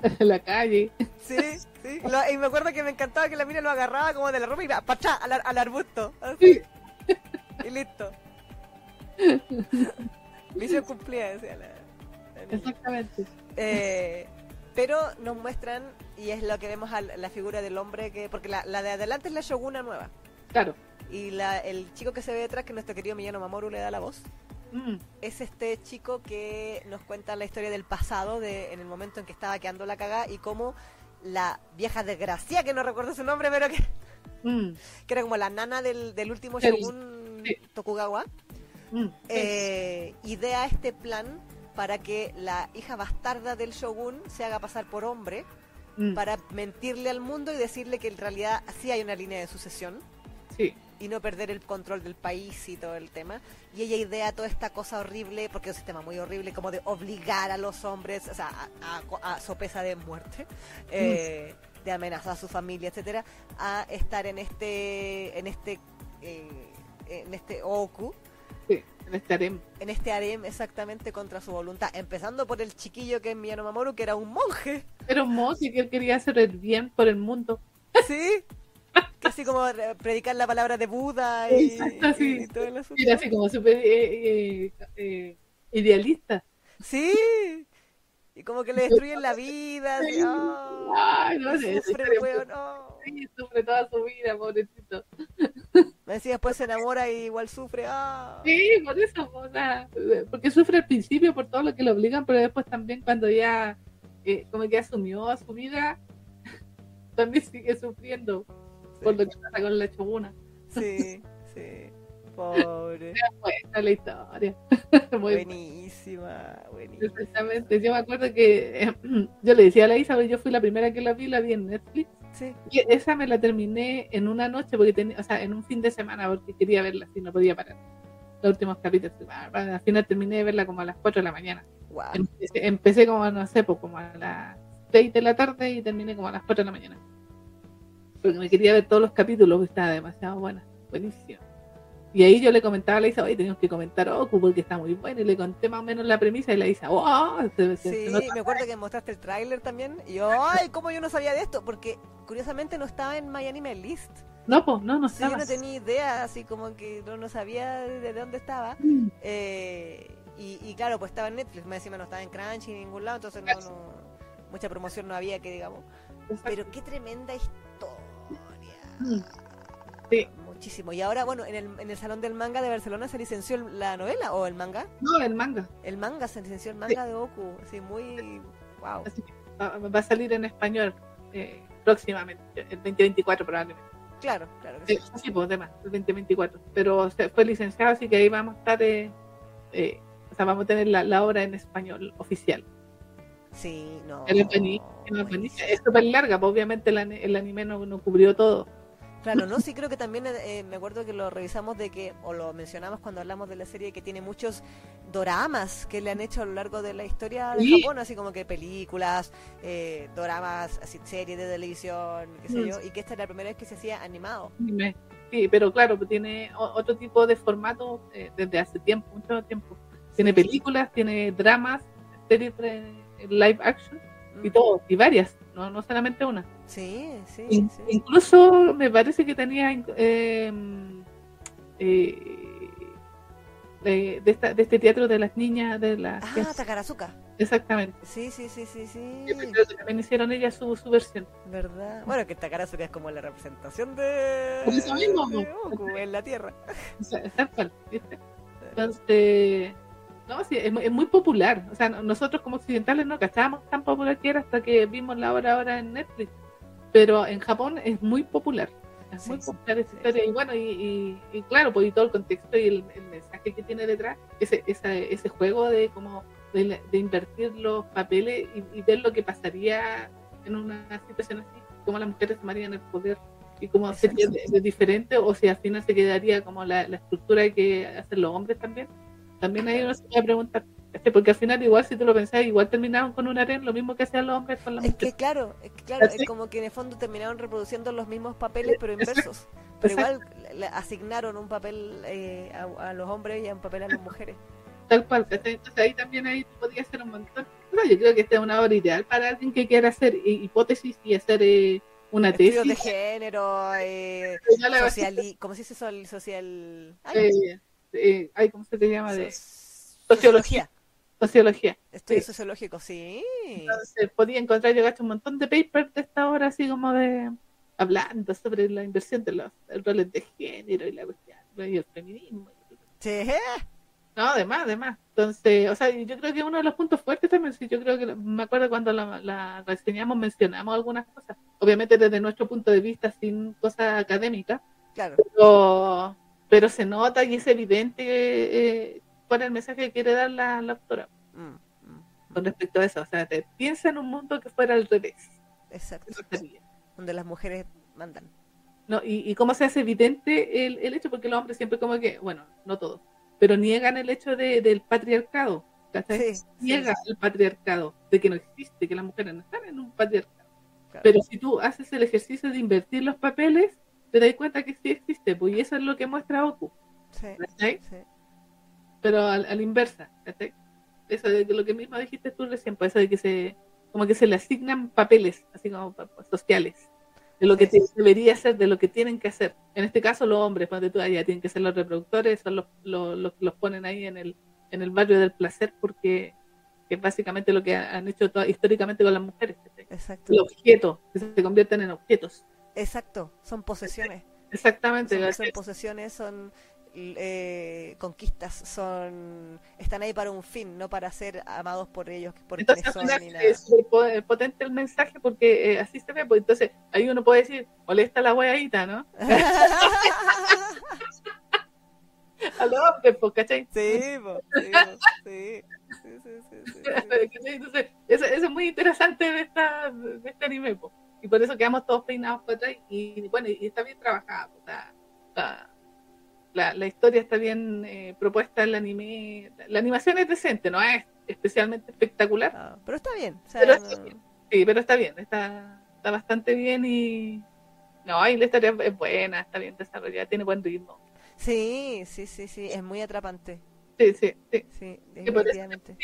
la calle. Sí, sí. Lo- y me acuerdo que me encantaba que la mina lo agarraba como de la ropa y iba pachá al, ar- al arbusto. Así. Y listo. Misión cumplida, decía la, la. Exactamente. Eh, pero nos muestran, y es lo que vemos a la figura del hombre, que porque la, la de adelante es la Shoguna nueva. Claro. Y la, el chico que se ve detrás, que nuestro querido Miyano Mamoru le da la voz, Mm, es este chico que nos cuenta la historia del pasado, de en el momento en que estaba quedando la cagada y cómo la vieja desgracia, que no recuerdo su nombre, pero que, mm, que era como la nana del, del último shogun sí. Tokugawa, mm. eh, idea este plan para que la hija bastarda del shogun se haga pasar por hombre Mm, para mentirle al mundo y decirle que en realidad sí hay una línea de sucesión Sí, y no perder el control del país y todo el tema. Y ella idea toda esta cosa horrible, porque es un sistema muy horrible, como de obligar a los hombres, o sea, a, a- a sopesa de muerte, eh, de amenazar a su familia, etcétera, a estar en este, en este, eh, en este Oku, Sí, en este harem. en este harem exactamente contra su voluntad, empezando por el chiquillo que es Miyano Mamoru, que era un monje, Pero Mosi, que él quería hacer el bien por el mundo. ¿sí? así como eh, predicar la palabra de Buda y, Exacto, sí. y todo el asunto. Era así como súper eh, eh, eh, idealista. Sí, y como que le destruyen la vida, así, oh, Ay, no sé, sufre weón, oh. Sí, sufre toda su vida, pobrecito. Decía después se enamora y igual sufre, ah. Sí, por eso, sea, porque sufre al principio por todo lo que le obligan, pero después también cuando ya eh, como que asumió su vida, también sigue sufriendo por lo que pasa con la choguna. Sí, sí. Pobre. Buena la historia. Muy Buenísima, buenísima. Exactamente, yo me acuerdo que eh, yo le decía a la Isa, yo fui la primera que la vi, la vi en Netflix, Sí. y esa me la terminé en una noche, porque tenía, o sea, en un fin de semana, porque quería verla, así no podía parar. Los últimos capítulos, al final terminé de verla como a las 4 de la mañana. Wow. Empecé, empecé como, no sé, pues como a las 6 de la tarde y terminé como a las 4 de la mañana. Porque me quería ver todos los capítulos, porque estaba demasiado buena, buenísimo. Y ahí yo le comentaba a la Isa, oye, tenemos que comentar Oku porque está muy bueno. Y le conté más o menos la premisa y la Isa, se, se- Sí, se me acuerdo que mostraste el tráiler también. Y yo, ay, ¿cómo yo no sabía de esto? Porque curiosamente no estaba en My Anime List. No, pues, no, no Sí, yo estaba. no tenía idea, así como que no, no sabía de dónde estaba. Mm, Eh, y, y claro, pues estaba en Netflix, más encima no estaba en Crunchy ni en ningún lado, entonces no, no- mucha promoción no había que digamos. Pero qué tremenda Mm, historia. sí. Muchísimo. Y ahora, bueno, en el, en el Salón del Manga de Barcelona se licenció la novela o el manga. No, el manga. El manga, se licenció el manga de Oku. Así, muy. Wow. Así que va, va a salir en español eh, próximamente, el 2024 probablemente. Claro, claro que Eh, sí. sí, pues, demás, el 2024. Pero se- fue licenciado, así que ahí vamos a estar, eh, eh, o sea, vamos a tener la, la obra en español oficial. Sí, no. Es súper larga, pues obviamente el, el anime no, no cubrió todo. Claro, no, sí creo que también eh, me acuerdo que lo revisamos de que, o lo mencionamos cuando hablamos de la serie, que tiene muchos doramas que le han hecho a lo largo de la historia de Sí. Japón, así como que películas, eh, doramas, así series de televisión, qué sé Mm. yo, y que esta es la primera vez que se hacía animado. Sí, pero claro, pues tiene otro tipo de formato eh, desde hace tiempo, mucho tiempo. Tiene películas, tiene dramas, series de live action y Mm. todo, y varias, no, no solamente una. Sí, sí, In- sí. Incluso me parece que tenía eh, eh, de, de esta- de este teatro de las niñas, de las Ah, Takarazuka. exactamente. Sí, sí, sí, sí, sí. Yo creo que también hicieron ellas su, su versión. ¿Verdad? Bueno, que Takarazuka es como la representación de, Por eso mismo, de ¿no? Goku en la Tierra. O sea, tal cual, ¿viste? Entonces, no, sí, es, es muy popular. O sea, no- nosotros como occidentales no cachábamos tan popular que era hasta que vimos la obra ahora en Netflix. Pero en Japón es muy popular. Es Sí, muy sí, popular esa historia. Y bueno, y, y- y claro, pues y todo el contexto y el, el mensaje que tiene detrás, ese, esa- ese juego de como de, de invertir los papeles y, y ver lo que pasaría en una situación así, cómo las mujeres tomarían el poder y cómo sería de- de diferente o si al final se quedaría como la, la estructura que hacen los hombres también. También ahí uno se puede preguntar, ¿cachai? porque al final igual si tú lo pensás, igual terminaron con un harén, lo mismo que hacían los hombres con las Es que claro, es que claro, ¿Cachai? es como que en el fondo terminaron reproduciendo los mismos papeles pero inversos. Pero igual le asignaron un papel eh, a, a los hombres y un papel a las mujeres. Tal cual. Entonces ahí también ahí podría ser un montón. No, yo creo que esta es una obra ideal para alguien que quiera hacer hi- hipótesis y hacer eh, una Estudios tesis. de género, eh, social, ¿cómo se dice sol- social? Ay, eh, eh, ay, ¿Cómo se te llama? De soc- sociología. sociología. Estudios Sí. sociológicos, sí. Entonces podía encontrar yo gasto un montón de papers de esta hora así como de hablando sobre la inversión de los roles de género y la cuestión y el feminismo. Sí. No, además, además. Entonces, o sea, yo creo que uno de los puntos fuertes también, sí, yo creo que me acuerdo cuando la, la reseñamos, mencionamos algunas cosas, obviamente desde nuestro punto de vista, sin cosas académicas, Claro. pero, pero se nota y es evidente eh, cuál es el mensaje que quiere dar la, la autora Mm, mm, con respecto a eso. O sea, te, piensa en un mundo que fuera al revés. Exacto. Donde las mujeres mandan. ¿no? Y, y cómo se hace evidente el, el hecho, porque los hombres siempre como que, bueno, no todos, pero niegan el hecho de, del patriarcado. Sí, Niega sí. el patriarcado, de que no existe, que las mujeres no están en un patriarcado. Pero si tú haces el ejercicio de invertir los papeles, te das cuenta que sí existe, pues y eso es lo que muestra Oku. Sí, Pero al, al inversa, Eso de lo que mismo dijiste tú recién, pues eso de que se, como que se le asignan papeles, así como sociales, de lo que debería ser, de lo que tienen que hacer. En este caso los hombres, cuando tú allá tienen que ser los reproductores, son los, los, los, ponen ahí en el, en el barrio del placer porque es básicamente lo que han hecho históricamente con las mujeres. Exacto. Los objetos, que se convierten en objetos. Exacto, son posesiones. Exactamente. Son, posesiones, son eh, conquistas, son están ahí para un fin, no para ser amados por ellos, por entonces, son ni nada. Es potente el mensaje porque eh, así se ve, pues entonces ahí uno puede decir, molesta la weadita, ¿no? A los hombres, pues, ¿cachai? Sí, sí, sí. Sí, sí, sí, Entonces, eso, eso, es muy interesante de, esta, de este anime, pues y por eso quedamos todos peinados por atrás y bueno, y está bien trabajada, la, la, historia está bien eh, propuesta, el anime, la animación es decente, no es especialmente espectacular. Pero está bien, pero Sí, pero está bien, está, está bastante bien y no, y la historia es buena, está bien desarrollada, tiene buen ritmo. Sí, sí, sí, sí, es muy atrapante. Sí, sí, sí. Sí, definitivamente.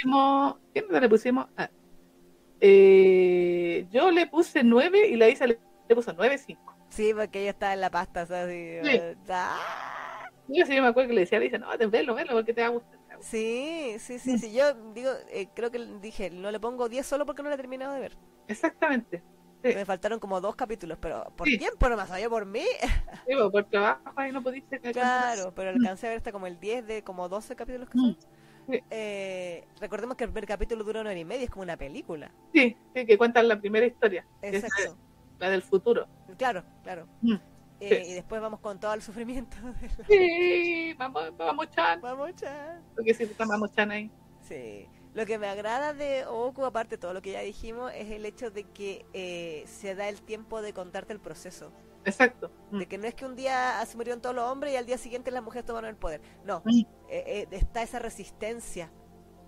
¿Qué le pusimos? Ah, eh, yo le puse 9 y la Isa le, puso 9-5. Sí, porque ella está en la pasta, o sea, así, sí. Yo sí me acuerdo que le decía a Isa, no, velo, velo, porque te va a gustar. Sí, sí, sí, sí. Yo digo, eh, creo que dije, no le pongo 10 solo porque no la he terminado de ver. Exactamente. Me faltaron como dos capítulos, pero ¿por tiempo no más había por mí? Sí, por trabajo ahí no pudiste. Claro, pero alcancé a ver hasta como el 10 de como 12 capítulos que son. Eh, recordemos que el primer capítulo dura una hora y media, es como una película. Sí, que cuentan la primera historia. Exacto. la del futuro. Claro, claro. Mm, eh, y después vamos con todo el sufrimiento. Sí, vamos, vamos Chan. Vamos Chan. Porque si vamos Chan ahí. Sí. Lo que me agrada de Oku, aparte de todo lo que ya dijimos, es el hecho de que eh, se da el tiempo de contarte el proceso. Exacto. Mm. De que no es que un día se murieron todos los hombres y al día siguiente las mujeres tomaron el poder. No, mm. eh, eh, está esa resistencia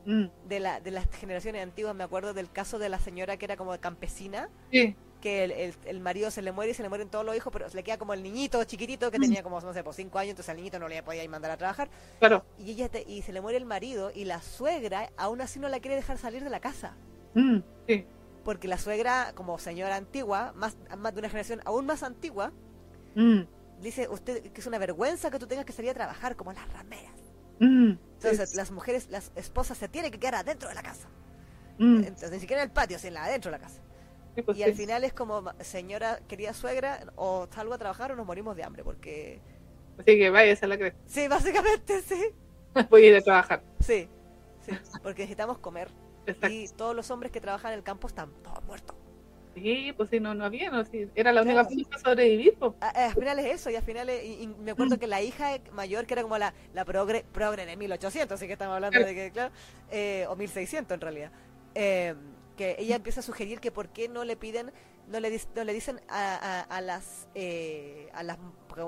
mm. de, la, de las generaciones antiguas. Me acuerdo del caso de la señora que era como campesina. Que el, el, marido se le muere y se le mueren todos los hijos, pero se le queda como el niñito chiquitito que tenía como, no sé, por cinco años, entonces al niñito no le podía mandar a trabajar. Claro. Y, ella y se le muere el marido y la suegra aún así no la quiere dejar salir de la casa. sí porque la suegra, como señora antigua, más, más de una generación aún más antigua, mm. dice usted que es una vergüenza que tú tengas que salir a trabajar como las rameras. Mm. Entonces las mujeres, las esposas se tienen que quedar adentro de la casa. Mm. Entonces ni siquiera en el patio, sino adentro de la casa. Pues y al final es como, señora, querida suegra, o salgo a trabajar o nos morimos de hambre, porque... Así que vaya, a la cresta. Sí, básicamente, sí. Voy a ir a trabajar. Sí, sí, porque necesitamos comer. Y todos los hombres que trabajan en el campo están todos muertos. Sí, pues si no, no había, no, si era la única forma sobrevivir. Pues. al final es eso, y al final y, me acuerdo mm. que la hija mayor, que era como la, la progre, progre de 1800, así que estamos hablando de que, claro, eh, o 1600 en realidad, eh, que ella empieza a sugerir que por qué no le piden, no le, no le dicen a, a, las, eh, a las,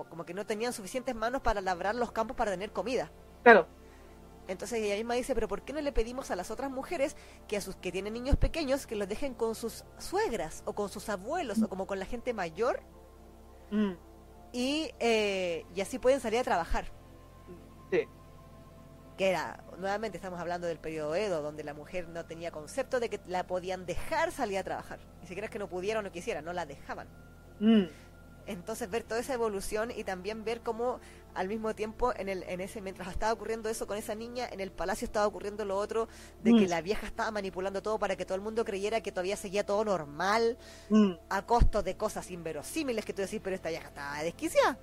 como que no tenían suficientes manos para labrar los campos para tener comida. Claro. Entonces ella misma dice, pero ¿por qué no le pedimos a las otras mujeres que a sus que tienen niños pequeños que los dejen con sus suegras o con sus abuelos o como con la gente mayor? Mm. Y, eh, y así pueden salir a trabajar. Sí. Que era, nuevamente estamos hablando del periodo Edo, donde la mujer no tenía concepto de que la podían dejar salir a trabajar. Ni siquiera es que no pudieran o no quisieran, no la dejaban. Mm. Entonces ver toda esa evolución y también ver cómo al mismo tiempo en el en ese mientras estaba ocurriendo eso con esa niña en el palacio estaba ocurriendo lo otro de que mm. la vieja estaba manipulando todo para que todo el mundo creyera que todavía seguía todo normal mm. a costo de cosas inverosímiles que tú decís pero esta vieja está desquiciada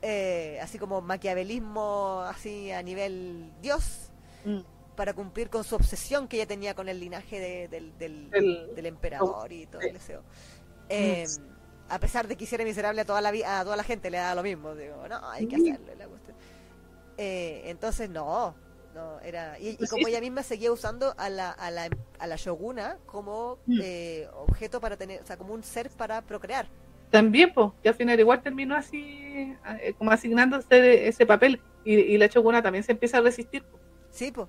eh, así como maquiavelismo así a nivel dios mm. para cumplir con su obsesión que ella tenía con el linaje del, del, emperador y todo el deseo eh, a pesar de que hiciera miserable a toda la a toda la gente le da lo mismo digo no hay que hacerlo la eh, entonces no no era y, pues como ella misma seguía usando a la, a la, a la shoguna como mm. eh, objeto para tener o sea como un ser para procrear. También pues que al final igual terminó así eh, como asignándose ese papel y, la shoguna también se empieza a resistir sí pues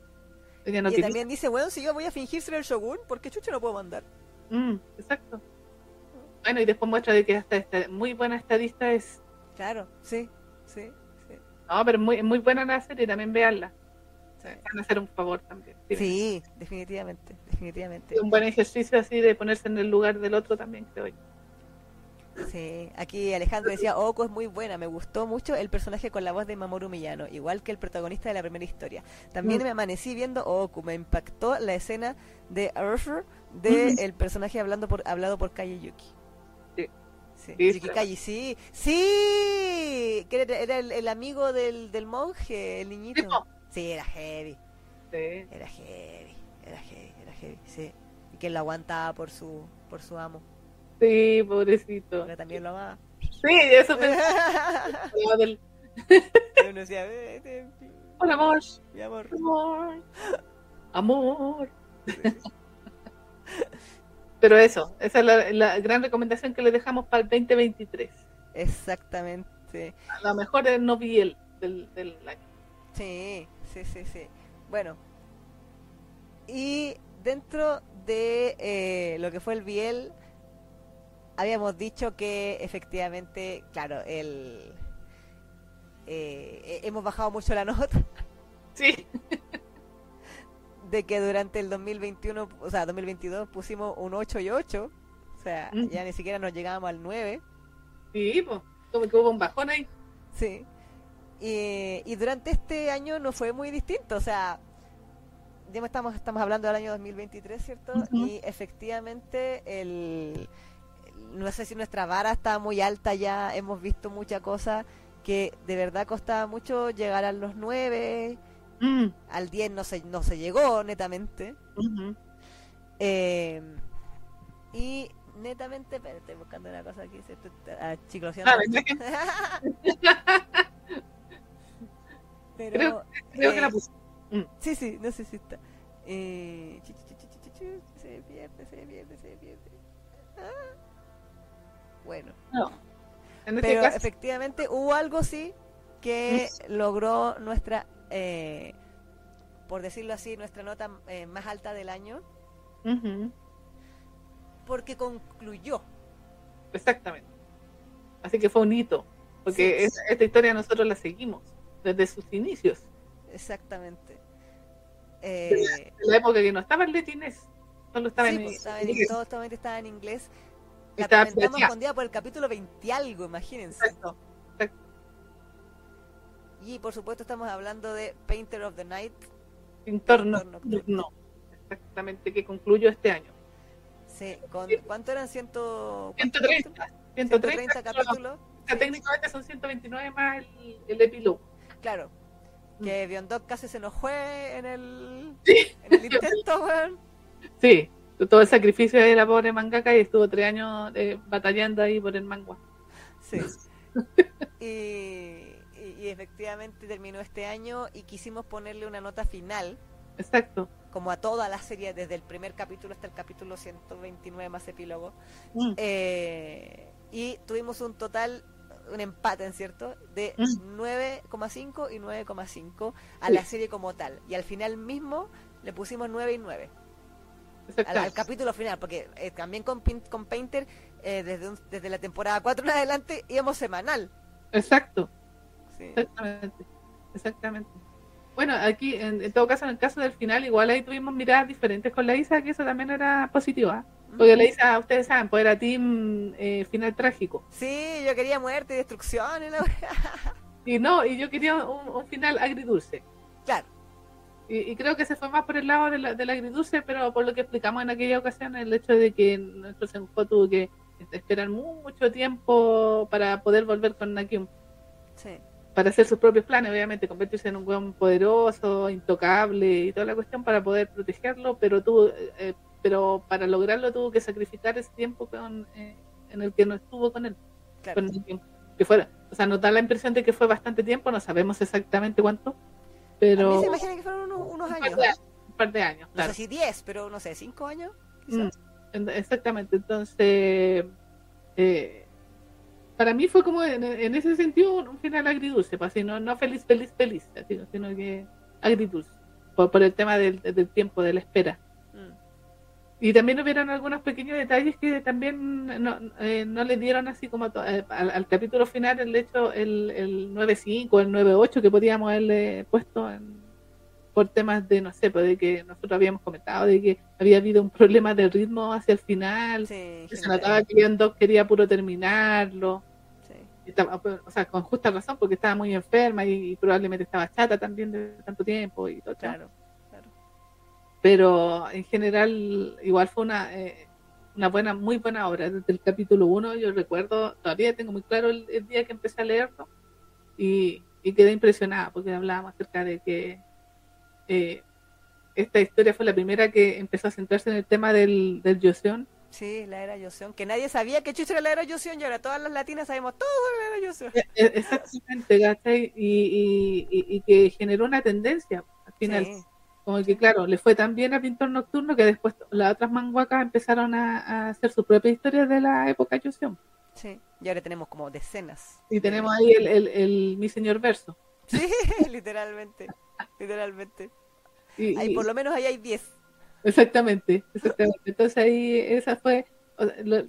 y también dice bueno si yo voy a fingir ser el shogun ¿por qué chucho no puedo mandar mm, exacto Bueno, y después muestra de que hasta esta muy buena estadista es. Claro, sí, sí, sí. No, pero muy, muy buena la serie, también veanla. Van a hacer un favor también. Sí, definitivamente, definitivamente. Un buen ejercicio así de ponerse en el lugar del otro también, creo yo. Sí, aquí Alejandro decía, Oko es muy buena, me gustó mucho el personaje con la voz de Mamoru Miyano, igual que el protagonista de la primera historia. También mm. me amanecí viendo Oku, me impactó la escena de Arthur de el personaje hablando por hablado por Kaye Yuki. Sí. Sí, Yuki sí, sí, que era, el, amigo del, del monje, el niñito. Sí, era heavy. Sí. Era heavy, era heavy, era heavy, sí. Y que lo aguantaba por su, por su amo. Sí, pobrecito. Pero también lo amaba. Sí, eso pensaba. Uno decía, Hola, amor. Mi amor. Amor. Amor. Pero eso, esa es la, gran recomendación que le dejamos para el 2023. Exactamente. A lo mejor es no vi del, del año. Sí, sí, sí, sí. Bueno, y dentro de eh, lo que fue el Biel, habíamos dicho que efectivamente, claro, el eh, hemos bajado mucho la nota. Sí. de que durante el 2021, o sea, 2022 pusimos un 8 y 8. O sea, mm. ya ni siquiera nos llegábamos al 9. Sí, pues, como que hubo un bajón ahí. Sí. Y, y, durante este año no fue muy distinto, o sea, ya estamos, estamos hablando del año 2023, ¿cierto? Y efectivamente, el, no sé si nuestra vara está muy alta ya, hemos visto mucha cosa que de verdad costaba mucho llegar a los 9, mm. al 10 no se, no se llegó netamente. eh, y netamente, estoy buscando una cosa aquí, a Pero, creo, creo que la eh, puse. Mm. Sí, sí, no sé si está. Eh, se pierde, se pierde, se pierde. Ah. Bueno. No. Este Pero efectivamente hubo algo sí que logró nuestra, eh, por decirlo así, nuestra nota eh, más alta del año. Porque concluyó. Exactamente. Así que fue un hito. Porque esta historia nosotros la seguimos desde sus inicios. Exactamente. Eh, en la época que no estaba el letinés, solo estaba, en, pues, estaba en, inglés. Todo, estaba en inglés. La estaba comentamos con día por el capítulo 20 algo, imagínense. Exacto. Y por supuesto estamos hablando de Painter of the Night. Pintor no, exactamente, que concluyó este año. Sí, ¿con, ¿cuánto eran? Ciento... 130. 130, capítulos. Técnicamente son 129 más el, el epílogo. Claro. Mm. Que Biondog casi se nos fue en el, en el intento, weón. Sí, todo el sacrificio de la pobre mangaka y estuvo tres años eh, batallando ahí por el manga. Sí. y, y, efectivamente terminó este año y quisimos ponerle una nota final. Exacto. Como a toda la serie, desde el primer capítulo hasta el capítulo 129 más epílogo. Mm. Eh, y tuvimos un total un empate, ¿cierto? De 9,5 mm. y 9,5 a la serie como tal. Y al final mismo le pusimos 9 y 9. Al, capítulo final, porque eh, también con, con Painter, eh, desde, desde la temporada 4 en adelante, íbamos semanal. Exacto. Exactamente. Exactamente. Bueno, aquí, en, todo caso, en el caso del final, igual ahí tuvimos miradas diferentes con la Isa, que eso también era positiva. Porque le dice, ustedes saben, pues era team eh, final trágico. Sí, yo quería muerte y destrucción. Y, no, y yo quería un, final agridulce. Claro. Y, creo que se fue más por el lado del de la agridulce, pero por lo que explicamos en aquella ocasión, el hecho de que nuestro Senjo tuvo que esperar mucho tiempo para poder volver con Nakium. Sí. Para hacer sus propios planes, obviamente, convertirse en un buen poderoso, intocable y toda la cuestión para poder protegerlo, pero tuvo... Eh, pero para lograrlo tuvo que sacrificar ese tiempo con, eh, en el que no estuvo con él. que fuera, o sea, nos da la impresión de que fue bastante tiempo, no sabemos exactamente cuánto, pero... A mí se imagina que fueron unos, años. un par de años, claro. No sé si 10, pero no sé, 5 años. Mm, exactamente, entonces... Eh, para mí fue como en, ese sentido un, final agridulce, pues, así, no, no feliz, feliz, feliz, sino que agridulce, por, por el tema del, del tiempo, de la espera. Y también hubieron algunos pequeños detalles que también no, eh, no le dieron así como eh, al, capítulo final, el hecho, el, el 9.5, el 9.8 que podíamos haberle puesto por temas de, no sé, pues de que nosotros habíamos comentado de que había habido un problema de ritmo hacia el final, se notaba que John quería puro terminarlo. O sea, con justa razón, porque estaba muy enferma y, probablemente estaba chata también de tanto tiempo y todo. Claro pero en general igual fue una, eh, una buena, muy buena obra. Desde el capítulo 1 yo recuerdo, todavía tengo muy claro el, día que empecé a leerlo y, y, quedé impresionada porque hablábamos acerca de que eh, esta historia fue la primera que empezó a centrarse en el tema del, del Joseon. Sí, la era Joseon, que nadie sabía que chucho era la era Joseon y ahora todas las latinas sabemos todo de la era Joseon. E, e, exactamente, Y, y, y, que generó una tendencia al final. Como que, claro, le fue tan bien a Pintor Nocturno que después las otras manguacas empezaron a, hacer su propia historia de la época Yosion. Sí, y ahora tenemos como decenas. Y tenemos ahí el, el, Mi Señor Verso. Sí, literalmente, literalmente. Y, por lo menos ahí hay 10. Exactamente, exactamente. Entonces ahí esa fue,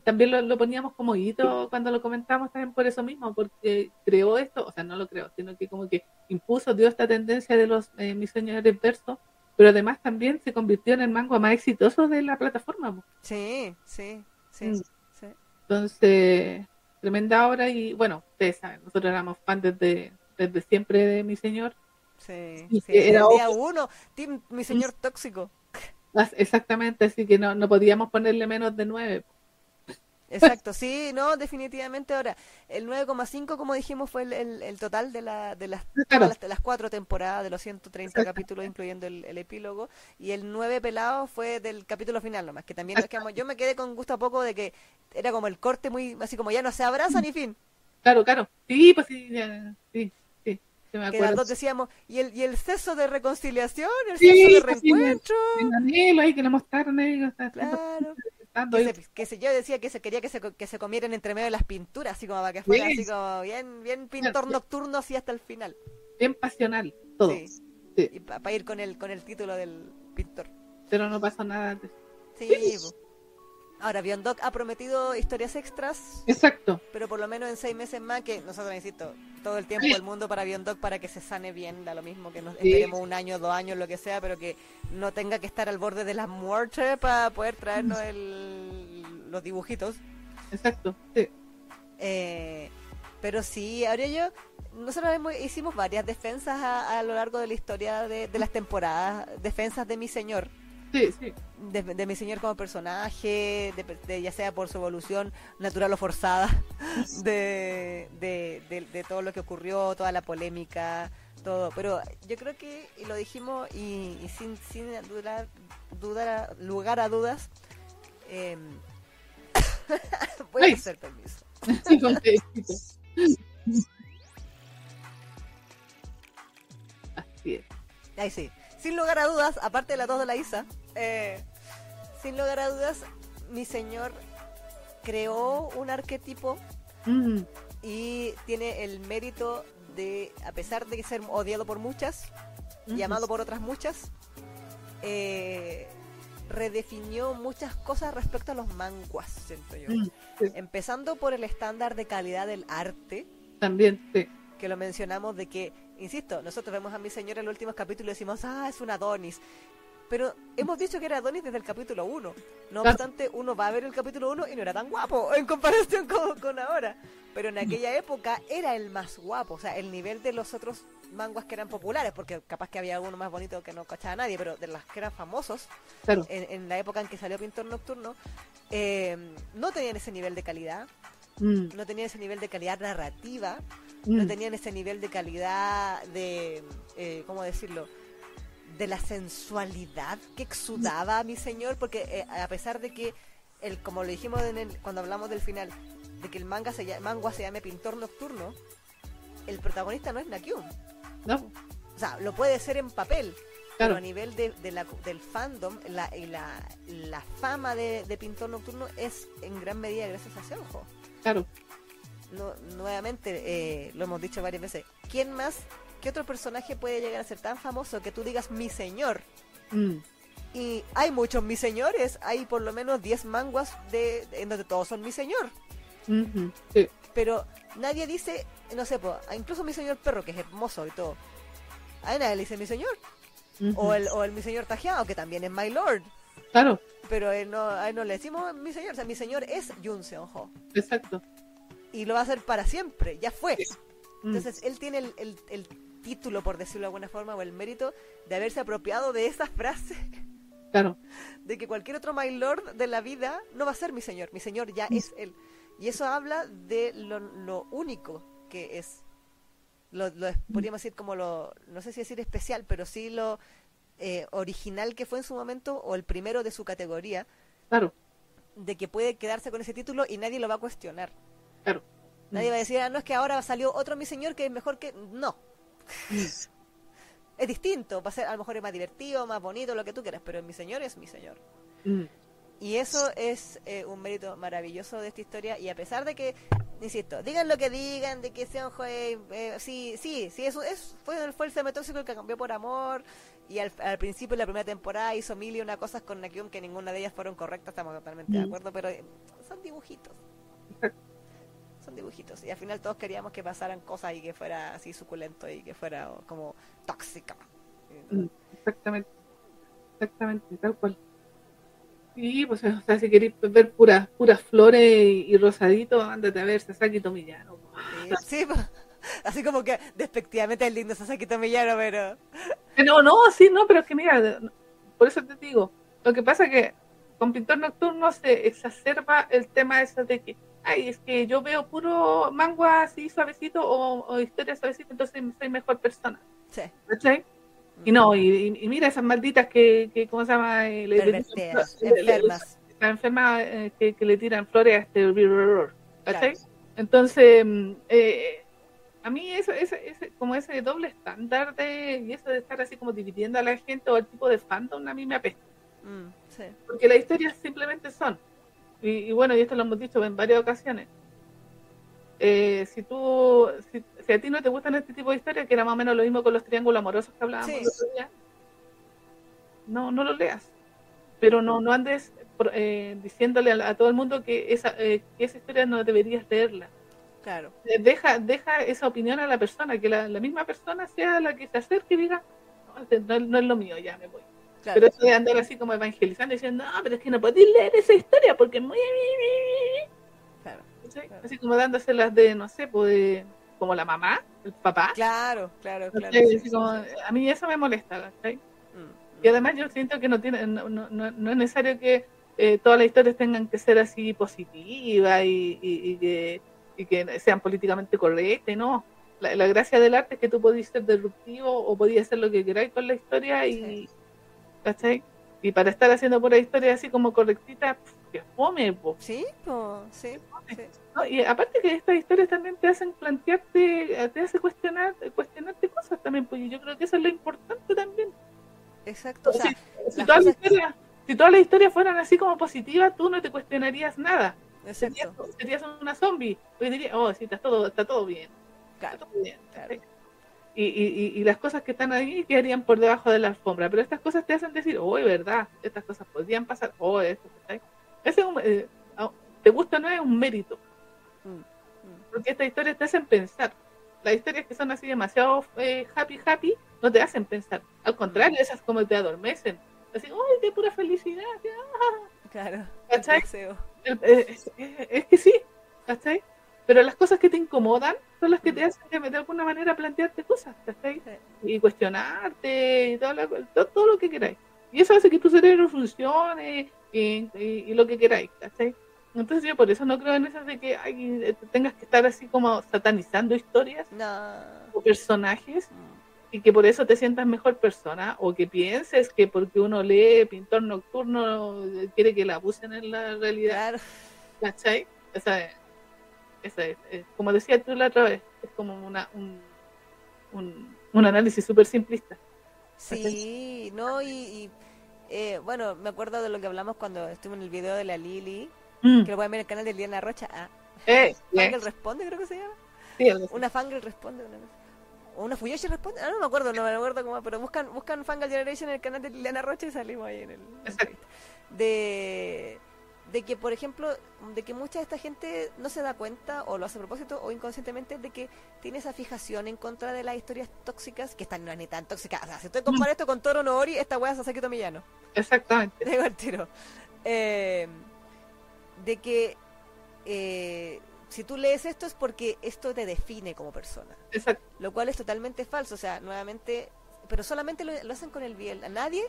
también lo, poníamos como hito cuando lo comentamos también por eso mismo, porque creó esto, o sea, no lo creó, sino que como que impuso, dio esta tendencia de los eh, mis señores versos pero además también se convirtió en el manga más exitoso de la plataforma. Sí, sí, mm. sí, Entonces, tremenda obra y bueno, ustedes saben, nosotros éramos fans desde, desde siempre de Mi Señor. Sí, era día uno, Mi Señor Tóxico. Exactamente, así que no, no podíamos ponerle menos de nueve. Exacto, sí, no, definitivamente ahora. El 9,5, como dijimos, fue el, el, total de, la, de, las, las, cuatro temporadas, de los 130 capítulos, incluyendo el, epílogo. Y el 9 pelado fue del capítulo final nomás, que también yo me quedé con gusto a poco de que era como el corte muy, así como ya no se abraza ni fin. Claro, claro. Sí, pues sí, sí. Sí. que las dos decíamos, y el, y el ceso de reconciliación, el ceso de pues reencuentro. Sí, ahí que mostraron ellos. Claro que, se, yo decía que se quería que se, que se comieran entre medio de las pinturas, así como para que fuera así como bien, bien pintor nocturno así hasta el final. Bien pasional, todo. Y para ir con el, con el título del pintor. Pero no pasa nada antes. Sí, Ahora, Biondoc ha prometido historias extras. Exacto. Pero por lo menos en seis meses más, que nosotros insisto, todo el tiempo del mundo para Biondoc para que se sane bien, da lo mismo que nos esperemos un año, dos años, lo que sea, pero que no tenga que estar al borde de la muerte para poder traernos el, los dibujitos. Exacto, sí. Eh, pero sí, ahora yo, nosotros hicimos varias defensas a, lo largo de la historia de, de las temporadas, defensas de mi señor de, mi señor como personaje, de, ya sea por su evolución natural o forzada, de, de, todo lo que ocurrió, toda la polémica, todo. Pero yo creo que, y lo dijimos, y, sin, sin dudar, dudar, lugar a dudas, eh, voy a hacer permiso. Así es. Ahí sí. Sin lugar a dudas, aparte de la dos de la Isa, eh, sin lugar a dudas, mi señor creó un arquetipo mm. y tiene el mérito de, a pesar de ser odiado por muchas y amado por otras muchas, eh, redefinió muchas cosas respecto a los manguas, siento yo. Mm, Empezando por el estándar de calidad del arte. También, sí. Que lo mencionamos de que, insisto, nosotros vemos a mi señor en los últimos capítulos y decimos, ah, es un Adonis. Pero hemos dicho que era Adonis desde el capítulo 1. No obstante, uno va a ver el capítulo 1 y no era tan guapo en comparación con, ahora. Pero en aquella época era el más guapo. O sea, el nivel de los otros manguas que eran populares, porque capaz que había uno más bonito que no cachaba nadie, pero de los que eran famosos, en, la época en que salió Pintor Nocturno, eh, no tenían ese nivel de calidad. Mm. No tenían ese nivel de calidad narrativa, no mm. tenían ese nivel de calidad de, eh, ¿cómo decirlo? De la sensualidad que exudaba a mi señor, porque eh, a pesar de que, el, como lo dijimos en cuando hablamos del final, de que el manga se, manga se llame Pintor Nocturno, el protagonista no es Nakyun. No. O sea, lo puede ser en papel, pero a nivel de, la, del fandom, la, la, la fama de, Pintor Nocturno es en gran medida gracias a Seojo. Claro. No, nuevamente, eh, lo hemos dicho varias veces, ¿quién más ¿qué otro personaje puede llegar a ser tan famoso que tú digas mi señor? Mm. Y hay muchos mis señores, hay por lo menos 10 manguas de, en donde todos son mi señor. Sí. Pero nadie dice, no sé, po, incluso mi señor perro, que es hermoso y todo. A nadie le dice mi señor. O el, o el mi señor tajeado, que también es my lord. Claro, Pero a él no, a él no le decimos mi señor. O sea, mi señor es Yun Seon-ho. exacto. Y lo va a hacer para siempre, ya fue. Mm, Entonces él tiene el, el- el título, por decirlo de alguna forma, o el mérito de haberse apropiado de esa frase claro. de que cualquier otro my lord de la vida no va a ser mi señor, mi señor ya es él. Y eso habla de lo, lo único que es. Lo, lo es- podríamos decir como lo, no sé si decir especial, pero sí lo eh, original que fue en su momento, o el primero de su categoría, Claro, de que puede quedarse con ese título y nadie lo va a cuestionar. claro. Nadie va a decir, ah, no es que ahora salió otro mi señor que es mejor que... No, es distinto, va a ser, a lo mejor es más divertido, más bonito, lo que tú quieras, pero mi señor es mi señor. Mm, Y eso es eh, un mérito maravilloso de esta historia y a pesar de que, insisto, digan lo que digan, de que sean jue- eh, sí, sí, sí, eso es, fue, fue el seme tóxico el que cambió por amor y al, al principio de la primera temporada hizo mil y una cosas con Nakyun que ninguna de ellas fueron correctas, estamos totalmente de Mm. acuerdo, pero eh, son dibujitos. son dibujitos y al final todos queríamos que pasaran cosas y que fuera así suculento y que fuera oh, como tóxica. Mm, Exactamente. Exactamente, tal cual. Sí, pues, o sea, si queréis ver puras puras flores y, y rosadito, ándate a ver Sasaki Tomillano. Sí, sí, po. así como que despectivamente es lindo Sasaki Tomillano, pero... No, no, sí, no, pero es que mira, por eso te digo, lo que pasa que con Pintor Nocturno se exacerba el tema ese de que, ay, es que yo veo puro manga así suavecito o, o historia suavecita, entonces soy mejor persona, Sí. ¿cachai? Y no, y, y- mira esas malditas que, que ¿cómo se llama? Eh, le- le- enfermas. Las enfermas eh, que, que le tiran flores a este ¿cachai? Claro. Entonces, mm, eh, a mí eso, ese, ese, como ese doble estándar de, y eso de estar así como dividiendo a la gente o el tipo de fandom, a mí me apesta. Mm, sí. Porque las historias simplemente son. Y, y bueno, y esto lo hemos dicho en varias ocasiones. Eh, si tú, si, si a ti no te gustan este tipo de historias, que era más o menos lo mismo con los triángulos amorosos que hablábamos Sí. el otro día, no, no lo leas. Pero no, no andes eh, diciéndole a, a todo el mundo que esa, eh, que esa historia no deberías leerla. Claro. Eh, Deja, deja esa opinión a la persona, que la, la misma persona sea la que se acerque y diga, no, este no, no es lo mío, ya me voy. Claro. Pero eso de andar así como evangelizando diciendo, no, pero es que no podéis leer esa historia porque es muy... claro. ¿cachai? Claro. Así como dándoselas de, no sé, pues de- como la mamá, el papá. Claro, claro, claro. sí, Así sí, como- sí. a mí eso me molesta, ¿cachai? Mm, Y además yo siento que no tiene, no, no, no- no es necesario que eh, todas las historias tengan que ser así positivas y, y- y que, y que sean políticamente correctas, no. La, la gracia del arte es que tú podías ser disruptivo o podías hacer lo que queráis con la historia y, Sí. ¿Cachai? Y para estar haciendo pura historia así como correctita, pf, que fome, po, Sí, po, sí, sí. ¿no? Y aparte que estas historias también te hacen plantearte, te hace cuestionar, cuestionarte cosas también, pues yo creo que eso es lo importante también. Exacto. O sea, si, todas las cosas- historias, si todas las historias fueran así como positivas, tú no te cuestionarías nada. Serías, exacto. serías una zombie. Pues dirías, oh, sí, está todo, está todo bien. Está Claro, todo bien. claro. Y, y, las cosas que están ahí quedarían por debajo de la alfombra. Pero estas cosas te hacen decir, oh, verdad, estas cosas podrían pasar. Oh, esto, ¿cachai? Ese es un, eh, ah, te gusta o no es un mérito. Mm, mm. Porque estas historias te hacen pensar. Las historias que son así demasiado eh, happy, happy, no te hacen pensar. Al contrario, esas como te adormecen. Así, ¡ay, qué pura felicidad! ah", Claro. El- eh, Es, es- es que sí, ¿cachai? Pero las cosas que te incomodan son las que te hacen de, de alguna manera plantearte cosas, ¿cachai? Y cuestionarte y todo, la- todo, todo lo que queráis. Y eso hace que tu cerebro funcione y, y- y lo que queráis, ¿cachai? Entonces yo por eso no creo en esas de que ay, tengas que estar así como satanizando historias No. o personajes Mm, y que por eso te sientas mejor persona o que pienses que porque uno lee Pintor Nocturno eh, quiere que la abusen en la realidad. Claro. ¿Cachai? Esa es, esa es, es- como decía tú la otra vez, es como una, un, un, un análisis súper simplista. Sí, no, y, y, eh, bueno, me acuerdo de lo que hablamos cuando estuve en el video de la Lili, Mm. que lo pueden ver en el canal de Diana Rocha. Ah, Eh, eh, Fangirl Responde, creo que se llama. sí. Una Fangirl Responde. Una cosa. o una Fuyoshi responde, ah, no me acuerdo, no me acuerdo cómo, pero buscan, buscan Fangal Generation en el canal de Liliana Rocha y salimos ahí en el... Exacto. De, de que, por ejemplo, de que mucha de esta gente no se da cuenta, o lo hace a propósito, o inconscientemente, de que tiene esa fijación en contra de las historias tóxicas, que están no es ni tan tóxicas. O sea, si tú comparas esto con Toro no Ori, esta wea es Sasaki Tomillano. Exactamente. Digo el tiro. Eh, de que eh, si tú lees esto es porque esto te define como persona. Exacto. Lo cual es totalmente falso. O sea, nuevamente, pero solamente lo, lo hacen con el bien. A nadie,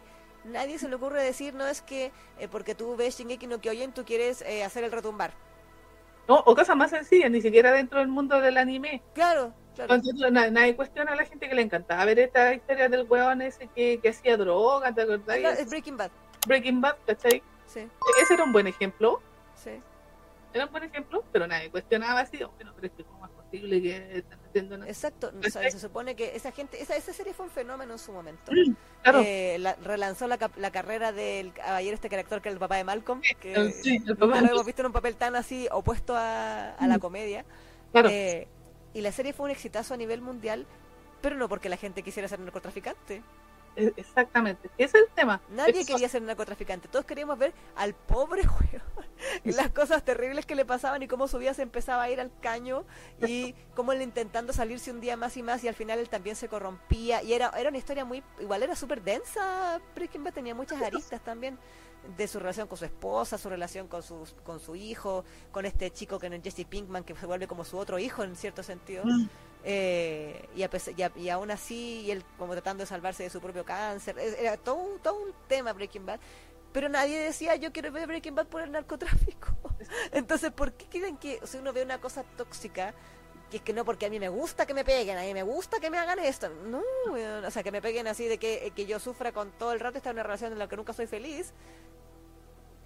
nadie se le ocurre decir, no es que eh, porque tú ves Shingeki no Kyojin, tú quieres eh, hacer el retumbar. No, o cosas más sencillas, ni siquiera dentro del mundo del anime. Claro, claro. Entonces, na- nadie cuestiona a la gente que le encantaba ver esta historia del weón ese que, que hacía droga, ¿te acordás? Claro, es Breaking Bad. Breaking Bad, ¿cachai? Sí, Ese era un buen ejemplo, sí. era un buen ejemplo, pero nadie cuestionaba así, bueno, pero es que cómo es posible que Exacto. O sea, se supone que esa gente, esa, esa serie fue un fenómeno en su momento. Mm, Claro, Eh, la- relanzó la, la carrera del caballero este actor que era el papá de Malcolm que sí, el papá. lo hemos visto en un papel tan así opuesto a, a la Mm. comedia claro, Eh, y la serie fue un exitazo a nivel mundial pero no porque la gente quisiera ser narcotraficante exactamente. Ese es el tema. nadie Eso- quería ser narcotraficante todos queríamos ver al pobre juego y las cosas terribles que le pasaban y cómo su vida se empezaba a ir al caño y cómo él intentando salirse un día más y más y al final él también se corrompía y era, era una historia muy igual era súper densa Breaking Bad tenía muchas aristas también de su relación con su esposa, su relación con su, con su hijo, con este chico que no es Jesse Pinkman que se vuelve como su otro hijo en cierto sentido Mm, eh, y, a y, a- y aún así y él como tratando de salvarse de su propio cáncer era todo, un- todo un tema Breaking Bad pero nadie decía yo quiero ver Breaking Bad por el narcotráfico entonces ¿por qué quieren que si uno ve una cosa tóxica que es que no porque a mí me gusta que me peguen a mí me gusta que me hagan esto no o sea que me peguen así de que, que yo sufra con todo el rato esta es una relación en la que nunca soy feliz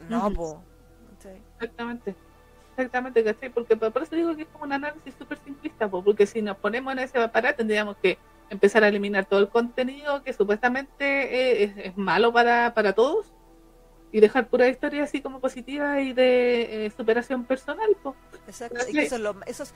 no Ujú. po Sí. Exactamente. Exactamente, ¿cachai? Porque por eso digo que es como un análisis súper simplista, po, porque si nos ponemos en ese parar tendríamos que empezar a eliminar todo el contenido que supuestamente eh, es, es malo para, para todos y dejar pura historia así como positiva y de eh, superación personal. po. Exacto, y que eso es, lo- eso es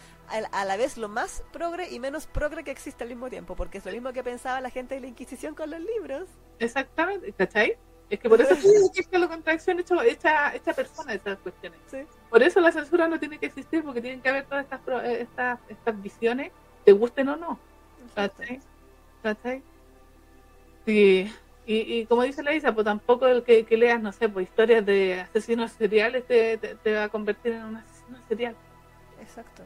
a la vez lo más progre y menos progre que existe al mismo tiempo, porque es lo mismo que pensaba la gente de la Inquisición con los libros. Exactamente, ¿cachai? Es que por eso te digo que es la contradicción hecho, hecha, hecha persona de esas cuestiones. Sí. Por eso la censura no tiene que existir, porque tienen que haber todas estas, eh, estas, estas visiones, te gusten o no. ¿Cachai? ¿Cachai? Sí. Y, y como dice la Isa, pues tampoco el que, que leas, no sé, pues historias de asesinos seriales te, te, te va a convertir en un asesino serial. Exacto.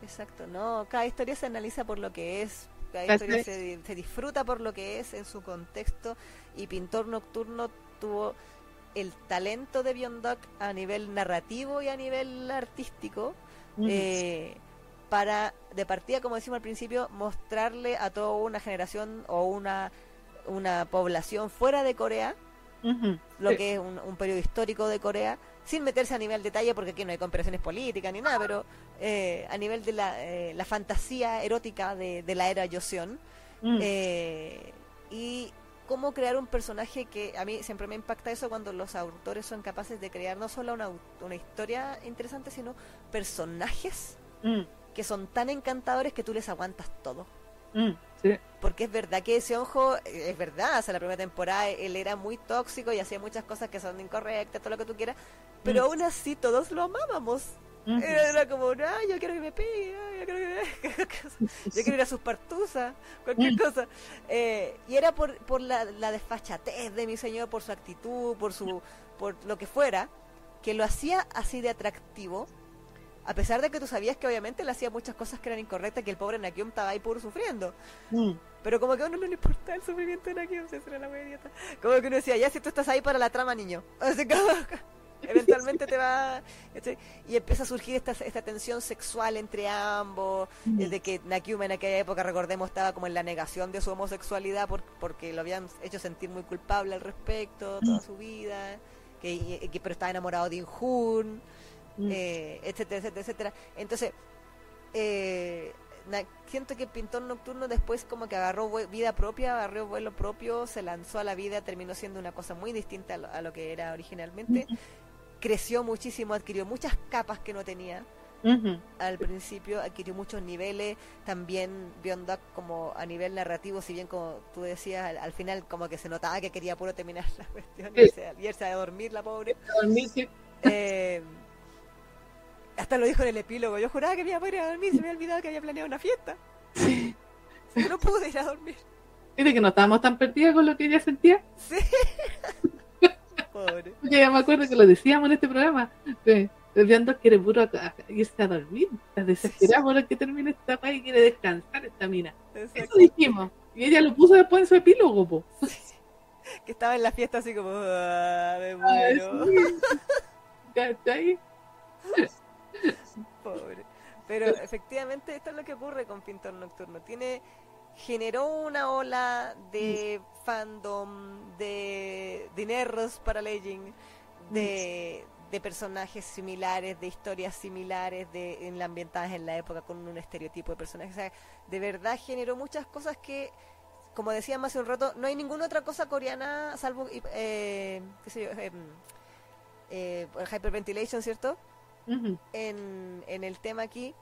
Exacto, no, cada historia se analiza por lo que es, cada ¿Cachai? historia se, se disfruta por lo que es en su contexto y Pintor Nocturno tuvo el talento de Biondoc a nivel narrativo y a nivel artístico eh, para, de partida, como decimos al principio, mostrarle a toda una generación o una, una población fuera de Corea, lo Sí. que es un, un periodo histórico de Corea, sin meterse a nivel detalle, porque aquí no hay comparaciones políticas ni nada, pero eh, a nivel de la, eh, la fantasía erótica de, de la era Joseon, Mm. eh, y cómo crear un personaje que a mí siempre me impacta eso cuando los autores son capaces de crear no solo una, una historia interesante, sino personajes Mm. que son tan encantadores que tú les aguantas todo. Mm. Sí. Porque es verdad que ese ojo, eh, es verdad, o sea, la primera temporada él era muy tóxico y hacía muchas cosas que son incorrectas, todo lo que tú quieras, pero Mm. aún así todos lo amábamos. Ujú. Era, era como, ah, yo quiero que me pegue, yo quiero que me... yo quiero ir a sus partuzas, cualquier Mm. cosa. Eh, y era por, por la, la desfachatez de mi señor, por su actitud, por su por lo que fuera, que lo hacía así de atractivo, a pesar de que tú sabías que obviamente le hacía muchas cosas que eran incorrectas, que el pobre Nakium estaba ahí puro sufriendo. Mm. Pero como que a uno no le importa el sufrimiento de Nakium, se era la idiota. Como que uno decía, ya si tú estás ahí para la trama, niño. Así que eventualmente te va... Y empieza a surgir esta, esta tensión sexual entre ambos, Mm. el de que Nakium en aquella época, recordemos, estaba como en la negación de su homosexualidad por- porque lo habían hecho sentir muy culpable al respecto toda Mm. su vida, que, que- pero estaba enamorado de Injun Mm. eh, etcétera, etcétera, etcétera. Entonces, eh, na- siento que Pintor Nocturno después como que agarró vida propia, agarró vuelo propio, se lanzó a la vida, terminó siendo una cosa muy distinta a lo, a lo que era originalmente. Creció muchísimo, adquirió muchas capas que no tenía. Al principio, adquirió muchos niveles, también Beyond Duck como a nivel narrativo, si bien como tú decías, al, al final como que se notaba que quería puro terminar la cuestión y Sí. irse, a- irse a dormir la pobre. Dormir, sí. Eh, hasta lo dijo en el epílogo, yo juraba que me iba a poder ir a dormir, se me había olvidado que había planeado una fiesta. Sí. No pude ir a dormir. Mire que no estábamos tan perdidas con lo que ella sentía. Sí. Pobre. Porque ya me acuerdo que lo decíamos en este programa. Que Viendo quiere puro a- a- irse a dormir. Está desesperada por que termine esta etapa y quiere descansar esta mina. Eso dijimos. Y ella lo puso después en su epílogo, po. Que estaba en la fiesta así como, "Ah, me Ay, muero. sí. ¿Cachai? Pobre. Pero efectivamente esto es lo que ocurre con Pintor Nocturno. Tiene generó una ola de fandom, de dineros para Legend, de, de personajes similares, de historias similares, de en la ambientadas en la época con un estereotipo de personajes. O sea, de verdad generó muchas cosas que, como decíamos hace un rato, no hay ninguna otra cosa coreana salvo, eh, qué sé yo, eh, eh, Hyperventilation, ¿cierto? En, en el tema aquí,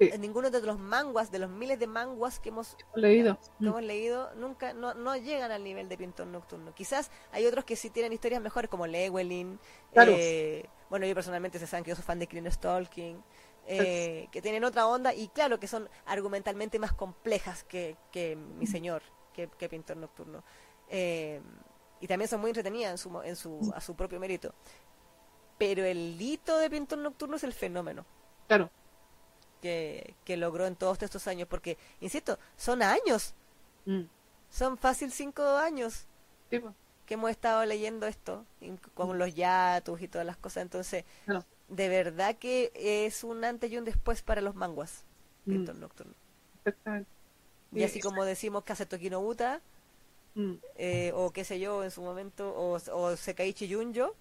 Sí. en ninguno de los manguas, de los miles de manguas que hemos, leído. que hemos leído, nunca no, no llegan al nivel de Pintor Nocturno. Quizás hay otros que sí tienen historias mejores, como Lewelin. Claro. eh, bueno, yo personalmente se saben que yo soy fan de Clean Stalking. eh, que tienen otra onda y claro que son argumentalmente más complejas que, que mi señor, que, que Pintor Nocturno. Eh, y también son muy entretenidas en su, en su, a su propio mérito. Pero el hito de Pintor Nocturno es el fenómeno Claro. que, que logró en todos estos años, porque, insisto, son años, Mm. son fácil cinco años Sí, po. que hemos estado leyendo esto, con los yatus y todas las cosas, entonces, Claro. de verdad que es un antes y un después para los manguas, Mm. Pintor Nocturno. Exactamente. Y Sí. así como decimos Kaseto no Buta, Mm. eh, o qué sé yo, en su momento, o, o Sekaiichi Junjo,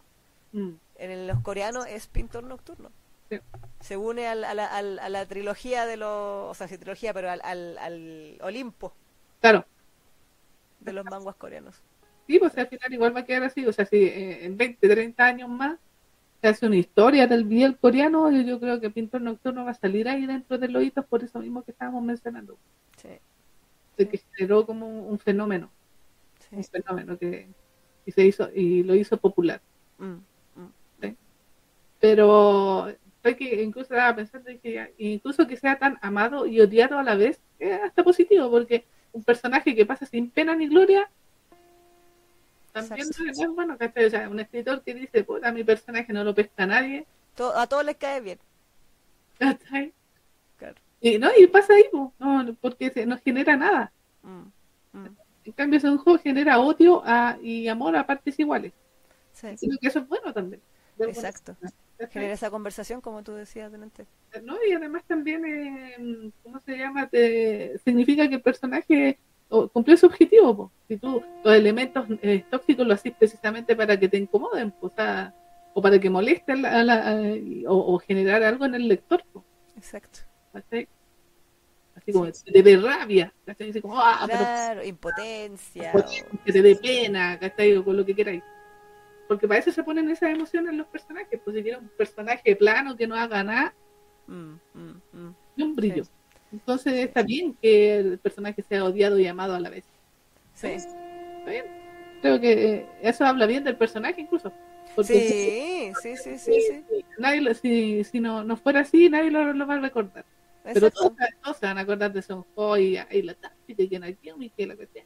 Mm. en los coreanos es Pintor Nocturno. Sí. Se une al- a, la, al- a la trilogía de los, o sea, sí, trilogía, pero al, al, al Olimpo Claro. de los manguas coreanos. Sí, pues al final igual va a quedar así. O sea, si eh, en 20, 30 años más se hace una historia del biel coreano, yo, yo creo que Pintor Nocturno va a salir ahí dentro de los hitos por eso mismo que estábamos mencionando. Sí, que generó como un, un fenómeno. Un sí. fenómeno que y se hizo y lo hizo popular. Mm. Pero que incluso estaba pensando en que incluso que sea tan amado y odiado a la vez, es hasta positivo, porque un personaje que pasa sin pena ni gloria también no es bueno, ¿cachai? O sea, un escritor que dice, puta, mi personaje no lo pesca nadie, a todos les cae bien. ¿cachai? Claro. Y no, y pasa ahí, po, no, porque se- no genera nada. Mm, mm. En cambio, juego genera odio a- y amor a partes iguales. Sí, Creo que eso es bueno también. Exacto. Genera esa conversación, como tú decías delante. ¿no? Y además también, eh, ¿cómo se llama? Te- significa que el personaje o- cumplió su objetivo. po. Si tú los elementos eh, tóxicos lo haces precisamente para que te incomoden, po, o, sea, o para que molesten a la- a- o, o generar algo en el lector. po, Exacto. ¿cachai? Así como que te dé rabia, ¿cachai? Así como, ah, pero impotencia. o- que te dé pena, ¿cachai? O con lo que queráis. Porque para eso se ponen esas emociones en los personajes. Pues si quieres un personaje plano que no haga nada, Mm, mm, mm. ni un brillo. Sí. Entonces está bien que el personaje sea odiado y amado a la vez. Sí. Está bien. Creo que eh, eso habla bien del personaje incluso. Porque Sí, sí, sí, sí, sí. nadie lo- si, si no, no fuera así, nadie lo, lo va a recordar. Pero todos, todos se van a acordar de Son Ho y, y la que no y que la cuestión.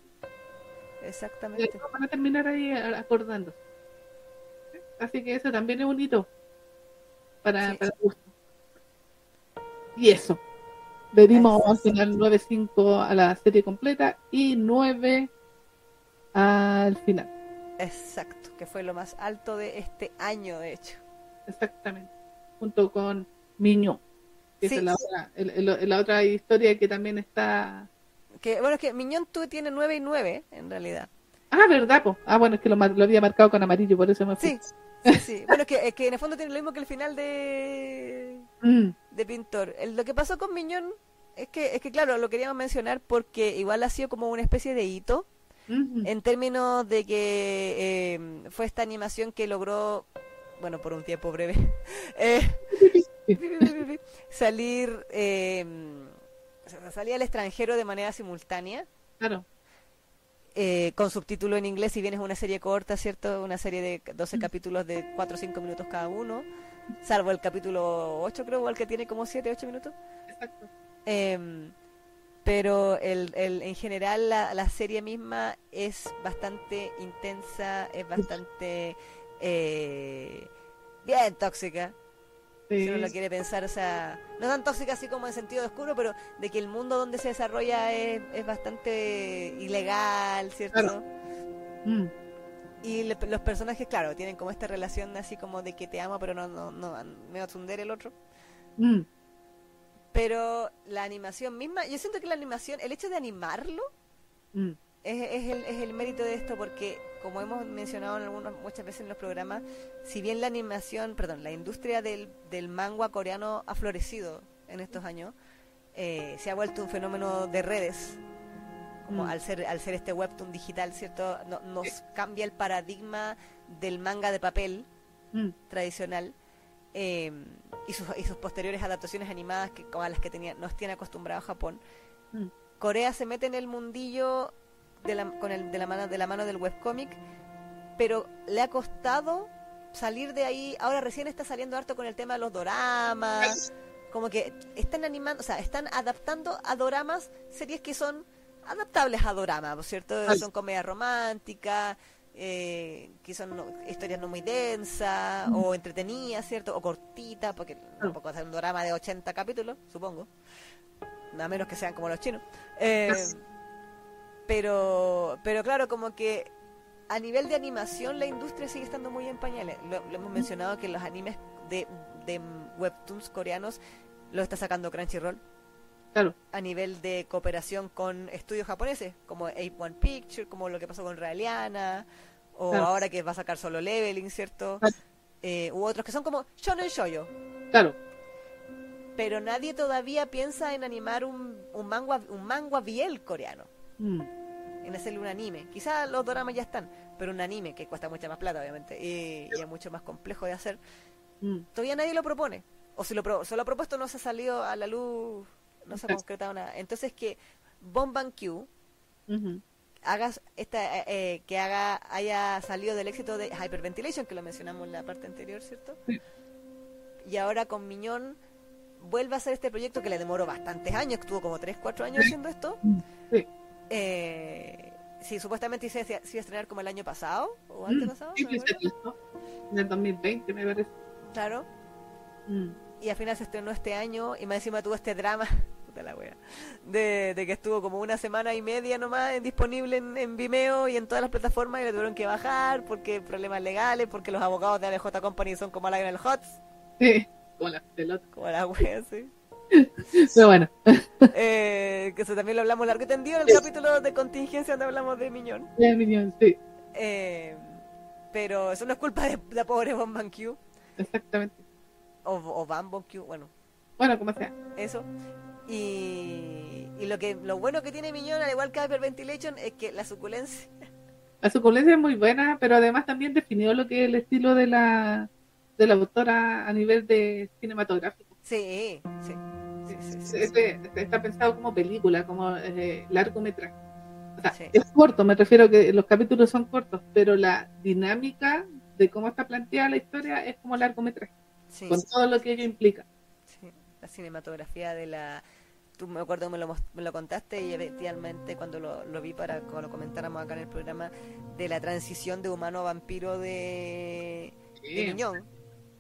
Y Exactamente. todos van a terminar ahí a- acordándose. Así que eso también es un hito para, Sí. para el gusto. Y eso. Le dimos al sí. final 9.5 a la serie completa y 9 al final. Exacto. Que fue lo más alto de este año, de hecho. Exactamente. Junto con Miño. Que Sí. es la otra, el- el- la otra historia que también está. Que, bueno, es que Miñón tú tiene 9 y 9, en realidad. Ah, ¿verdad? po? Ah, bueno, es que lo había marcado con amarillo, por eso me fui. Sí, sí, sí. Bueno, es que, es que en el fondo tiene lo mismo que el final de, Mm, de Pintor. El- lo que pasó con Miñón es que, es que, claro, lo queríamos mencionar porque igual ha sido como una especie de hito mm, en términos de que eh, fue esta animación que logró, bueno, por un tiempo breve, eh, salir eh, salir al extranjero de manera simultánea. Claro. Eh, con subtítulo en inglés, si bien es una serie corta, ¿cierto? Una serie de 12 mm. capítulos de 4 o 5 minutos cada uno, salvo el capítulo 8, creo, el que tiene como 7, 8 minutos. Exacto. Em, pero el, el, en general la, la, serie misma es bastante intensa, es bastante eh, bien tóxica. Si uno lo quiere pensar, o sea, no tan tóxica así como en sentido oscuro, pero de que el mundo donde se desarrolla es, es bastante ilegal, ¿cierto? Mm. Y los personajes, claro, tienen como esta relación así como de que te amo, pero no, no, no, me va a tunder el otro. Mm. Pero la animación misma, yo siento que la animación, el hecho de animarlo, mm. es, el, es el mérito de esto, porque como hemos mencionado en algunas, muchas veces en los programas, si bien la animación, perdón, la industria del, del manga coreano ha florecido en estos años, eh, se ha vuelto un fenómeno de redes. Como mm. al ser al ser este webtoon digital, ¿cierto? nos cambia el paradigma del manga de papel mm. tradicional eh, y, sus, y sus posteriores adaptaciones animadas que, a las que tenía, nos tiene acostumbrado Japón. Mm. Corea se mete en el mundillo de la, con el, de, la mano, de la mano del webcomic, pero le ha costado salir de ahí. Ahora recién está saliendo harto con el tema de los doramas. Como que están animando, o sea, están adaptando a doramas series que son adaptables a doramas, ¿cierto? Son comedias románticas, eh, que son historias no muy densas o entretenidas, ¿cierto? O cortitas, porque tampoco hacer un drama de 80 capítulos, supongo. A menos que sean como los chinos. Eh, pero, pero claro, como que a nivel de animación la industria sigue estando muy en pañales. Lo, hemos mencionado que los animes de, de webtoons coreanos lo está sacando Crunchyroll. Claro. A nivel de cooperación con estudios japoneses, como A1 Picture, como lo que pasó con Realiana, o ahora que va a sacar solo Leveling, ¿cierto? Eh, u otros que son como Shonen Shoyo. Claro. Pero nadie todavía piensa en animar un, un manga un manga biel coreano. Mm. En hacerle un anime. Quizás los dramas ya están, pero un anime que cuesta mucha más plata, obviamente, y, es mucho más complejo de hacer. Mm. Todavía nadie lo propone. O si lo, pro, lo ha propuesto, no se ha salido a la luz, no se ha concretado nada. Entonces, que Bomban Q hagas esta, eh, eh, que haga haya salido del éxito de Hyperventilation, que lo mencionamos en la parte anterior, ¿cierto? Y ahora con Miñón vuelve a hacer este proyecto que le demoró bastantes años, estuvo como 3, 4 años haciendo esto. Sí. Eh, sí, supuestamente se, se, iba a estrenar como el año pasado o antes pasado. Sí, en el 2020 me parece. Claro. Mm. Y al final se estrenó este año y más encima tuvo este drama de la wea, de, que estuvo como una semana y media nomás disponible en, Vimeo y en todas las plataformas y le tuvieron que bajar porque problemas legales, porque los abogados de ALJ Company son como la en el HOTS. Sí, como la pelota. Como la wea, sí. Pero bueno. Eh, que eso también lo hablamos largo y tendido en el capítulo de contingencia donde hablamos de Miñón. De Miñón, sí. Eh, pero eso no es culpa de la pobre Bomban Q. Exactamente. O, o Bambon Q, bueno. Bueno, como sea. Eso. Y, y lo que lo bueno que tiene Miñón, al igual que Hyperventilation, es que la suculencia. La suculencia es muy buena, pero además también definió lo que es el estilo de la, de la autora a nivel de cinematográfico. Sí, sí. Este, este está pensado como película, como eh, largometraje. O sea, es corto, me refiero a que los capítulos son cortos, pero la dinámica de cómo está planteada la historia es como largometraje, con todo lo que ello implica. la cinematografía de la... Tú me acuerdo me lo, me lo contaste y efectivamente cuando lo, vi para que lo comentáramos acá en el programa de la transición de humano a vampiro de, Niñón.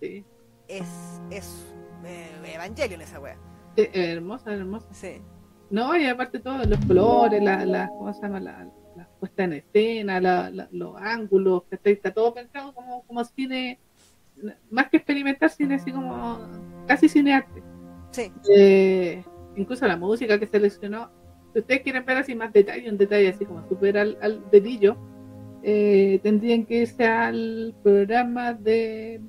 Es, es eh, Evangelion esa wea. hermosa, hermosa. Sí. No, y aparte todo, los colores, la, la, ¿cómo se llama? La, la puesta en escena, la, los ángulos, está todo pensado como, como cine, más que experimentar cine, así como casi cinearte. Sí. Eh, incluso la música que seleccionó, si ustedes quieren ver así más detalle, un detalle así como super al, al dedillo, eh, tendrían que irse al programa de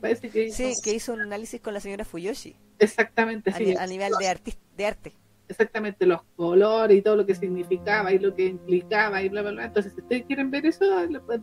parece que hizo... Sí, que hizo un análisis con la señora Fuyoshi. Exactamente, a, sí. A nivel de, de arte. Exactamente, los colores y todo lo que significaba y lo que implicaba y bla, bla, bla. Entonces, si ustedes quieren ver eso,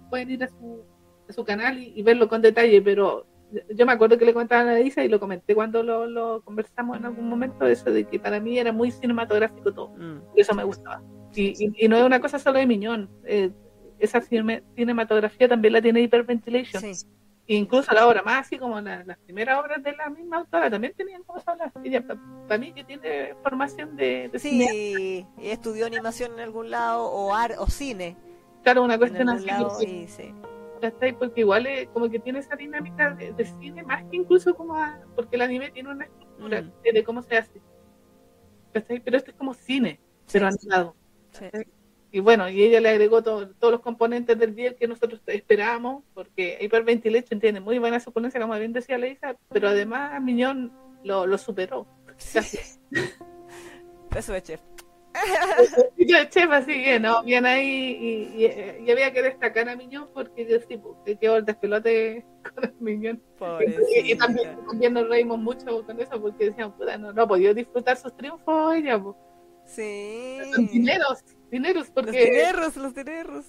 pueden ir a su, a su canal y, verlo con detalle, pero yo me acuerdo que le comentaba a la Isa y lo comenté cuando lo, lo, conversamos en algún momento, eso de que para mí era muy cinematográfico todo. Mm. Y eso me gustaba. Y, y, no es una cosa solo de Miñón. Eh, esa cinematografía también la tiene Hyperventilation. Sí. Incluso la obra más, así como las primeras obras de la misma autora, también tenían cosas Ella, para mí, que tiene formación de, de sí, y estudió animación en algún lado o, ar, o cine. Claro, una cuestión así. sí porque igual es como que tiene esa dinámica de, cine más que incluso como porque el anime tiene una estructura mm. de, cómo se hace. Pero esto es como cine pero animado y bueno y ella le agregó todos los componentes del día que nosotros esperábamos porque Hyperventilation tiene muy buena suponencia como bien decía Leisa pero además Miñón lo, lo superó eso es chef yo chef, así que no, bien ahí y, había que destacar a Miñón porque yo sí, que quedó el despelote con el Miñón. Y, también, nos reímos mucho con eso porque decíamos, puta, no, no podido disfrutar sus triunfos ella. Pues. Sí. Los dineros, dineros, porque. Los dineros, los dineros.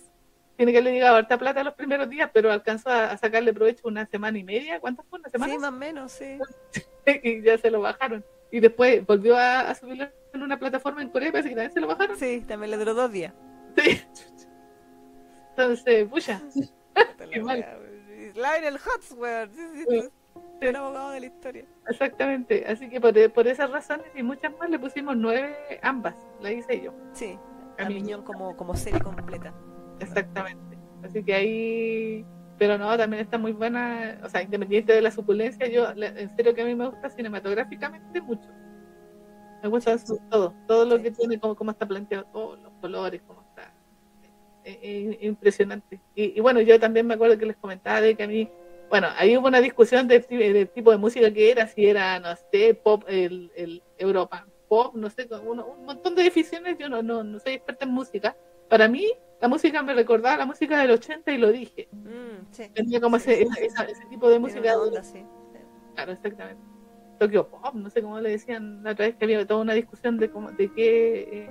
Tiene que le llegaba harta plata los primeros días, pero alcanzó a, sacarle provecho una semana y media. ¿Cuántas fue? ¿Una semana? Sí, más o menos, sí. y ya se lo bajaron. Y después volvió a, a subirlo en una plataforma en Corea, parece que también se lo bajaron. Sí, también le duró dos días. Sí. Entonces, pucha. Lionel Hutz, weón. Sí, sí, El abogado de la historia. Exactamente. Así que por, por, esas razones y muchas más le pusimos nueve ambas. La hice yo. Sí. A, como, como serie completa. Exactamente. Así que ahí pero no, también está muy buena, o sea, independiente de la suculencia, yo en serio que a mí me gusta cinematográficamente mucho. Me gusta todo, todo lo que tiene, como cómo está planteado, todos los colores, cómo está. Eh, eh, impresionante. Y, bueno, yo también me acuerdo que les comentaba de que a mí, bueno, ahí hubo una discusión del de tipo de música que era, si era, no sé, pop, el, el Europa, pop, no sé, un montón de definiciones, yo no, no, no soy experta en música. Para mí, la música me recordaba la música del 80 y lo dije. Mm, Tenía como ese, ese, tipo de música. Claro, exactamente. Tokyo Pop, no sé cómo le decían la otra vez que había toda una discusión de cómo, de qué eh,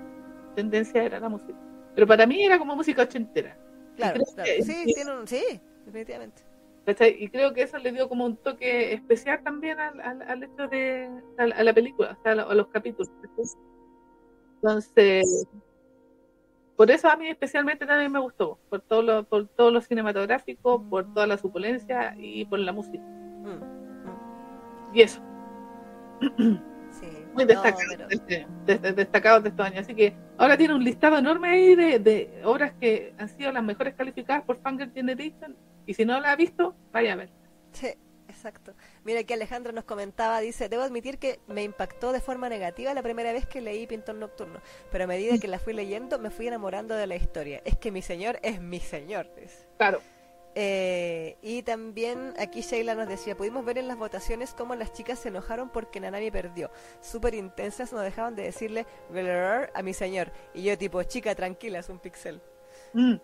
tendencia era la música. Pero para mí era como música ochentera. Claro, claro. sí, tiene un, sí, definitivamente. Y creo que eso le dio como un toque especial también al, al, hecho de a, la película, o sea, a los capítulos. Entonces, por eso a mí especialmente también me gustó, por todo lo, por todo lo cinematográfico, por toda la supulencia y por la música. Mm, mm. Y eso. Muy destacado, de, destacados de estos años. Así que ahora tiene un listado enorme ahí de, obras que han sido las mejores calificadas por Fanger Generation. Y si no la ha visto, vaya a ver. Sí, exacto. Mira que Alejandra nos comentaba, dice, debo admitir que me impactó de forma negativa la primera vez que leí Pintor Nocturno, pero a medida que la fui leyendo me fui enamorando de la historia. Es que mi señor es mi señor. Claro. Eh, y también aquí Sheila nos decía, pudimos ver en las votaciones cómo las chicas se enojaron porque Nanami perdió. Súper intensas, no dejaban de decirle a mi señor. Y yo tipo, chica, tranquila, es un pixel. Mm,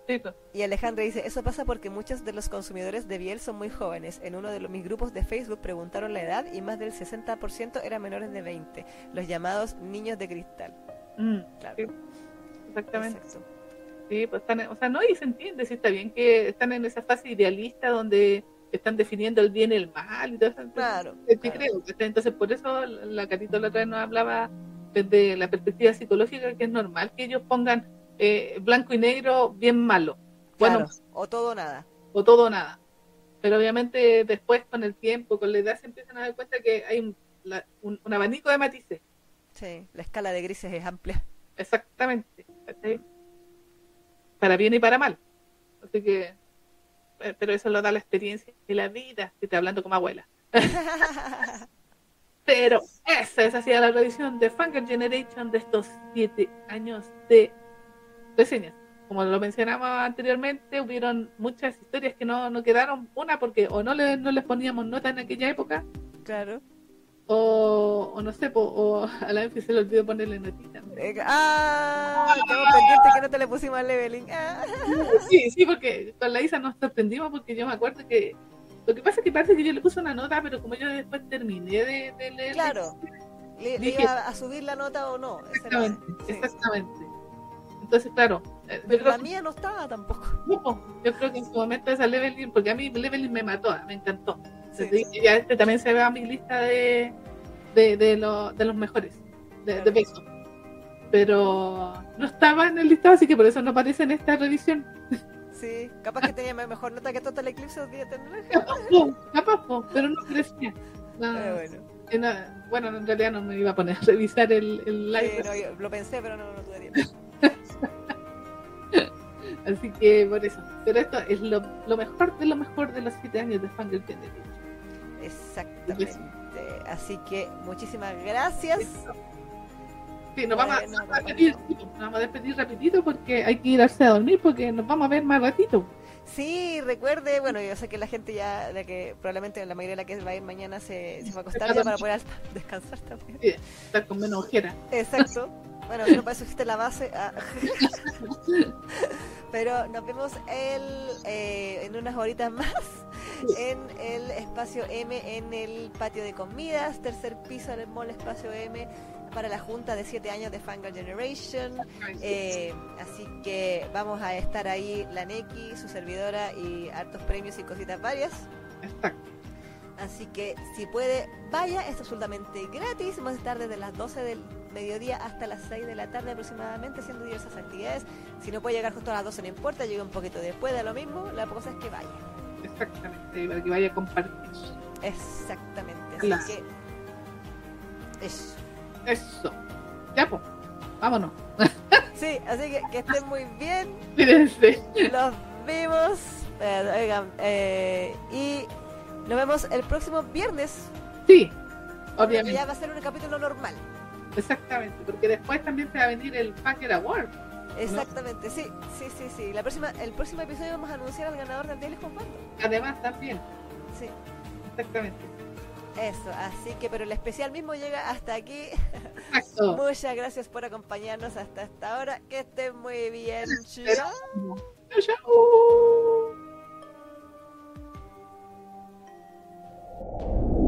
y Alejandra dice, eso pasa porque muchos de los consumidores de Biel son muy jóvenes. En uno de los, mis grupos de Facebook preguntaron la edad y más del 60% eran menores de 20, los llamados niños de cristal. Mm, claro. Exactamente. Sí, pues están, o sea, no, y se entiende, sí está bien que están en esa fase idealista donde están definiendo el bien y el mal y todo eso. Claro. Creo, entonces, por eso la Catito la otra vez nos hablaba desde la perspectiva psicológica que es normal que ellos pongan eh, blanco y negro bien malo. Bueno, o todo o nada. O todo o nada. Pero obviamente después con el tiempo, con la edad se empiezan a dar cuenta que hay un, un, abanico de matices. Sí, la escala de grises es amplia. Exactamente. Para bien y para mal. Así que, eh, pero eso lo da la experiencia y la vida. Estoy hablando como abuela. pero esa es así la tradición de Funker Generation de estos siete años de reseñas. Como lo mencionamos anteriormente, hubieron muchas historias que no, no quedaron, una porque o no, le, no les poníamos nota en aquella época, claro, o, o no sé, o a la vez se le olvidó ponerle notita. ah, estamos pendientes que no te le pusimos al leveling. Ah. Sí, sí, porque con la Isa nos sorprendimos porque yo me acuerdo que lo que pasa es que parece que yo le puse una nota, pero como yo después terminé de, leer. Claro, le, iba a subir la nota o no. Exactamente, exactamente. Entonces, claro. Eh, Pero la mía no estaba tampoco. yo creo que en su momento esa Leveling, porque a mí Leveling me mató, me encantó. Ya este también se ve a mi lista de, de, de, de los mejores, de, de peso. Pero no estaba en el listado, así que por eso no aparece en esta revisión. Sí, capaz que tenía mejor nota que Total Eclipse de día Capaz, pero no crecía. bueno. bueno, en realidad no me iba a poner a revisar el, el live. Sí, no, lo pensé, pero no, no tuve tiempo. Así que por eso. Pero esto es lo, lo mejor de lo mejor de los siete años de Fangirl Exactamente. Así que muchísimas gracias. Sí, nos vamos, a, despedir, nos vamos a despedir rapidito porque hay que irse a dormir porque nos vamos a ver más ratito. Sí, recuerde, bueno, yo sé que la gente ya, de que probablemente la mayoría de la que va a ir mañana se, se va a acostar ya para poder descansar también. Sí, estar con menos ojera. Exacto. Bueno, pero para eso existe la base. Ah. pero nos vemos el, eh, en unas horitas más en el espacio M, en el patio de comidas, tercer piso del mall espacio M para la junta de 7 años de Fangirl Generation. Eh, así que vamos a estar ahí, la Neki, su servidora y hartos premios y cositas varias. Así que si puede, vaya, es absolutamente gratis. Vamos a estar desde las 12 del mediodía hasta las 6 de la tarde aproximadamente haciendo diversas actividades. Si no puede llegar justo a las 12 no importa, llegue un poquito después, da lo mismo. La cosa es que vaya. Exactamente, para que vaya a compartir. Exactamente, así que eso. Eso. Ya, pues. Vámonos. Sí, así que que estén muy bien. Cuídense. Los vemos. Eh, oigan, eh, y nos vemos el próximo viernes. Sí, obviamente. Ya va a ser un capítulo normal. Exactamente, porque después también se va a venir el Packer Award. Exactamente, sí, sí, sí, sí. La próxima, el próximo episodio vamos a anunciar al ganador del Daily Además, también. Sí. Exactamente. Eso, así que, pero el especial mismo llega hasta aquí. Muchas gracias por acompañarnos hasta esta hora. Que estén muy bien. Chao. Chao.